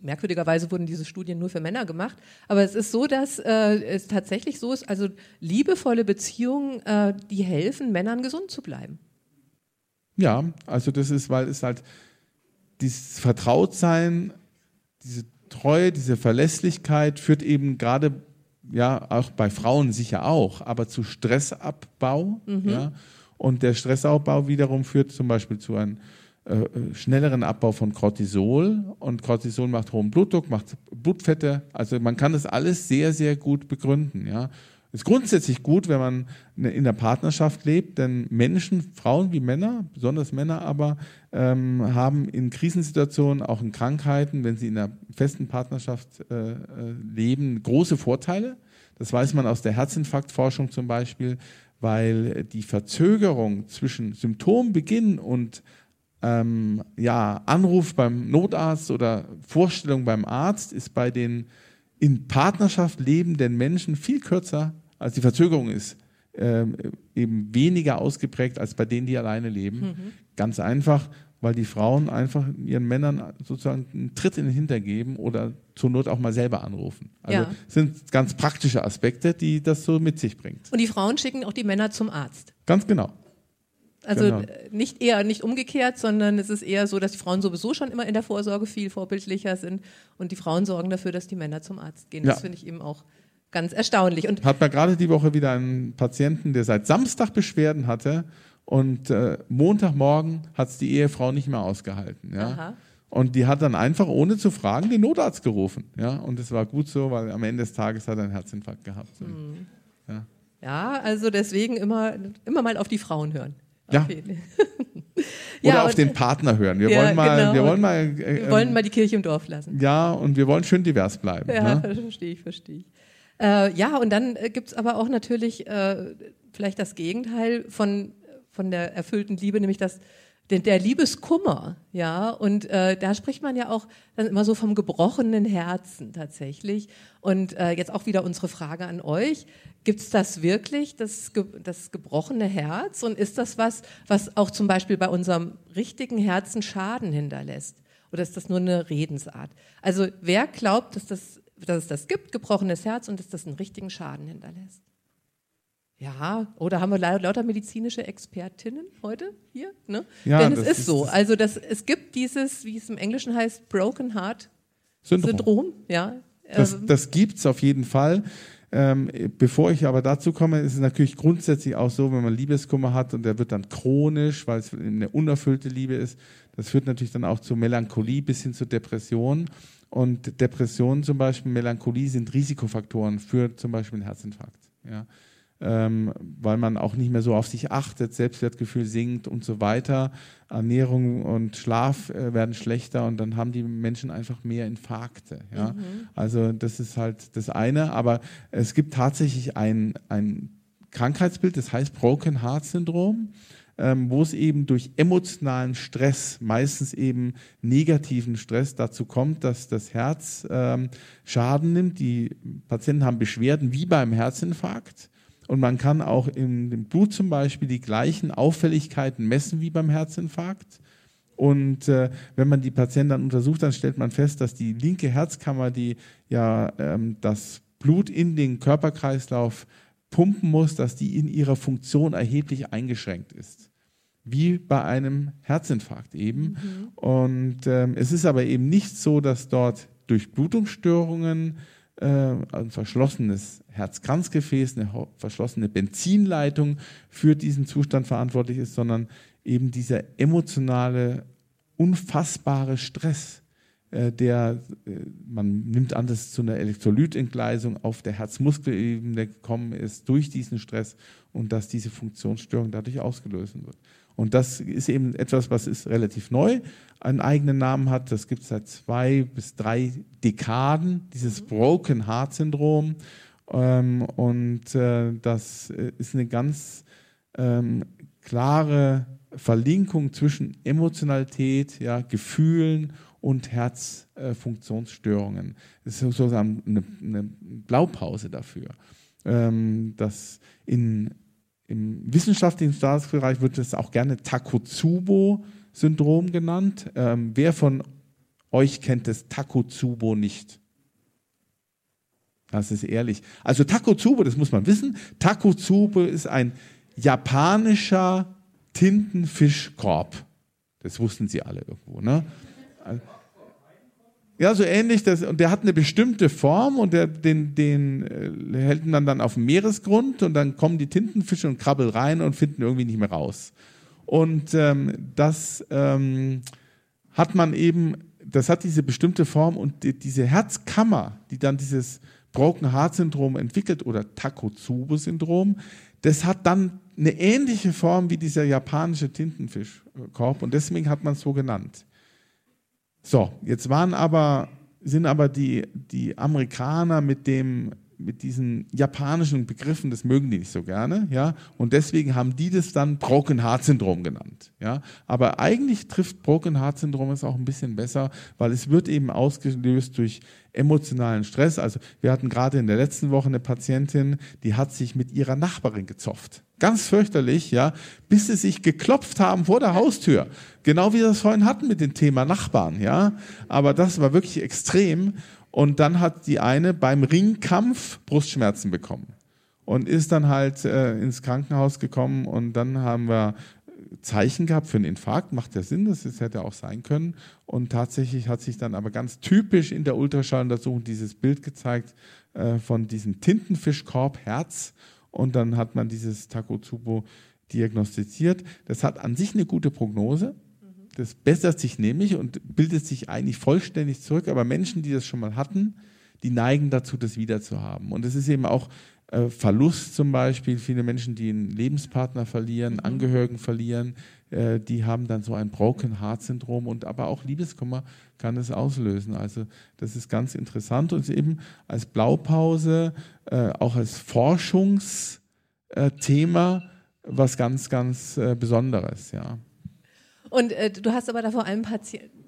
merkwürdigerweise wurden diese Studien nur für Männer gemacht, aber es ist so, dass äh, es tatsächlich so ist, also liebevolle Beziehungen, äh, die helfen Männern gesund zu bleiben. Ja, also das ist, weil es halt dieses Vertrautsein, diese Treue, diese Verlässlichkeit führt eben gerade, ja, auch bei Frauen sicher auch, aber zu Stressabbau. Mhm. Ja, und der Stressabbau wiederum führt zum Beispiel zu einem äh, schnelleren Abbau von Cortisol. Und Cortisol macht hohen Blutdruck, macht Blutfette. Also man kann das alles sehr, sehr gut begründen. Ja. Ist grundsätzlich gut, wenn man ne, in der Partnerschaft lebt, denn Menschen, Frauen wie Männer, besonders Männer aber, ähm, haben in Krisensituationen, auch in Krankheiten, wenn sie in einer festen Partnerschaft äh, äh, leben, große Vorteile. Das weiß man aus der Herzinfarktforschung zum Beispiel, weil die Verzögerung zwischen Symptombeginn und ähm, ja, Anruf beim Notarzt oder Vorstellung beim Arzt ist bei den in Partnerschaft lebenden Menschen viel kürzer also die Verzögerung ist äh, eben weniger ausgeprägt als bei denen, die alleine leben. Mhm. Ganz einfach, weil die Frauen einfach ihren Männern sozusagen einen Tritt in den Hintern geben oder zur Not auch mal selber anrufen. Also ja. sind ganz praktische Aspekte, die das so mit sich bringt. Und die Frauen schicken auch die Männer zum Arzt. Ganz genau. Also genau. nicht eher nicht umgekehrt, sondern es ist eher so, dass die Frauen sowieso schon immer in der Vorsorge viel vorbildlicher sind und die Frauen sorgen dafür, dass die Männer zum Arzt gehen. Ja. Das finde ich eben auch ganz erstaunlich. Und hat man gerade die Woche wieder einen Patienten, der seit Samstag Beschwerden hatte und äh, Montagmorgen hat es die Ehefrau nicht mehr ausgehalten. Ja? Und die hat dann einfach, ohne zu fragen, den Notarzt gerufen. Ja? Und es war gut so, weil am Ende des Tages hat er einen Herzinfarkt gehabt. Mhm. Ja. ja, also deswegen immer, immer mal auf die Frauen hören. Ja. Okay. Oder ja, auf den Partner hören. Wir ja, wollen mal, genau. wir wollen mal, äh, wir wollen mal die Kirche im Dorf lassen. Ja, und wir wollen schön divers bleiben. Ja, ne? verstehe ich, verstehe ich. Äh, ja, und dann äh, gibt es aber auch natürlich äh, vielleicht das Gegenteil von, von der erfüllten Liebe, nämlich das, der, der Liebeskummer, ja, und äh, da spricht man ja auch dann immer so vom gebrochenen Herzen tatsächlich. Und äh, jetzt auch wieder unsere Frage an euch: Gibt es das wirklich, das, das gebrochene Herz? Und ist das was, was auch zum Beispiel bei unserem richtigen Herzen Schaden hinterlässt? Oder ist das nur eine Redensart? Also wer glaubt, dass das dass es das gibt, gebrochenes Herz, und dass das einen richtigen Schaden hinterlässt. Ja, oder haben wir lauter medizinische Expertinnen heute hier? Ne? Ja, Denn es ist, ist- so. Also das, es gibt dieses, wie es im Englischen heißt, Broken Heart Syndrom. Syndrom. Ja. Das, Ähm, das gibt es auf jeden Fall. Ähm, bevor ich aber dazu komme, ist es natürlich grundsätzlich auch so, wenn man Liebeskummer hat und der wird dann chronisch, weil es eine unerfüllte Liebe ist, das führt natürlich dann auch zu Melancholie bis hin zu Depression. Und Depression zum Beispiel, Melancholie sind Risikofaktoren für zum Beispiel einen Herzinfarkt. Ja. Ähm, weil man auch nicht mehr so auf sich achtet, Selbstwertgefühl sinkt und so weiter. Ernährung und Schlaf äh, werden schlechter und dann haben die Menschen einfach mehr Infarkte. Ja? Also das ist halt das eine. Aber es gibt tatsächlich ein, ein Krankheitsbild, das heißt Broken Heart Syndrom, ähm, wo es eben durch emotionalen Stress, meistens eben negativen Stress, dazu kommt, dass das Herz ähm, Schaden nimmt. Die Patienten haben Beschwerden wie beim Herzinfarkt. Und man kann auch in dem Blut zum Beispiel die gleichen Auffälligkeiten messen wie beim Herzinfarkt. Und äh, wenn man die Patienten dann untersucht, dann stellt man fest, dass die linke Herzkammer, die ja ähm, das Blut in den Körperkreislauf pumpen muss, dass die in ihrer Funktion erheblich eingeschränkt ist. Wie bei einem Herzinfarkt eben. Und ähm, es ist aber eben nicht so, dass dort Durchblutungsstörungen, äh, ein verschlossenes Herzkranzgefäß, eine verschlossene Benzinleitung für diesen Zustand verantwortlich ist, sondern eben dieser emotionale, unfassbare Stress, äh, der, äh, man nimmt an, dass es zu einer Elektrolytentgleisung auf der Herzmuskelebene gekommen ist durch diesen Stress und dass diese Funktionsstörung dadurch ausgelöst wird. Und das ist eben etwas, was ist relativ neu, einen eigenen Namen hat. Das gibt es seit zwei bis drei Dekaden, dieses Broken Heart Syndrom. Ähm, und äh, das äh, ist eine ganz ähm, klare Verlinkung zwischen Emotionalität, ja, Gefühlen und Herzfunktionsstörungen. Das ist sozusagen eine, eine Blaupause dafür. Ähm, das in, Im wissenschaftlichen Staatsbereich wird es auch gerne Takotsubo-Syndrom genannt. Ähm, wer von euch kennt das Takotsubo nicht? Das ist ehrlich. Also Takotsubo, das muss man wissen. Takotsubo ist ein japanischer Tintenfischkorb. Das wussten sie alle irgendwo, ne? Ja, so ähnlich. Das, und der hat eine bestimmte Form und der, den, den äh, hält man dann auf dem Meeresgrund und dann kommen die Tintenfische und krabbeln rein und finden irgendwie nicht mehr raus. Und ähm, das ähm, hat man eben, das hat diese bestimmte Form und die, diese Herzkammer, die dann dieses Broken Heart Syndrom entwickelt oder Takotsubo Syndrom, das hat dann eine ähnliche Form wie dieser japanische Tintenfischkorb und deswegen hat man es so genannt. So, jetzt waren aber, sind aber die, die Amerikaner mit dem, mit diesen japanischen Begriffen, das mögen die nicht so gerne, ja, und deswegen haben die das dann Broken Heart Syndrom genannt, ja. Aber eigentlich trifft Broken Heart Syndrom es auch ein bisschen besser, weil es wird eben ausgelöst durch emotionalen Stress. Also wir hatten gerade in der letzten Woche eine Patientin, die hat sich mit ihrer Nachbarin gezofft. Ganz fürchterlich, ja, bis sie sich geklopft haben vor der Haustür. Genau wie wir das vorhin hatten mit dem Thema Nachbarn, ja. Aber das war wirklich extrem. Und dann hat die eine beim Ringkampf Brustschmerzen bekommen und ist dann halt äh, ins Krankenhaus gekommen und dann haben wir Zeichen gehabt für einen Infarkt, macht ja Sinn, das hätte auch sein können. Und tatsächlich hat sich dann aber ganz typisch in der Ultraschalluntersuchung dieses Bild gezeigt äh, von diesem Tintenfischkorb Herz. Und dann hat man dieses Takotsubo diagnostiziert. Das hat an sich eine gute Prognose. Das bessert sich nämlich und bildet sich eigentlich vollständig zurück. Aber Menschen, die das schon mal hatten, die neigen dazu, das wieder zu haben. Und es ist eben auch äh, Verlust zum Beispiel. Viele Menschen, die einen Lebenspartner verlieren, Angehörigen verlieren, äh, die haben dann so ein Broken Heart Syndrom und aber auch Liebeskummer kann es auslösen. Also das ist ganz interessant und eben als Blaupause, äh, auch als Forschungsthema was ganz, ganz äh, Besonderes, ja. Und äh, du hast aber da vor allem,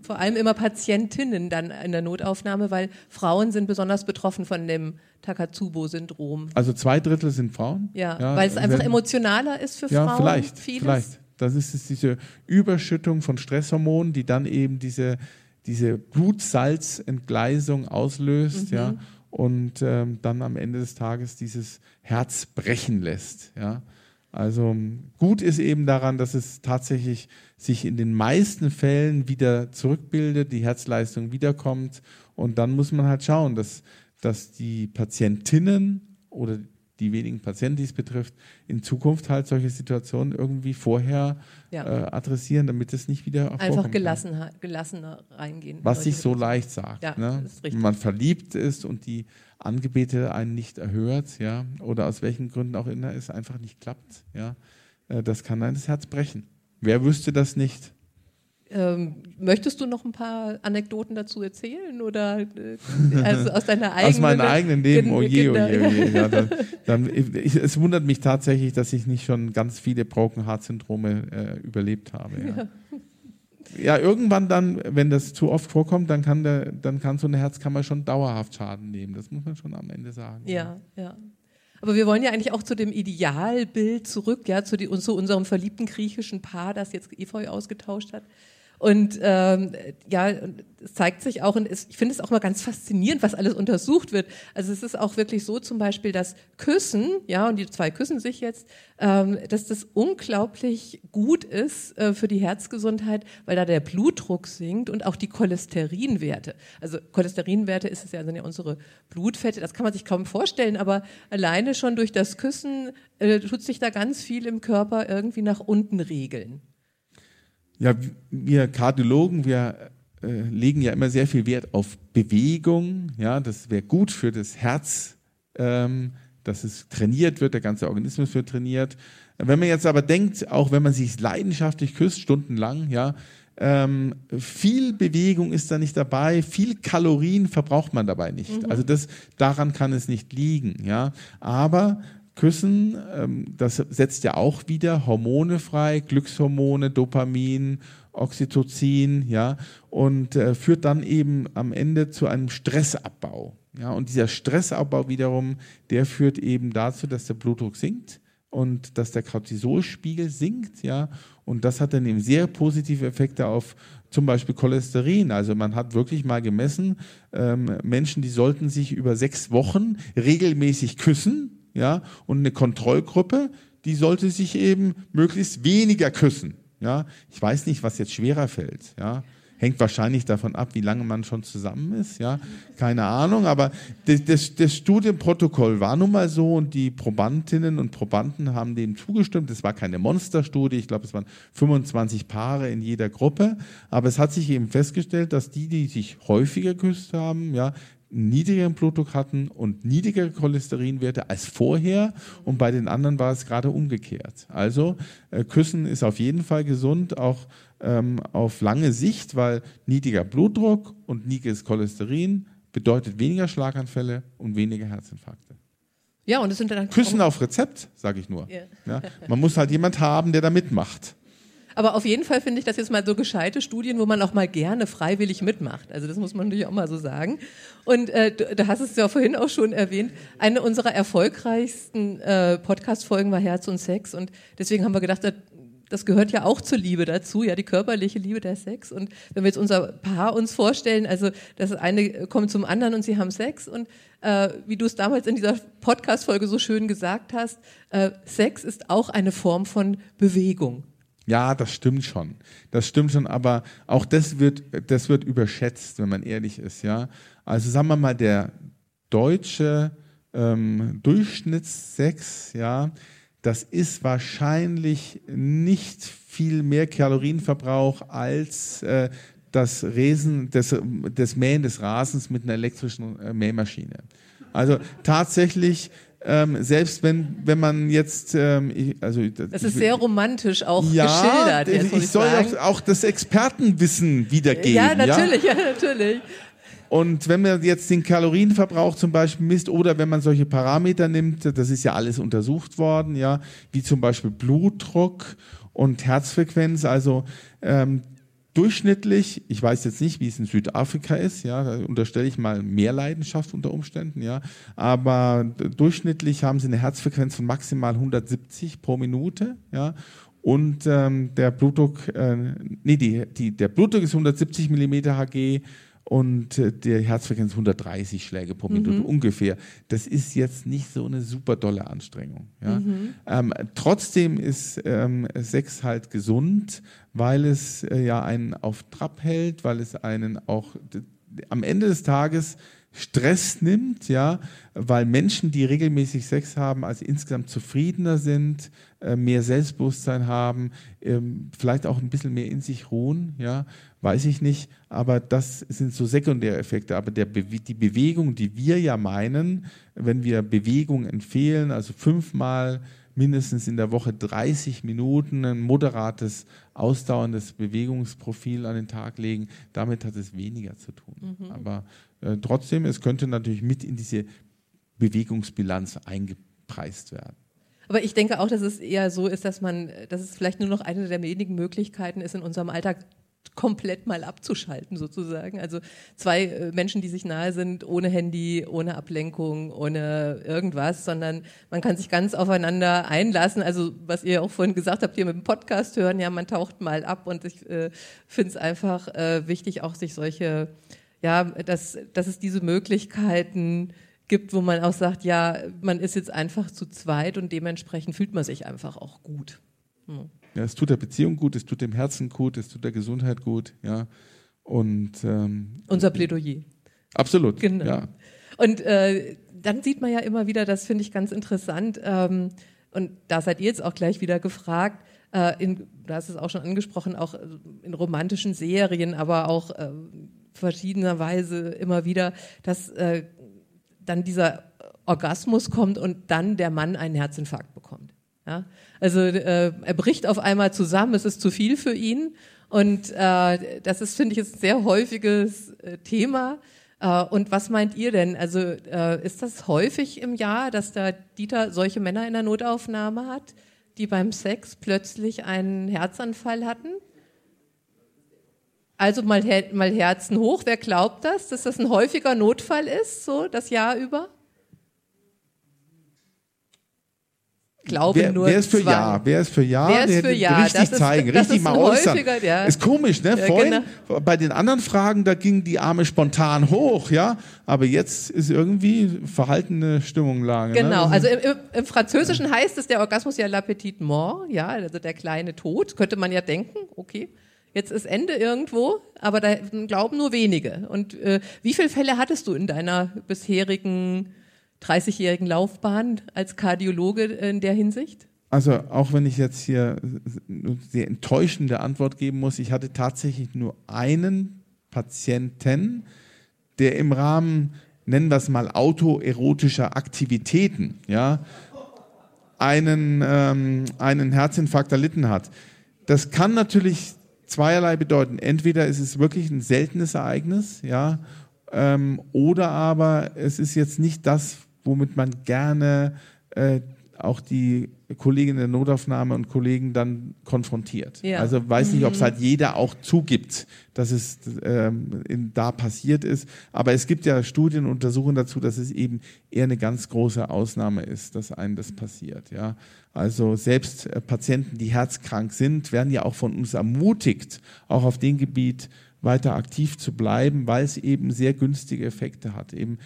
vor allem immer Patientinnen dann in der Notaufnahme, weil Frauen sind besonders betroffen von dem Takatsubo-Syndrom. Also zwei Drittel sind Frauen. Ja, weil es einfach wenn- emotionaler ist für ja, Frauen. vielleicht, vieles. vielleicht. Das ist es, diese Überschüttung von Stresshormonen, die dann eben diese, diese Blutsalzentgleisung auslöst, Mhm. ja. und ähm, dann am Ende des Tages dieses Herz brechen lässt. Ja? Also gut ist eben daran, dass es tatsächlich sich in den meisten Fällen wieder zurückbildet, die Herzleistung wiederkommt und dann muss man halt schauen, dass, dass die Patientinnen oder die wenigen Patienten, die es betrifft, in Zukunft halt solche Situationen irgendwie vorher ja. äh, adressieren, damit es nicht wieder Einfach gelassener, gelassener reingehen. Was sich so leicht sagt. Ja, ne? Wenn man verliebt ist und die Angebete einen nicht erhört, ja, oder aus welchen Gründen auch immer es einfach nicht klappt, ja, äh, das kann ein das Herz brechen. Wer wüsste das nicht? Ähm, möchtest du noch ein paar Anekdoten dazu erzählen oder äh, also aus deiner eigenen Aus meinem eigenen Leben, oh je, oh je, oh je. Ja, dann, dann, ich, es wundert mich tatsächlich, dass ich nicht schon ganz viele Broken Heart Syndrome äh, überlebt habe. Ja. ja. Ja. irgendwann dann, wenn das zu oft vorkommt, dann kann, der, dann kann so eine Herzkammer schon dauerhaft Schaden nehmen. Das muss man schon am Ende sagen. Ja, ja. ja. Aber wir wollen ja eigentlich auch zu dem Idealbild zurück, ja, zu, die, zu unserem verliebten griechischen Paar, das jetzt Efeu ausgetauscht hat. Und ähm, ja, es zeigt sich auch, und es, ich finde es auch mal ganz faszinierend, was alles untersucht wird. Also es ist auch wirklich so zum Beispiel, dass Küssen, ja, und die zwei küssen sich jetzt, ähm, dass das unglaublich gut ist äh, für die Herzgesundheit, weil da der Blutdruck sinkt und auch die Cholesterinwerte. Also Cholesterinwerte ist es ja, sind ja unsere Blutfette, das kann man sich kaum vorstellen, aber alleine schon durch das Küssen äh, tut sich da ganz viel im Körper irgendwie nach unten regeln. Ja, wir Kardiologen, wir äh, legen ja immer sehr viel Wert auf Bewegung. Ja, das wäre gut für das Herz, ähm, dass es trainiert wird, der ganze Organismus wird trainiert. Wenn man jetzt aber denkt, auch wenn man sich leidenschaftlich küsst, stundenlang, ja, ähm, viel Bewegung ist da nicht dabei, viel Kalorien verbraucht man dabei nicht. Mhm. Also das, daran kann es nicht liegen, ja. Aber Küssen, ähm, das setzt ja auch wieder Hormone frei, Glückshormone, Dopamin, Oxytocin, ja, und äh, führt dann eben am Ende zu einem Stressabbau. Ja, und dieser Stressabbau wiederum, der führt eben dazu, dass der Blutdruck sinkt und dass der Cortisolspiegel sinkt, ja, und das hat dann eben sehr positive Effekte auf zum Beispiel Cholesterin. Also man hat wirklich mal gemessen, ähm, Menschen, die sollten sich über sechs Wochen regelmäßig küssen, ja, und eine Kontrollgruppe, die sollte sich eben möglichst weniger küssen, ja. Ich weiß nicht, was jetzt schwerer fällt, ja. Hängt wahrscheinlich davon ab, wie lange man schon zusammen ist, ja. Keine Ahnung, aber das, das, das Studienprotokoll war nun mal so und die Probandinnen und Probanden haben dem zugestimmt. Es war keine Monsterstudie, ich glaube, es waren 25 Paare in jeder Gruppe, aber es hat sich eben festgestellt, dass die, die sich häufiger geküsst haben, ja, niedrigeren Blutdruck hatten und niedrigere Cholesterinwerte als vorher und bei den anderen war es gerade umgekehrt. Also äh, Küssen ist auf jeden Fall gesund, auch ähm, auf lange Sicht, weil niedriger Blutdruck und niedriges Cholesterin bedeutet weniger Schlaganfälle und weniger Herzinfarkte. Ja, und es sind dann Küssen auf Rezept, sage ich nur. Yeah. Ja, man muss halt jemand haben, der da mitmacht. Aber auf jeden Fall finde ich das jetzt mal so gescheite Studien, wo man auch mal gerne freiwillig mitmacht. Also das muss man natürlich auch mal so sagen. Und äh, du, du hast es ja vorhin auch schon erwähnt, eine unserer erfolgreichsten äh, Podcast-Folgen war Herz und Sex. Und deswegen haben wir gedacht, das gehört ja auch zur Liebe dazu, ja, die körperliche Liebe, der Sex. Und wenn wir jetzt unser Paar uns vorstellen, also das eine kommt zum anderen und sie haben Sex und äh, wie du es damals in dieser Podcast-Folge so schön gesagt hast, äh, Sex ist auch eine Form von Bewegung. Ja, das stimmt schon. Das stimmt schon, aber auch das wird, das wird überschätzt, wenn man ehrlich ist, ja. Also sagen wir mal, der deutsche ähm, Durchschnittssex, ja, das ist wahrscheinlich nicht viel mehr Kalorienverbrauch als äh, das Resen, das, das Mähen des Rasens mit einer elektrischen äh, Mähmaschine. Also tatsächlich ähm, selbst wenn, wenn man jetzt, ähm, ich, also das ist sehr romantisch auch ja, geschildert. Jetzt, ich, ich soll auch, auch, das Expertenwissen wiedergeben. Ja, natürlich, ja, ja natürlich. Und wenn man jetzt den Kalorienverbrauch zum Beispiel misst oder wenn man solche Parameter nimmt, das ist ja alles untersucht worden, ja, wie zum Beispiel Blutdruck und Herzfrequenz, also ähm, durchschnittlich, ich weiß jetzt nicht, wie es in Südafrika ist, ja, da unterstelle ich mal mehr Leidenschaft unter Umständen, ja, aber durchschnittlich haben sie eine Herzfrequenz von maximal 170 pro Minute, ja, und ähm, der Blutdruck, äh, nee, die, die, der Blutdruck ist 170 mm Hg und äh, der Herzfrequenz 130 Schläge pro Minute mhm. ungefähr. Das ist jetzt nicht so eine super dolle Anstrengung. Ja? Mhm. Ähm, trotzdem ist ähm, Sex halt gesund, weil es äh, ja einen auf Trab hält, weil es einen auch am Ende des Tages Stress nimmt, ja, weil Menschen, die regelmäßig Sex haben, also insgesamt zufriedener sind, äh, mehr Selbstbewusstsein haben, ähm, vielleicht auch ein bisschen mehr in sich ruhen, ja, weiß ich nicht, aber das sind so sekundäre Effekte. Aber der, die Bewegung, die wir ja meinen, wenn wir Bewegung empfehlen, also fünfmal mindestens in der Woche 30 Minuten ein moderates, ausdauerndes Bewegungsprofil an den Tag legen, damit hat es weniger zu tun. Mhm. Aber äh, trotzdem, es könnte natürlich mit in diese Bewegungsbilanz eingepreist werden. Aber ich denke auch, dass es eher so ist, dass man, dass es vielleicht nur noch eine der wenigen Möglichkeiten ist, in unserem Alltag komplett mal abzuschalten sozusagen. Also zwei äh, Menschen, die sich nahe sind, ohne Handy, ohne Ablenkung, ohne irgendwas, sondern man kann sich ganz aufeinander einlassen. Also was ihr auch vorhin gesagt habt, hier mit dem Podcast hören, ja, man taucht mal ab und ich äh, finde es einfach äh, wichtig, auch sich solche, ja, dass, dass es diese Möglichkeiten gibt, wo man auch sagt, ja, man ist jetzt einfach zu zweit und dementsprechend fühlt man sich einfach auch gut. Hm. Ja, es tut der Beziehung gut, es tut dem Herzen gut, es tut der Gesundheit gut, ja. Und ähm, unser Plädoyer. Absolut. Genau. Ja. Und äh, dann sieht man ja immer wieder, das finde ich ganz interessant, ähm, und da seid ihr jetzt auch gleich wieder gefragt, äh, in, du hast es auch schon angesprochen, auch äh, in romantischen Serien, aber auch äh, verschiedenerweise immer wieder, dass äh, dann dieser Orgasmus kommt und dann der Mann einen Herzinfarkt bekommt. Ja? Also äh, er bricht auf einmal zusammen, es ist zu viel für ihn. Und äh, das ist, finde ich, ein sehr häufiges äh, Thema. Äh, und was meint ihr denn? Also äh, ist das häufig im Jahr, dass da Dieter solche Männer in der Notaufnahme hat, die beim Sex plötzlich einen Herzanfall hatten? Also mal, mal Herzen hoch. Wer glaubt das, dass das ein häufiger Notfall ist, so das Jahr über? Glaube wer, nur wer ist für zwei. Ja? Wer ist für Ja? Wer ist für Ja? Richtig zeigen, ist, das richtig ist mal äußern. Ja. Ist komisch, ne? Ja, Vorhin genau. bei den anderen Fragen, da gingen die Arme spontan hoch, ja. Aber jetzt ist irgendwie verhaltene Stimmungslage. Ne? Genau. Ne? Also im, im, Französischen heißt es der Orgasmus ja la petite mort, ja, also der kleine Tod. Könnte man ja denken, okay. Jetzt ist Ende irgendwo, aber da glauben nur wenige. Und äh, wie viele Fälle hattest du in deiner bisherigen 30-jährigen Laufbahn als Kardiologe in der Hinsicht? Also auch wenn ich jetzt hier sehr enttäuschende Antwort geben muss, ich hatte tatsächlich nur einen Patienten, der im Rahmen, nennen wir es mal, autoerotischer Aktivitäten, ja, einen, ähm, einen Herzinfarkt erlitten hat. Das kann natürlich zweierlei bedeuten. Entweder ist es wirklich ein seltenes Ereignis, ja, ähm, oder aber es ist jetzt nicht das, womit man gerne äh, auch die Kolleginnen der Notaufnahme und Kollegen dann konfrontiert. Ja. Also weiß nicht, ob es mhm. halt jeder auch zugibt, dass es ähm, in, da passiert ist. Aber es gibt ja Studien und Untersuchungen dazu, dass es eben eher eine ganz große Ausnahme ist, dass einem das passiert. Ja. Also selbst äh, Patienten, die herzkrank sind, werden ja auch von uns ermutigt, auch auf dem Gebiet weiter aktiv zu bleiben, weil es eben sehr günstige Effekte hat. Eben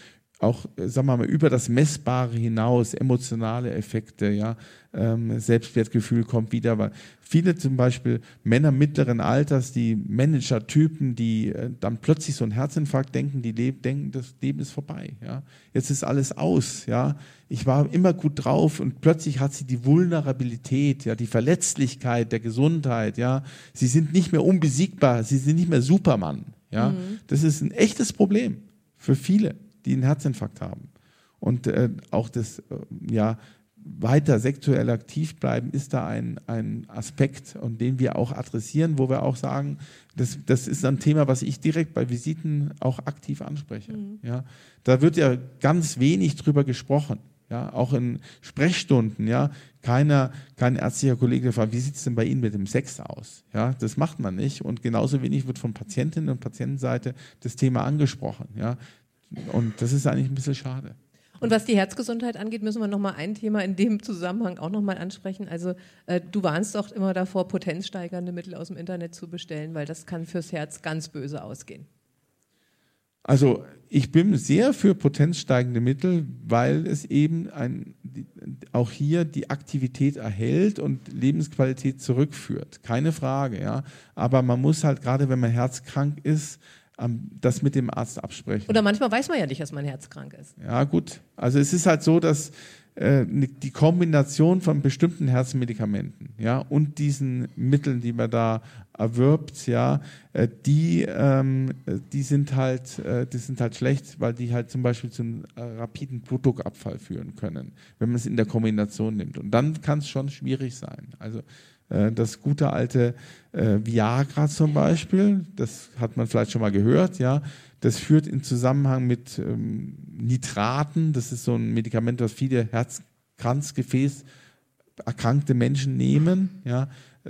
auch, äh, sagen wir mal, über das Messbare hinaus, emotionale Effekte, ja, ähm, Selbstwertgefühl kommt wieder, weil viele zum Beispiel Männer mittleren Alters, die Manager-Typen, die äh, dann plötzlich so einen Herzinfarkt denken, die leb, denken, das Leben ist vorbei, ja. Jetzt ist alles aus, ja. Ich war immer gut drauf und plötzlich hat sie die Vulnerabilität, ja, die Verletzlichkeit der Gesundheit, ja. Sie sind nicht mehr unbesiegbar, sie sind nicht mehr Superman, ja. Mhm. Das ist ein echtes Problem für viele die einen Herzinfarkt haben. Und äh, auch das, äh, ja, weiter sexuell aktiv bleiben, ist da ein, ein Aspekt, und den wir auch adressieren, wo wir auch sagen, das, das ist ein Thema, was ich direkt bei Visiten auch aktiv anspreche. Mhm. Ja, da wird ja ganz wenig drüber gesprochen. Ja, auch in Sprechstunden, ja, keiner, kein ärztlicher Kollege fragt, wie sieht es denn bei Ihnen mit dem Sex aus? Ja, das macht man nicht. Und genauso wenig wird von Patientinnen und Patientenseite das Thema angesprochen. Ja, und das ist eigentlich ein bisschen schade. Und was die Herzgesundheit angeht, müssen wir noch mal ein Thema in dem Zusammenhang auch noch mal ansprechen. Also äh, du warnst doch immer davor, potenzsteigernde Mittel aus dem Internet zu bestellen, weil das kann fürs Herz ganz böse ausgehen. Also ich bin sehr für potenzsteigende Mittel, weil es eben ein, auch hier die Aktivität erhält und Lebensqualität zurückführt. Keine Frage, ja. Aber man muss halt gerade, wenn man herzkrank ist, das mit dem Arzt absprechen. Oder manchmal weiß man ja nicht, dass man herzkrank ist. Ja, gut. Also es ist halt so, dass äh, die Kombination von bestimmten Herzmedikamenten, ja, und diesen Mitteln, die man da erwirbt, ja, äh, die, ähm, die sind halt, äh, die sind halt schlecht, weil die halt zum Beispiel zu einem rapiden Blutdruckabfall führen können, wenn man es in der Kombination nimmt. Und dann kann es schon schwierig sein. Also das gute alte Viagra zum Beispiel, das hat man vielleicht schon mal gehört, ja, das führt in Zusammenhang mit ähm, Nitraten, das ist so ein Medikament, das viele Herzkranzgefäß erkrankte Menschen nehmen, ja,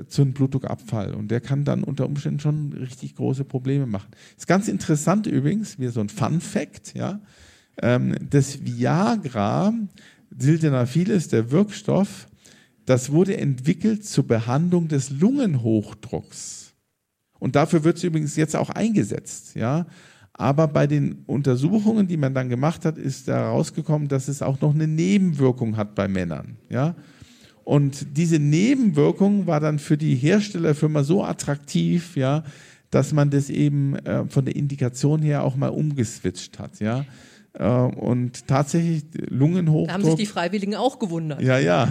zu einem Blutdruckabfall. Und der kann dann unter Umständen schon richtig große Probleme machen. Ist ganz interessant übrigens, wie so ein Fun Fact, ja. Ähm, das Viagra, Sildenafil ist der Wirkstoff, das wurde entwickelt zur Behandlung des Lungenhochdrucks. Und dafür wird es übrigens jetzt auch eingesetzt, ja. Aber bei den Untersuchungen, die man dann gemacht hat, ist da rausgekommen, dass es auch noch eine Nebenwirkung hat bei Männern. Ja? Und diese Nebenwirkung war dann für die Herstellerfirma so attraktiv, ja, dass man das eben äh, von der Indikation her auch mal umgeswitcht hat. Ja? Äh, und tatsächlich Lungenhochdruck. Da haben sich die Freiwilligen auch gewundert. Ja, ja.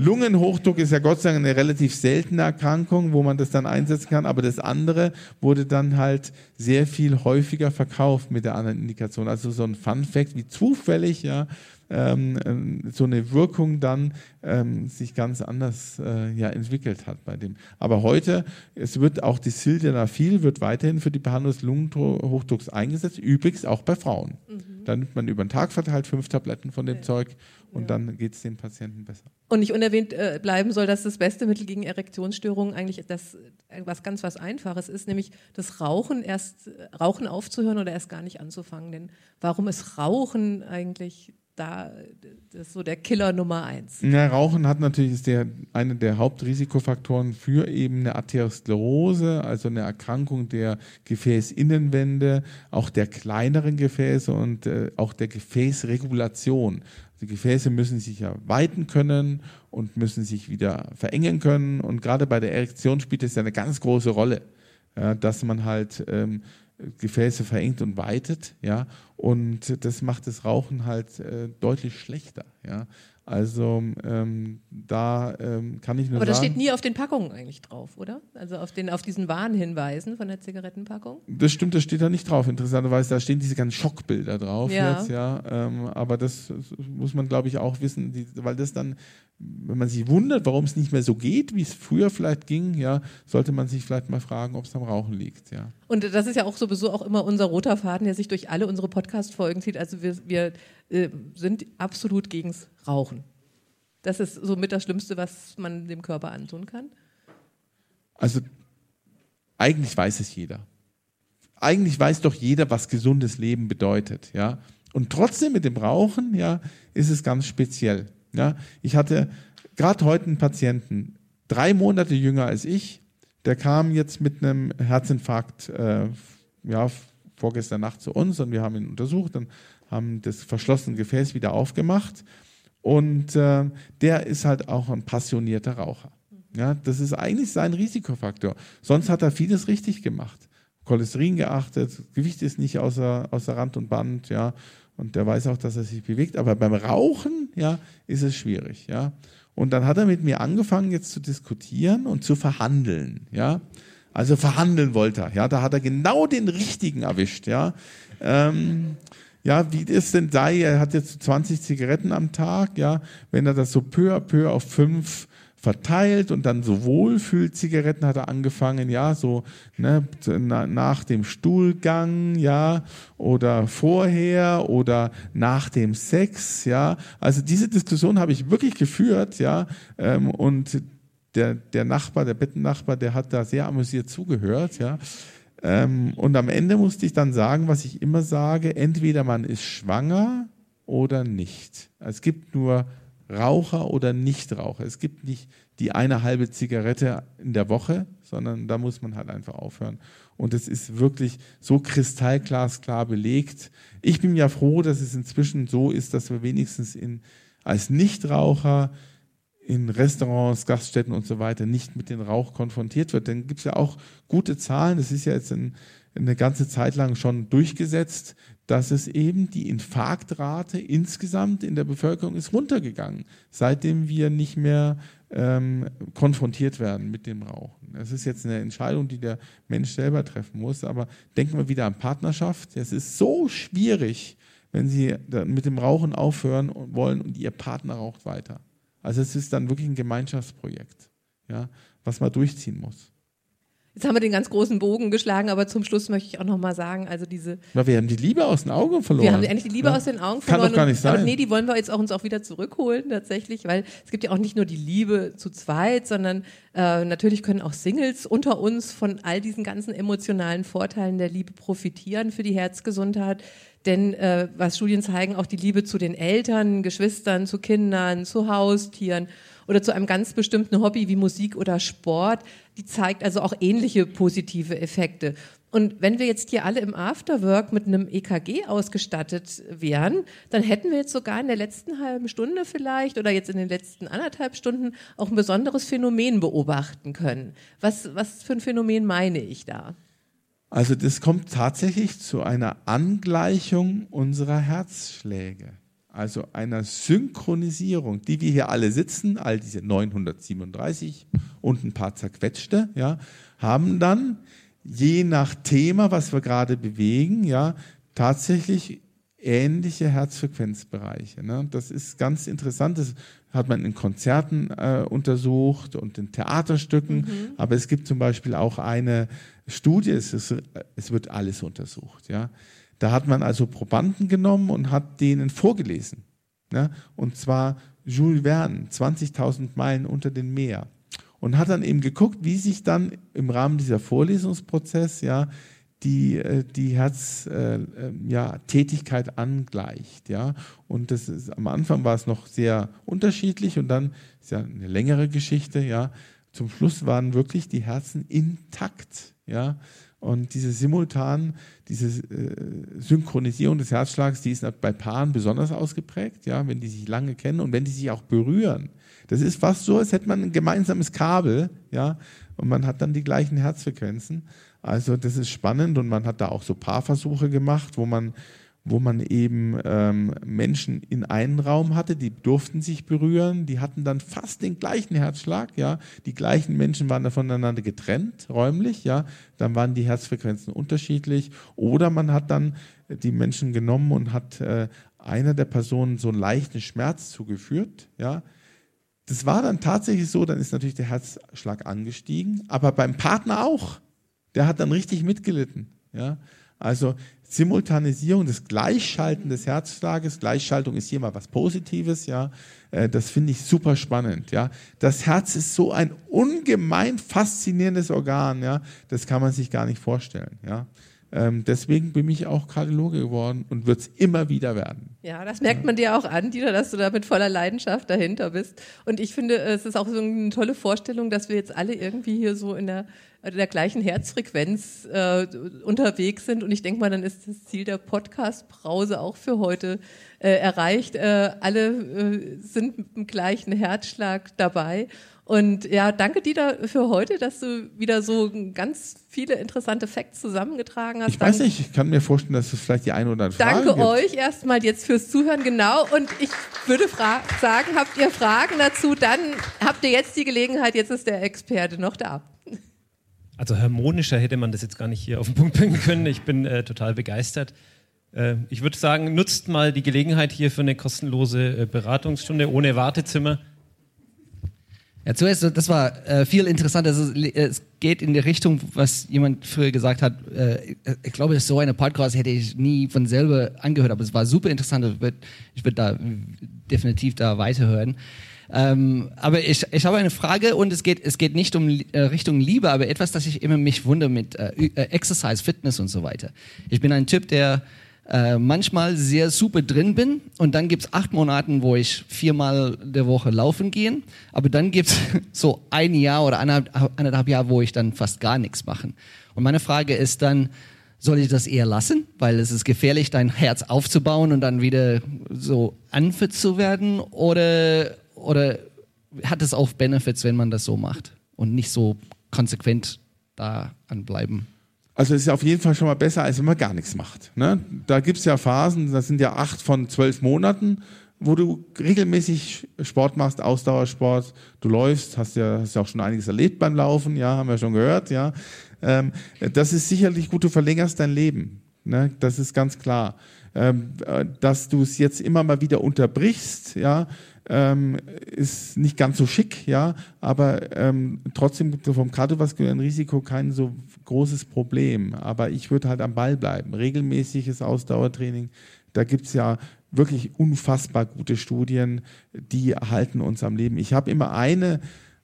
Lungenhochdruck ist ja Gott sei Dank eine relativ seltene Erkrankung, wo man das dann einsetzen kann, aber das andere wurde dann halt sehr viel häufiger verkauft mit der anderen Indikation. Also so ein Fun Fact, wie zufällig ja ähm, ähm, so eine Wirkung dann ähm, sich ganz anders äh, ja, entwickelt hat bei dem. Aber heute, es wird auch die Sildenafil wird weiterhin für die Behandlung des Lungenhochdrucks eingesetzt, übrigens auch bei Frauen. Mhm. Da nimmt man über den Tag verteilt fünf Tabletten von dem okay. Zeug und ja. dann geht es dem Patienten besser. Und nicht unerwähnt äh, bleiben soll, dass das beste Mittel gegen Erektionsstörungen eigentlich das äh, was ganz was Einfaches ist, nämlich das Rauchen erst äh, Rauchen aufzuhören oder erst gar nicht anzufangen. Denn warum ist Rauchen eigentlich da das so der Killer Nummer eins. Ja, Rauchen hat natürlich ist der, einer der Hauptrisikofaktoren für eben eine Arteriosklerose, also eine Erkrankung der Gefäßinnenwände, auch der kleineren Gefäße und äh, auch der Gefäßregulation. Die Gefäße müssen sich ja weiten können und müssen sich wieder verengen können. Und gerade bei der Erektion spielt es ja eine ganz große Rolle, ja, dass man halt ähm, Gefäße verengt und weitet, ja, und das macht das Rauchen halt äh, deutlich schlechter, ja. Also ähm, da ähm, kann ich nur Aber das steht nie auf den Packungen eigentlich drauf, oder? Also auf, den, auf diesen Warnhinweisen von der Zigarettenpackung? Das stimmt, das steht da nicht drauf. Interessanterweise, da stehen diese ganzen Schockbilder drauf ja. jetzt, ja. Ähm, aber das muss man, glaube ich, auch wissen, die, weil das dann wenn man sich wundert, warum es nicht mehr so geht, wie es früher vielleicht ging, ja, sollte man sich vielleicht mal fragen, ob es am Rauchen liegt, ja. Und das ist ja auch sowieso auch immer unser roter Faden, der sich durch alle unsere Podcast-Folgen zieht. Also wir, wir äh, sind absolut gegens Rauchen. Das ist somit das Schlimmste, was man dem Körper antun kann. Also eigentlich weiß es jeder. Eigentlich weiß doch jeder, was gesundes Leben bedeutet, ja. Und trotzdem mit dem Rauchen, ja, ist es ganz speziell. Ja, ich hatte gerade heute einen Patienten, drei Monate jünger als ich, der kam jetzt mit einem Herzinfarkt äh, ja, vorgestern Nacht zu uns und wir haben ihn untersucht und haben das verschlossene Gefäß wieder aufgemacht. Und äh, der ist halt auch ein passionierter Raucher. Ja, das ist eigentlich sein Risikofaktor. Sonst hat er vieles richtig gemacht. Cholesterin geachtet, Gewicht ist nicht außer, außer Rand und Band, ja, und der weiß auch, dass er sich bewegt. Aber beim Rauchen, ja, ist es schwierig, ja. Und dann hat er mit mir angefangen, jetzt zu diskutieren und zu verhandeln, ja. Also verhandeln wollte er, ja. Da hat er genau den richtigen erwischt, ja. Ähm, ja, wie das denn sei, er hat jetzt 20 Zigaretten am Tag, ja. Wenn er das so peu à peu auf fünf verteilt und dann so Wohlfühlzigaretten hat er angefangen, ja, so ne, nach dem Stuhlgang, ja, oder vorher oder nach dem Sex, ja. Also diese Diskussion habe ich wirklich geführt, ja, ähm, und der, der Nachbar, der Bettennachbar, der hat da sehr amüsiert zugehört, ja. Ähm, und am Ende musste ich dann sagen, was ich immer sage, entweder man ist schwanger oder nicht. Es gibt nur Raucher oder Nichtraucher. Es gibt nicht die eine halbe Zigarette in der Woche, sondern da muss man halt einfach aufhören. Und es ist wirklich so kristallglasklar belegt. Ich bin ja froh, dass es inzwischen so ist, dass wir wenigstens in, als Nichtraucher in Restaurants, Gaststätten und so weiter nicht mit dem Rauch konfrontiert wird. Dann gibt es ja auch gute Zahlen. Das ist ja jetzt ein, eine ganze Zeit lang schon durchgesetzt, dass es eben die Infarktrate insgesamt in der Bevölkerung ist runtergegangen, seitdem wir nicht mehr ähm, konfrontiert werden mit dem Rauchen. Es ist jetzt eine Entscheidung, die der Mensch selber treffen muss, aber denken wir wieder an Partnerschaft. Es ist so schwierig, wenn Sie mit dem Rauchen aufhören wollen und Ihr Partner raucht weiter. Also es ist dann wirklich ein Gemeinschaftsprojekt, ja, was man durchziehen muss. Jetzt haben wir den ganz großen Bogen geschlagen, aber zum Schluss möchte ich auch noch mal sagen, also diese. Na, wir haben die Liebe aus den Augen verloren. Wir haben eigentlich die Liebe ja? aus den Augen verloren. Kann doch gar nicht sein. Aber nee, die wollen wir jetzt auch uns auch wieder zurückholen tatsächlich, weil es gibt ja auch nicht nur die Liebe zu zweit, sondern äh, natürlich können auch Singles unter uns von all diesen ganzen emotionalen Vorteilen der Liebe profitieren für die Herzgesundheit. Denn äh, was Studien zeigen, auch die Liebe zu den Eltern, Geschwistern, zu Kindern, zu Haustieren oder zu einem ganz bestimmten Hobby wie Musik oder Sport, die zeigt also auch ähnliche positive Effekte. Und wenn wir jetzt hier alle im Afterwork mit einem EKG ausgestattet wären, dann hätten wir jetzt sogar in der letzten halben Stunde vielleicht oder jetzt in den letzten anderthalb Stunden auch ein besonderes Phänomen beobachten können. Was, was für ein Phänomen meine ich da? Also das kommt tatsächlich zu einer Angleichung unserer Herzschläge, also einer Synchronisierung, die wir hier alle sitzen, all diese 937 und ein paar zerquetschte, ja, haben dann je nach Thema, was wir gerade bewegen, ja, tatsächlich ähnliche Herzfrequenzbereiche. Ne? Das ist ganz interessant. Das hat man in Konzerten äh, untersucht und in Theaterstücken. Mhm. Aber es gibt zum Beispiel auch eine Studie, es, ist, es wird alles untersucht. Ja? Da hat man also Probanden genommen und hat denen vorgelesen. Ne? Und zwar Jules Verne, 20.000 Meilen unter dem Meer. Und hat dann eben geguckt, wie sich dann im Rahmen dieser Vorlesungsprozess ja die, äh, die Herztätigkeit äh, ja, angleicht. Ja? Und das ist, am Anfang war es noch sehr unterschiedlich und dann ist ja eine längere Geschichte. Ja? Zum Schluss waren wirklich die Herzen intakt. Ja? Und diese simultan, diese äh, Synchronisierung des Herzschlags, die ist bei Paaren besonders ausgeprägt, ja, wenn die sich lange kennen und wenn die sich auch berühren. Das ist fast so, als hätte man ein gemeinsames Kabel, ja, und man hat dann die gleichen Herzfrequenzen. Also das ist spannend und man hat da auch so Paarversuche gemacht, wo man, wo man eben ähm, Menschen in einen Raum hatte, die durften sich berühren, die hatten dann fast den gleichen Herzschlag, ja, die gleichen Menschen waren da voneinander getrennt, räumlich, ja, dann waren die Herzfrequenzen unterschiedlich. Oder man hat dann die Menschen genommen und hat äh, einer der Personen so einen leichten Schmerz zugeführt, ja, das war dann tatsächlich so, dann ist natürlich der Herzschlag angestiegen, aber beim Partner auch der hat dann richtig mitgelitten. Ja? Also Simultanisierung, das Gleichschalten des Herzschlages, Gleichschaltung ist hier mal was Positives, ja, äh, das finde ich super spannend, ja. Das Herz ist so ein ungemein faszinierendes Organ, ja, das kann man sich gar nicht vorstellen, ja. Ähm, deswegen bin ich auch Kardiologe geworden und wird es immer wieder werden. Ja, das merkt man dir auch an, Dieter, dass du da mit voller Leidenschaft dahinter bist. Und ich finde, es ist auch so eine tolle Vorstellung, dass wir jetzt alle irgendwie hier so in der der gleichen Herzfrequenz äh, unterwegs sind. Und ich denke mal, dann ist das Ziel der Podcast-Brause auch für heute äh, erreicht. Äh, alle äh, sind mit dem gleichen Herzschlag dabei. Und ja, danke Dieter für heute, dass du wieder so ganz viele interessante Facts zusammengetragen hast. Ich weiß nicht, ich kann mir vorstellen, dass es vielleicht die eine oder andere Frage Danke gibt. euch erstmal jetzt fürs Zuhören, genau. Und ich würde sagen, habt ihr Fragen dazu, dann habt ihr jetzt die Gelegenheit, jetzt ist der Experte noch da. Also harmonischer hätte man das jetzt gar nicht hier auf den Punkt bringen können. Ich bin äh, total begeistert. Äh, ich würde sagen, nutzt mal die Gelegenheit hier für eine kostenlose äh, Beratungsstunde ohne Wartezimmer. Ja, zuerst, das war äh, viel interessanter. Also, es geht in die Richtung, was jemand früher gesagt hat. Äh, ich glaube, so eine Podcast hätte ich nie von selber angehört, aber es war super interessant. Ich würde würd da definitiv da weiterhören. Ähm, aber ich, ich habe eine Frage und es geht, es geht nicht um äh, Richtung Liebe, aber etwas, das ich immer mich wundere mit äh, äh, Exercise, Fitness und so weiter. Ich bin ein Typ, der äh, manchmal sehr super drin bin und dann gibt's acht Monaten, wo ich viermal der Woche laufen gehen, aber dann gibt's so ein Jahr oder anderthalb, anderthalb Jahre, wo ich dann fast gar nichts machen. Und meine Frage ist dann, soll ich das eher lassen, weil es ist gefährlich, dein Herz aufzubauen und dann wieder so unfit zu werden oder, oder hat es auch Benefits, wenn man das so macht und nicht so konsequent da anbleiben? Also es ist auf jeden Fall schon mal besser, als wenn man gar nichts macht. Ne? Da gibt es ja Phasen, das sind ja acht von zwölf Monaten, wo du regelmäßig Sport machst, Ausdauersport, du läufst, hast ja, hast ja auch schon einiges erlebt beim Laufen, ja, haben wir schon gehört, ja. Ähm, das ist sicherlich gut, du verlängerst dein Leben. Ne? Das ist ganz klar. Ähm, äh, dass du es jetzt immer mal wieder unterbrichst, ja, ähm, ist nicht ganz so schick, ja, aber ähm, trotzdem vom kardiovaskulären Risiko kein so großes Problem. Aber ich würde halt am Ball bleiben. Regelmäßiges Ausdauertraining, da gibt's ja wirklich unfassbar gute Studien, die halten uns am Leben. Ich habe immer eine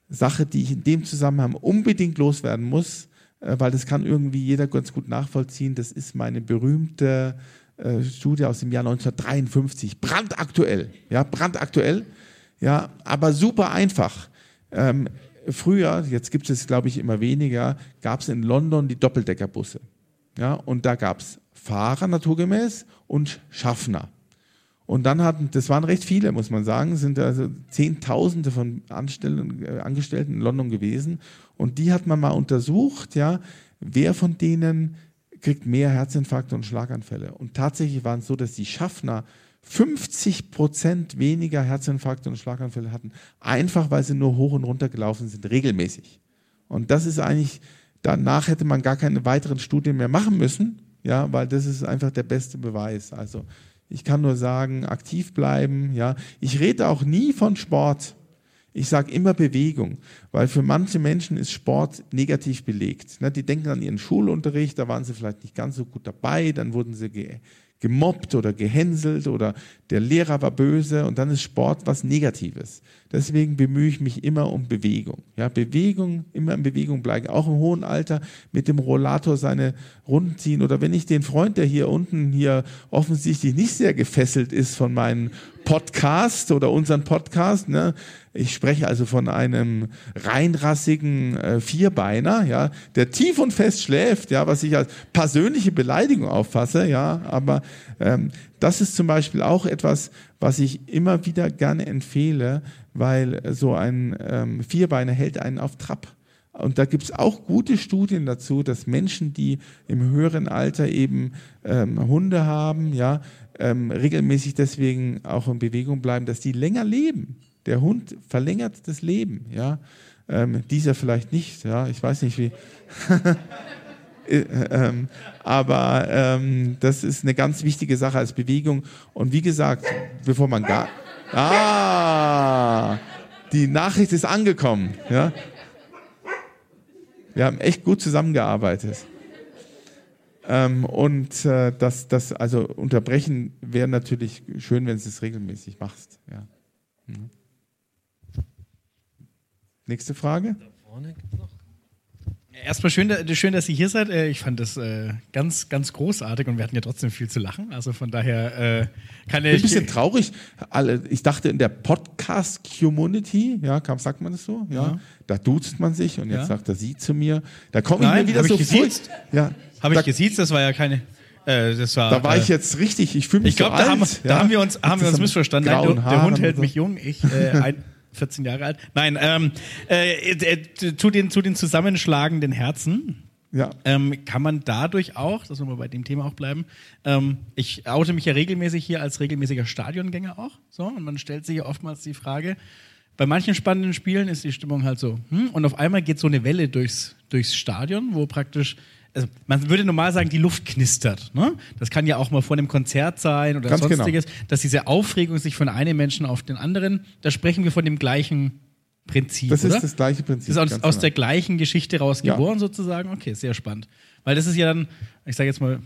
Sache, die ich in dem Zusammenhang unbedingt loswerden muss, äh, weil das kann irgendwie jeder ganz gut nachvollziehen. Das ist meine berühmte äh, Studie aus dem Jahr 1953, brandaktuell, ja, brandaktuell, ja, aber super einfach. Ähm, früher, jetzt gibt es glaube ich immer weniger, gab es in London die Doppeldeckerbusse, ja, und da gab es Fahrer naturgemäß und Schaffner. Und dann hatten, das waren recht viele, muss man sagen, sind also Zehntausende von Anstellen, äh, Angestellten in London gewesen. Und die hat man mal untersucht, ja, wer von denen kriegt mehr Herzinfarkte und Schlaganfälle. Und tatsächlich waren es so, dass die Schaffner 50 Prozent weniger Herzinfarkte und Schlaganfälle hatten, einfach weil sie nur hoch und runter gelaufen sind, regelmäßig. Und das ist eigentlich, danach hätte man gar keine weiteren Studien mehr machen müssen, ja, weil das ist einfach der beste Beweis. Also ich kann nur sagen, aktiv bleiben, ja. Ich rede auch nie von Sport. Ich sage immer Bewegung, weil für manche Menschen ist Sport negativ belegt. Ne, die denken an ihren Schulunterricht, da waren sie vielleicht nicht ganz so gut dabei, dann wurden sie gemobbt oder gehänselt oder der Lehrer war böse und dann ist Sport was Negatives. Deswegen bemühe ich mich immer um Bewegung. Ja, Bewegung, immer in Bewegung bleiben, auch im hohen Alter mit dem Rollator seine Runden ziehen oder wenn ich den Freund, der hier unten hier offensichtlich nicht sehr gefesselt ist von meinem Podcast oder unseren Podcast, ne, ich spreche also von einem reinrassigen äh, Vierbeiner, ja, der tief und fest schläft, ja, was ich als persönliche Beleidigung auffasse, ja, aber ähm, das ist zum Beispiel auch etwas, was ich immer wieder gerne empfehle, weil so ein ähm, Vierbeiner hält einen auf Trab. Und da gibt es auch gute Studien dazu, dass Menschen, die im höheren Alter eben ähm, Hunde haben, ja, ähm, regelmäßig deswegen auch in Bewegung bleiben, dass die länger leben. Der Hund verlängert das Leben, ja. Ähm, dieser vielleicht nicht, ja. Ich weiß nicht wie. Äh, ähm, aber ähm, das ist eine ganz wichtige Sache als Bewegung. Und wie gesagt, bevor man gar. Ah! Die Nachricht ist angekommen, ja. Wir haben echt gut zusammengearbeitet. Ähm, und äh, das, das, also unterbrechen wäre natürlich schön, wenn du es regelmäßig machst. Ja. Mhm. Nächste Frage. Da vorne gibt's noch. Erstmal schön, schön, dass ihr hier seid. Äh, ich fand das äh, ganz, ganz großartig und wir hatten ja trotzdem viel zu lachen. Also von daher äh, kann ich. Ein bisschen traurig. Ich dachte in der Podcast-Community, ja, sagt man das so? Ja. ja. Da duzt man sich und jetzt ja. sagt er sie zu mir. Da komme ich mir wieder so vor. Ja. Habe ich gesiezt? Das war ja keine. Äh, das war, da war äh, ich jetzt richtig, ich fühle mich ich glaub, so da ja. Da haben wir uns, haben wir uns missverstanden. Nein, der, der Hund hält mich jung. Ich, äh, ein, 14 Jahre alt. Nein, ähm, äh, äh, zu, den, zu den zusammenschlagenden Herzen. Ja. Ähm, kann man dadurch auch, dass wir mal bei dem Thema auch bleiben, ähm, ich oute mich ja regelmäßig hier als regelmäßiger Stadiongänger auch. So, und man stellt sich ja oftmals die Frage, bei manchen spannenden Spielen ist die Stimmung halt so, hm, und auf einmal geht so eine Welle durchs, durchs Stadion, wo praktisch also man würde normal sagen, die Luft knistert. Ne? Das kann ja auch mal vor einem Konzert sein oder Ganz genau. sonstiges, genau. dass diese Aufregung sich von einem Menschen auf den anderen, da sprechen wir von dem gleichen Prinzip. Das oder? ist das gleiche Prinzip. Das ist aus, aus genau. der gleichen Geschichte raus geboren, ja. sozusagen. Okay, sehr spannend. Weil das ist ja dann, ich sage jetzt mal,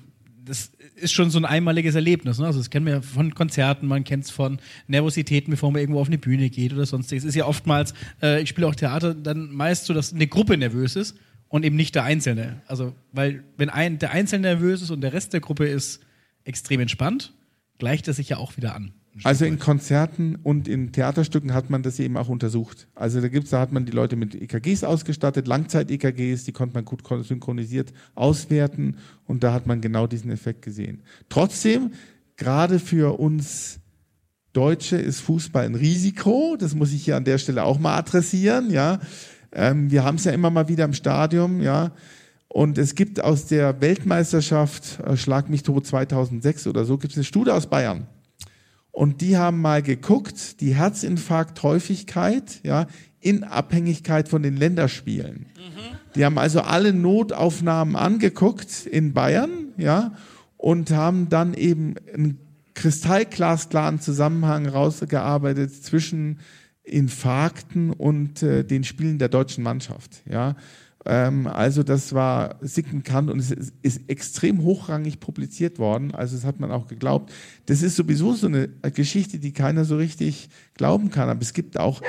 das ist schon so ein einmaliges Erlebnis. Ne? Also das kennen wir von Konzerten, man kennt es von Nervositäten, bevor man irgendwo auf eine Bühne geht oder sonstiges. Es ist ja oftmals, äh, ich spiele auch Theater, dann meist so, dass eine Gruppe nervös ist und eben nicht der Einzelne. Also, weil wenn ein, der Einzelne nervös ist und der Rest der Gruppe ist extrem entspannt, gleicht es sich ja auch wieder an. Also in Konzerten und in Theaterstücken hat man das eben auch untersucht. Also da gibt's, da hat man die Leute mit EKGs ausgestattet, Langzeit-EKGs, die konnte man gut synchronisiert auswerten und da hat man genau diesen Effekt gesehen. Trotzdem, gerade für uns Deutsche ist Fußball ein Risiko. Das muss ich hier an der Stelle auch mal adressieren. Ja, ähm, wir haben es ja immer mal wieder im Stadion. Ja, und es gibt aus der Weltmeisterschaft äh, Schlag mich tot 2006 oder so gibt es eine Studie aus Bayern. Und die haben mal geguckt, die Herzinfarkthäufigkeit, ja, in Abhängigkeit von den Länderspielen. Mhm. Die haben also alle Notaufnahmen angeguckt in Bayern, ja, und haben dann eben einen kristallglasklaren Zusammenhang rausgearbeitet zwischen Infarkten und äh, den Spielen der deutschen Mannschaft, ja. Ähm, also das war signifikant und es ist, ist, extrem hochrangig publiziert worden. Also das hat man auch geglaubt. Das ist sowieso so eine Geschichte, die keiner so richtig glauben kann. Aber es gibt auch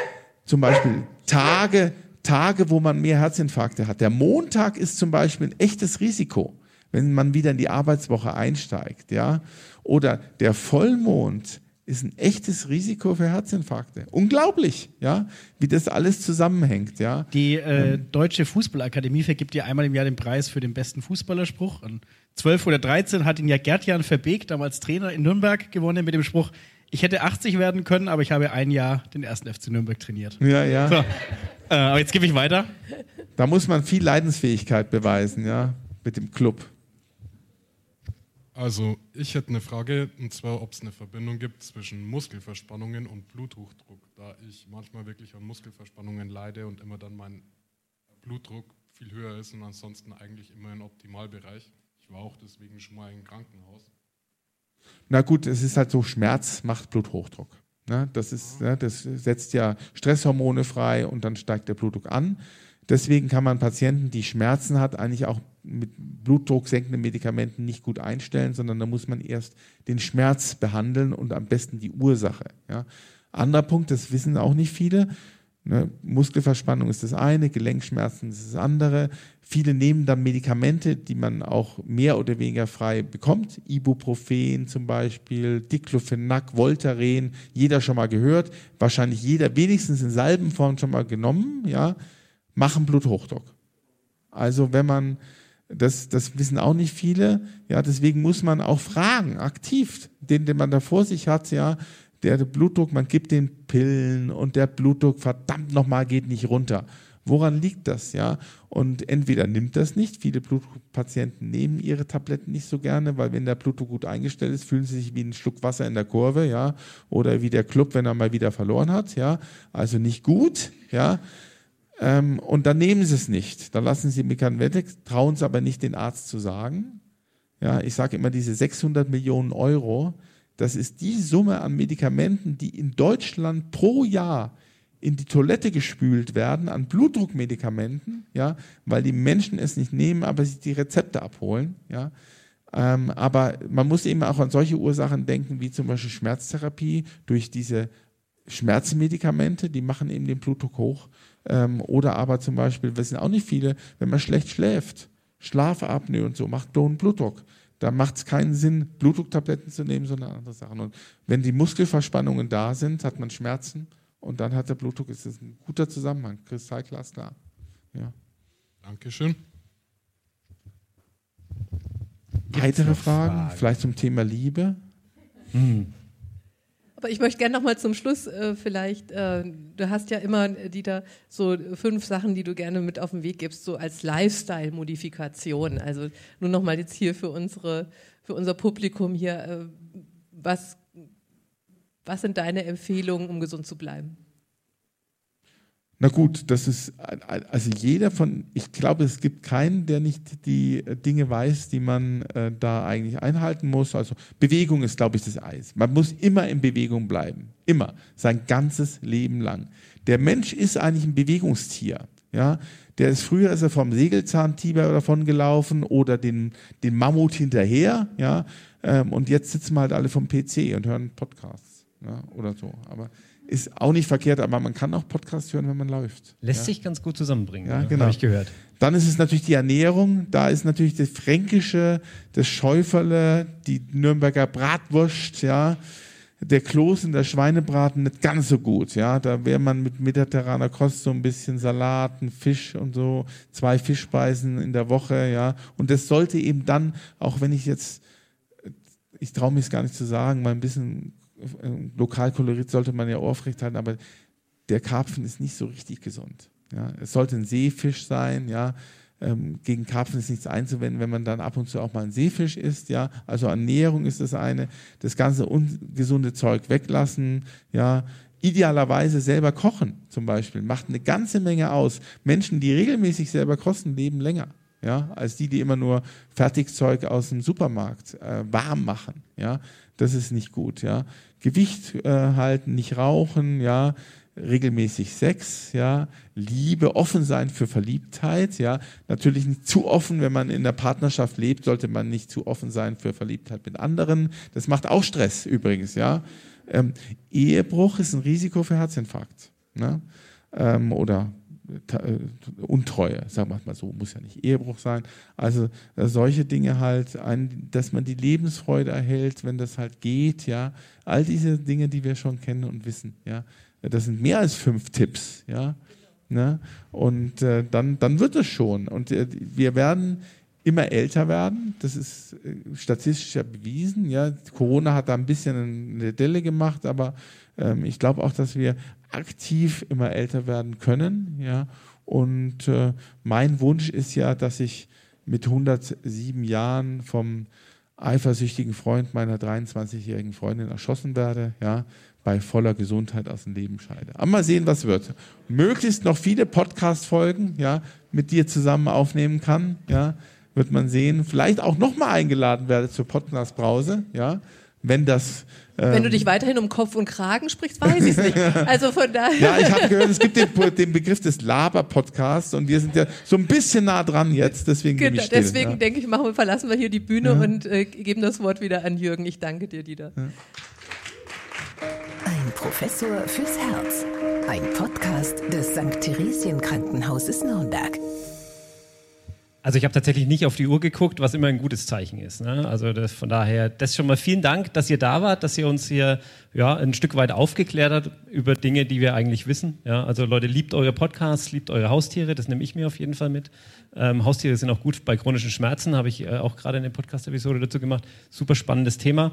zum Beispiel Tage, Tage, wo man mehr Herzinfarkte hat. Der Montag ist zum Beispiel ein echtes Risiko, wenn man wieder in die Arbeitswoche einsteigt, ja. Oder der Vollmond ist ein echtes Risiko für Herzinfarkte. Unglaublich, ja, wie das alles zusammenhängt, ja. Die äh, Deutsche Fußballakademie vergibt ja einmal im Jahr den Preis für den besten Fußballerspruch. Und 12 oder 13 hat ihn ja Gerd-Jan Verbeek, damals Trainer in Nürnberg, gewonnen mit dem Spruch, ich hätte 80 werden können, aber ich habe ein Jahr den ersten FC Nürnberg trainiert. Ja, ja. So. Äh, aber jetzt gebe ich weiter. Da muss man viel Leidensfähigkeit beweisen, ja, mit dem Club. Also ich hätte eine Frage, und zwar, ob es eine Verbindung gibt zwischen Muskelverspannungen und Bluthochdruck, da ich manchmal wirklich an Muskelverspannungen leide und immer dann mein Blutdruck viel höher ist und ansonsten eigentlich immer im Optimalbereich. Ich war auch deswegen schon mal im Krankenhaus. Na gut, es ist halt so, Schmerz macht Bluthochdruck. Ne? Das, ist, ne, das setzt ja Stresshormone frei und dann steigt der Blutdruck an. Deswegen kann man Patienten, die Schmerzen hat, eigentlich auch mit blutdrucksenkenden Medikamenten nicht gut einstellen, sondern da muss man erst den Schmerz behandeln und am besten die Ursache. Ja. Anderer Punkt, das wissen auch nicht viele. Ne, Muskelverspannung ist das eine, Gelenkschmerzen ist das andere. Viele nehmen dann Medikamente, die man auch mehr oder weniger frei bekommt. Ibuprofen zum Beispiel, Diclofenac, Voltaren, jeder schon mal gehört. Wahrscheinlich jeder wenigstens in Salbenform schon mal genommen, ja machen Bluthochdruck. Also wenn man, das, das wissen auch nicht viele, ja, deswegen muss man auch fragen, aktiv, den, den man da vor sich hat, ja, der Blutdruck, man gibt den Pillen und der Blutdruck, verdammt nochmal, geht nicht runter. Woran liegt das, ja? Und entweder nimmt das nicht, viele Blutdruckpatienten nehmen ihre Tabletten nicht so gerne, weil wenn der Blutdruck gut eingestellt ist, fühlen sie sich wie ein Schluck Wasser in der Kurve, ja? Oder wie der Club, wenn er mal wieder verloren hat, ja? Also nicht gut, ja? Ähm, und dann nehmen sie es nicht. Dann lassen sie Medikamente, trauen es aber nicht, den Arzt zu sagen. Ja, ich sage immer, diese 600 Millionen Euro, das ist die Summe an Medikamenten, die in Deutschland pro Jahr in die Toilette gespült werden an Blutdruckmedikamenten, ja, weil die Menschen es nicht nehmen, aber sich die Rezepte abholen, ja. Ähm, aber man muss eben auch an solche Ursachen denken, wie zum Beispiel Schmerztherapie durch diese Schmerzmedikamente, die machen eben den Blutdruck hoch. Ähm, oder aber zum Beispiel, wissen auch nicht viele, wenn man schlecht schläft, Schlafapnoe und so, macht hohen Blutdruck. Da macht es keinen Sinn, Blutdrucktabletten zu nehmen, sondern andere Sachen. Und wenn die Muskelverspannungen da sind, hat man Schmerzen und dann hat der Blutdruck, ist das ein guter Zusammenhang, kristallglasklar. Ja. Dankeschön. Weitere Fragen? Fragen? Vielleicht zum Thema Liebe? Hm. Aber ich möchte gerne noch mal zum Schluss äh, vielleicht, äh, du hast ja immer, äh, Dieter, so fünf Sachen, die du gerne mit auf den Weg gibst, so als Lifestyle-Modifikation. Also nur noch mal jetzt hier für, unsere, für unser Publikum hier, äh, was, was sind deine Empfehlungen, um gesund zu bleiben? Na gut, das ist, also jeder von, ich glaube, es gibt keinen, der nicht die Dinge weiß, die man äh, da eigentlich einhalten muss. Also Bewegung ist, glaube ich, das Eis. Man muss immer in Bewegung bleiben. Immer. Sein ganzes Leben lang. Der Mensch ist eigentlich ein Bewegungstier. Ja, der ist früher ist er vom Sägelzahntiger davon gelaufen oder den, den Mammut hinterher, ja, ähm, und jetzt sitzen wir halt alle vom PC und hören Podcasts, ja, oder so. Aber ist auch nicht verkehrt, aber man kann auch Podcast hören, wenn man läuft. Lässt ja? sich ganz gut zusammenbringen, ja, genau. habe ich gehört. Dann ist es natürlich die Ernährung. Da ist natürlich das Fränkische, das Schäuferle, die Nürnberger Bratwurst, ja, der Kloß der Schweinebraten nicht ganz so gut. Ja, da wäre man mit mediterraner Kost so ein bisschen Salaten, Fisch und so, zwei Fischspeisen in der Woche. Ja, und das sollte eben dann, auch wenn ich jetzt, ich traue mich es gar nicht zu sagen, mal ein bisschen Lokalkolorit sollte man ja aufrecht halten, aber der Karpfen ist nicht so richtig gesund. Ja, es sollte ein Seefisch sein, ja. Ähm, gegen Karpfen ist nichts einzuwenden, wenn man dann ab und zu auch mal einen Seefisch isst, ja. Also Ernährung ist das eine. Das ganze ungesunde Zeug weglassen, ja. Idealerweise selber kochen, zum Beispiel, macht eine ganze Menge aus. Menschen, die regelmäßig selber kosten, leben länger, ja, als die, die immer nur Fertigzeug aus dem Supermarkt äh, warm machen, ja. Das ist nicht gut, ja. Gewicht äh, halten, nicht rauchen, ja regelmäßig Sex, ja, Liebe, offen sein für Verliebtheit, ja, natürlich nicht zu offen, wenn man in der Partnerschaft lebt, sollte man nicht zu offen sein für Verliebtheit mit anderen. Das macht auch Stress übrigens, ja. Ähm, Ehebruch ist ein Risiko für Herzinfarkt, ne? Ähm, oder Untreue, sagen wir mal so, muss ja nicht Ehebruch sein. Also äh, solche Dinge halt, dass man die Lebensfreude erhält, wenn das halt geht, ja. All diese Dinge, die wir schon kennen und wissen, ja. Das sind mehr als fünf Tipps, ja. Ne? Und äh, dann, dann wird es schon. Und äh, wir werden immer älter werden. Das ist äh, statistisch ja bewiesen. Ja. Corona hat da ein bisschen eine Delle gemacht, aber ähm, ich glaube auch, dass wir aktiv immer älter werden können. Ja. Und äh, mein Wunsch ist ja, dass ich mit 107 Jahren vom eifersüchtigen Freund meiner 23-jährigen Freundin erschossen werde. Ja bei voller Gesundheit aus dem Leben scheide. Aber mal sehen, was wird. Möglichst noch viele Podcast-Folgen, ja, mit dir zusammen aufnehmen kann, ja, wird man sehen. Vielleicht auch nochmal eingeladen werde zur Podcast-Brause, ja, wenn das. Ähm wenn du dich weiterhin um Kopf und Kragen sprichst, weiß ich es nicht. Also von daher. Ja, ich habe gehört, es gibt den, den Begriff des Laber-Podcasts und wir sind ja so ein bisschen nah dran jetzt, deswegen genau, Deswegen ja. denke ich, machen wir, verlassen wir hier die Bühne ja. und äh, geben das Wort wieder an Jürgen. Ich danke dir, Dieter. Ja. Professor fürs Herz. Ein Podcast des St. Theresien Krankenhauses Nürnberg. Also ich habe tatsächlich nicht auf die Uhr geguckt, was immer ein gutes Zeichen ist. Ne? Also das, von daher, das schon mal vielen Dank, dass ihr da wart, dass ihr uns hier ja, ein Stück weit aufgeklärt habt über Dinge, die wir eigentlich wissen. Ja? Also Leute, liebt eure Podcasts, liebt eure Haustiere, das nehme ich mir auf jeden Fall mit. Ähm, Haustiere sind auch gut bei chronischen Schmerzen, habe ich äh, auch gerade eine Podcast-Episode dazu gemacht. Super spannendes Thema.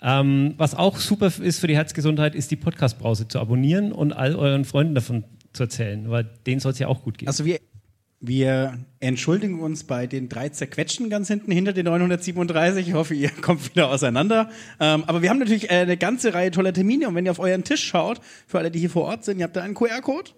Ähm, was auch super ist für die Herzgesundheit, ist die Podcast-Brause zu abonnieren und all euren Freunden davon zu erzählen, weil denen soll es ja auch gut gehen. Also wir, wir entschuldigen uns bei den drei Zerquetschen ganz hinten hinter den 937. Ich hoffe, ihr kommt wieder auseinander. Ähm, aber wir haben natürlich äh, eine ganze Reihe toller Termine und wenn ihr auf euren Tisch schaut, für alle, die hier vor Ort sind, ihr habt da einen QR-Code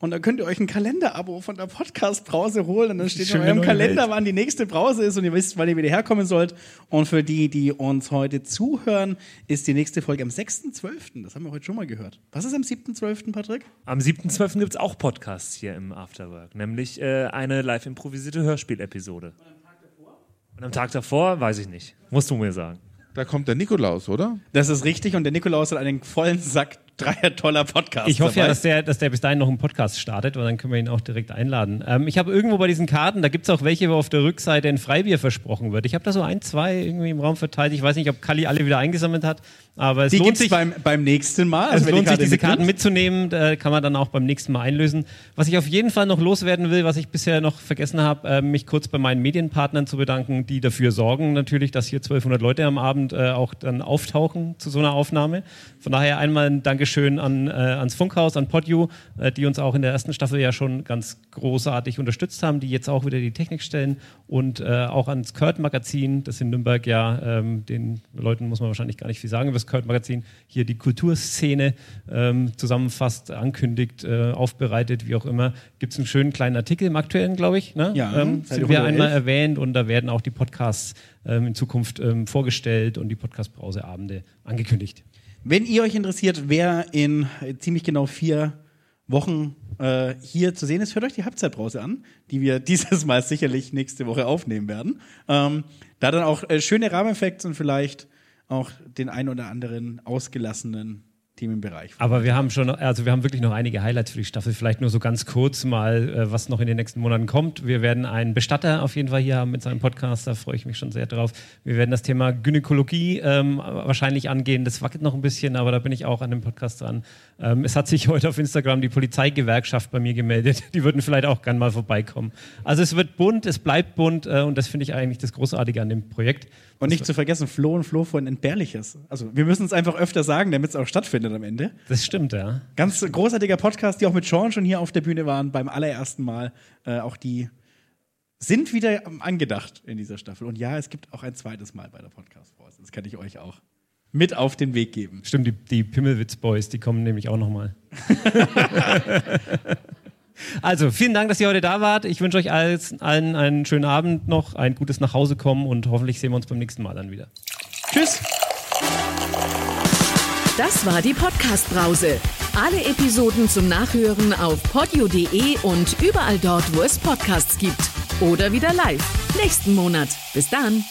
und dann könnt ihr euch ein Kalender-Abo von der Podcast-Brause holen und dann steht in eurem Kalender, Welt. wann die nächste Brause ist und ihr wisst, wann ihr wieder herkommen sollt. Und für die, die uns heute zuhören, ist die nächste Folge am 6.12. Das haben wir heute schon mal gehört. Was ist am 7.12., Patrick? Am 7.12. gibt es auch Podcasts hier im Afterwork, nämlich äh, eine live improvisierte Hörspielepisode. Und am Tag davor? Und am Tag davor, weiß ich nicht. Musst du mir sagen. Da kommt der Nikolaus, oder? Das ist richtig und der Nikolaus hat einen vollen Sack dreier toller Podcast. Ich hoffe dabei. ja, dass der, dass der bis dahin noch einen Podcast startet, weil dann können wir ihn auch direkt einladen. Ähm, ich habe irgendwo bei diesen Karten, da gibt es auch welche, wo auf der Rückseite ein Freibier versprochen wird. Ich habe da so ein, zwei irgendwie im Raum verteilt. Ich weiß nicht, ob Kali alle wieder eingesammelt hat. Aber es die lohnt sich beim, beim nächsten Mal. Also es lohnt sich, diese Karten mitzunehmen. Da kann man dann auch beim nächsten Mal einlösen. Was ich auf jeden Fall noch loswerden will, was ich bisher noch vergessen habe, äh, mich kurz bei meinen Medienpartnern zu bedanken, die dafür sorgen natürlich, dass hier 1200 Leute am Abend äh, auch dann auftauchen zu so einer Aufnahme. Von daher einmal ein Dankeschön an, äh, ans Funkhaus, an PodU, äh, die uns auch in der ersten Staffel ja schon ganz großartig unterstützt haben, die jetzt auch wieder die Technik stellen und äh, auch ans Kurt Magazin, das in Nürnberg ja ähm, den Leuten muss man wahrscheinlich gar nicht viel sagen das Kurt Magazin, hier die Kulturszene ähm, zusammenfasst, ankündigt, äh, aufbereitet, wie auch immer. Gibt es einen schönen kleinen Artikel im aktuellen, glaube ich. Ne? Ja, ähm, sind wir einmal erwähnt und da werden auch die Podcasts ähm, in Zukunft ähm, vorgestellt und die Podcast-Brauseabende angekündigt. Wenn ihr euch interessiert, wer in ziemlich genau vier Wochen äh, hier zu sehen ist, hört euch die Halbzeitbrause an, die wir dieses Mal sicherlich nächste Woche aufnehmen werden. Ähm, da dann auch äh, schöne Rahmeneffekte und vielleicht auch den ein oder anderen ausgelassenen Themenbereich. Aber wir haben schon, also wir haben wirklich noch einige Highlights für die Staffel. Vielleicht nur so ganz kurz mal, äh, was noch in den nächsten Monaten kommt. Wir werden einen Bestatter auf jeden Fall hier haben mit seinem Podcast. Da freue ich mich schon sehr drauf. Wir werden das Thema Gynäkologie ähm, wahrscheinlich angehen. Das wackelt noch ein bisschen, aber da bin ich auch an dem Podcast dran. Ähm, es hat sich heute auf Instagram die Polizeigewerkschaft bei mir gemeldet. Die würden vielleicht auch gern mal vorbeikommen. Also es wird bunt, es bleibt bunt äh, und das finde ich eigentlich das Großartige an dem Projekt. Und nicht zu vergessen, Flo und Flo von Entbehrliches. Also wir müssen es einfach öfter sagen, damit es auch stattfindet am Ende. Das stimmt, ja. Ganz großartiger Podcast, die auch mit Sean schon hier auf der Bühne waren beim allerersten Mal. Äh, auch die sind wieder angedacht in dieser Staffel. Und ja, es gibt auch ein zweites Mal bei der Podcast Force. Das kann ich euch auch mit auf den Weg geben. Stimmt, die, die Pimmelwitz Boys, die kommen nämlich auch nochmal. Also, vielen Dank, dass ihr heute da wart. Ich wünsche euch allen einen schönen Abend noch, ein gutes Nachhausekommen und hoffentlich sehen wir uns beim nächsten Mal dann wieder. Tschüss! Das war die Podcast-Brause. Alle Episoden zum Nachhören auf podio.de und überall dort, wo es Podcasts gibt. Oder wieder live. Nächsten Monat. Bis dann.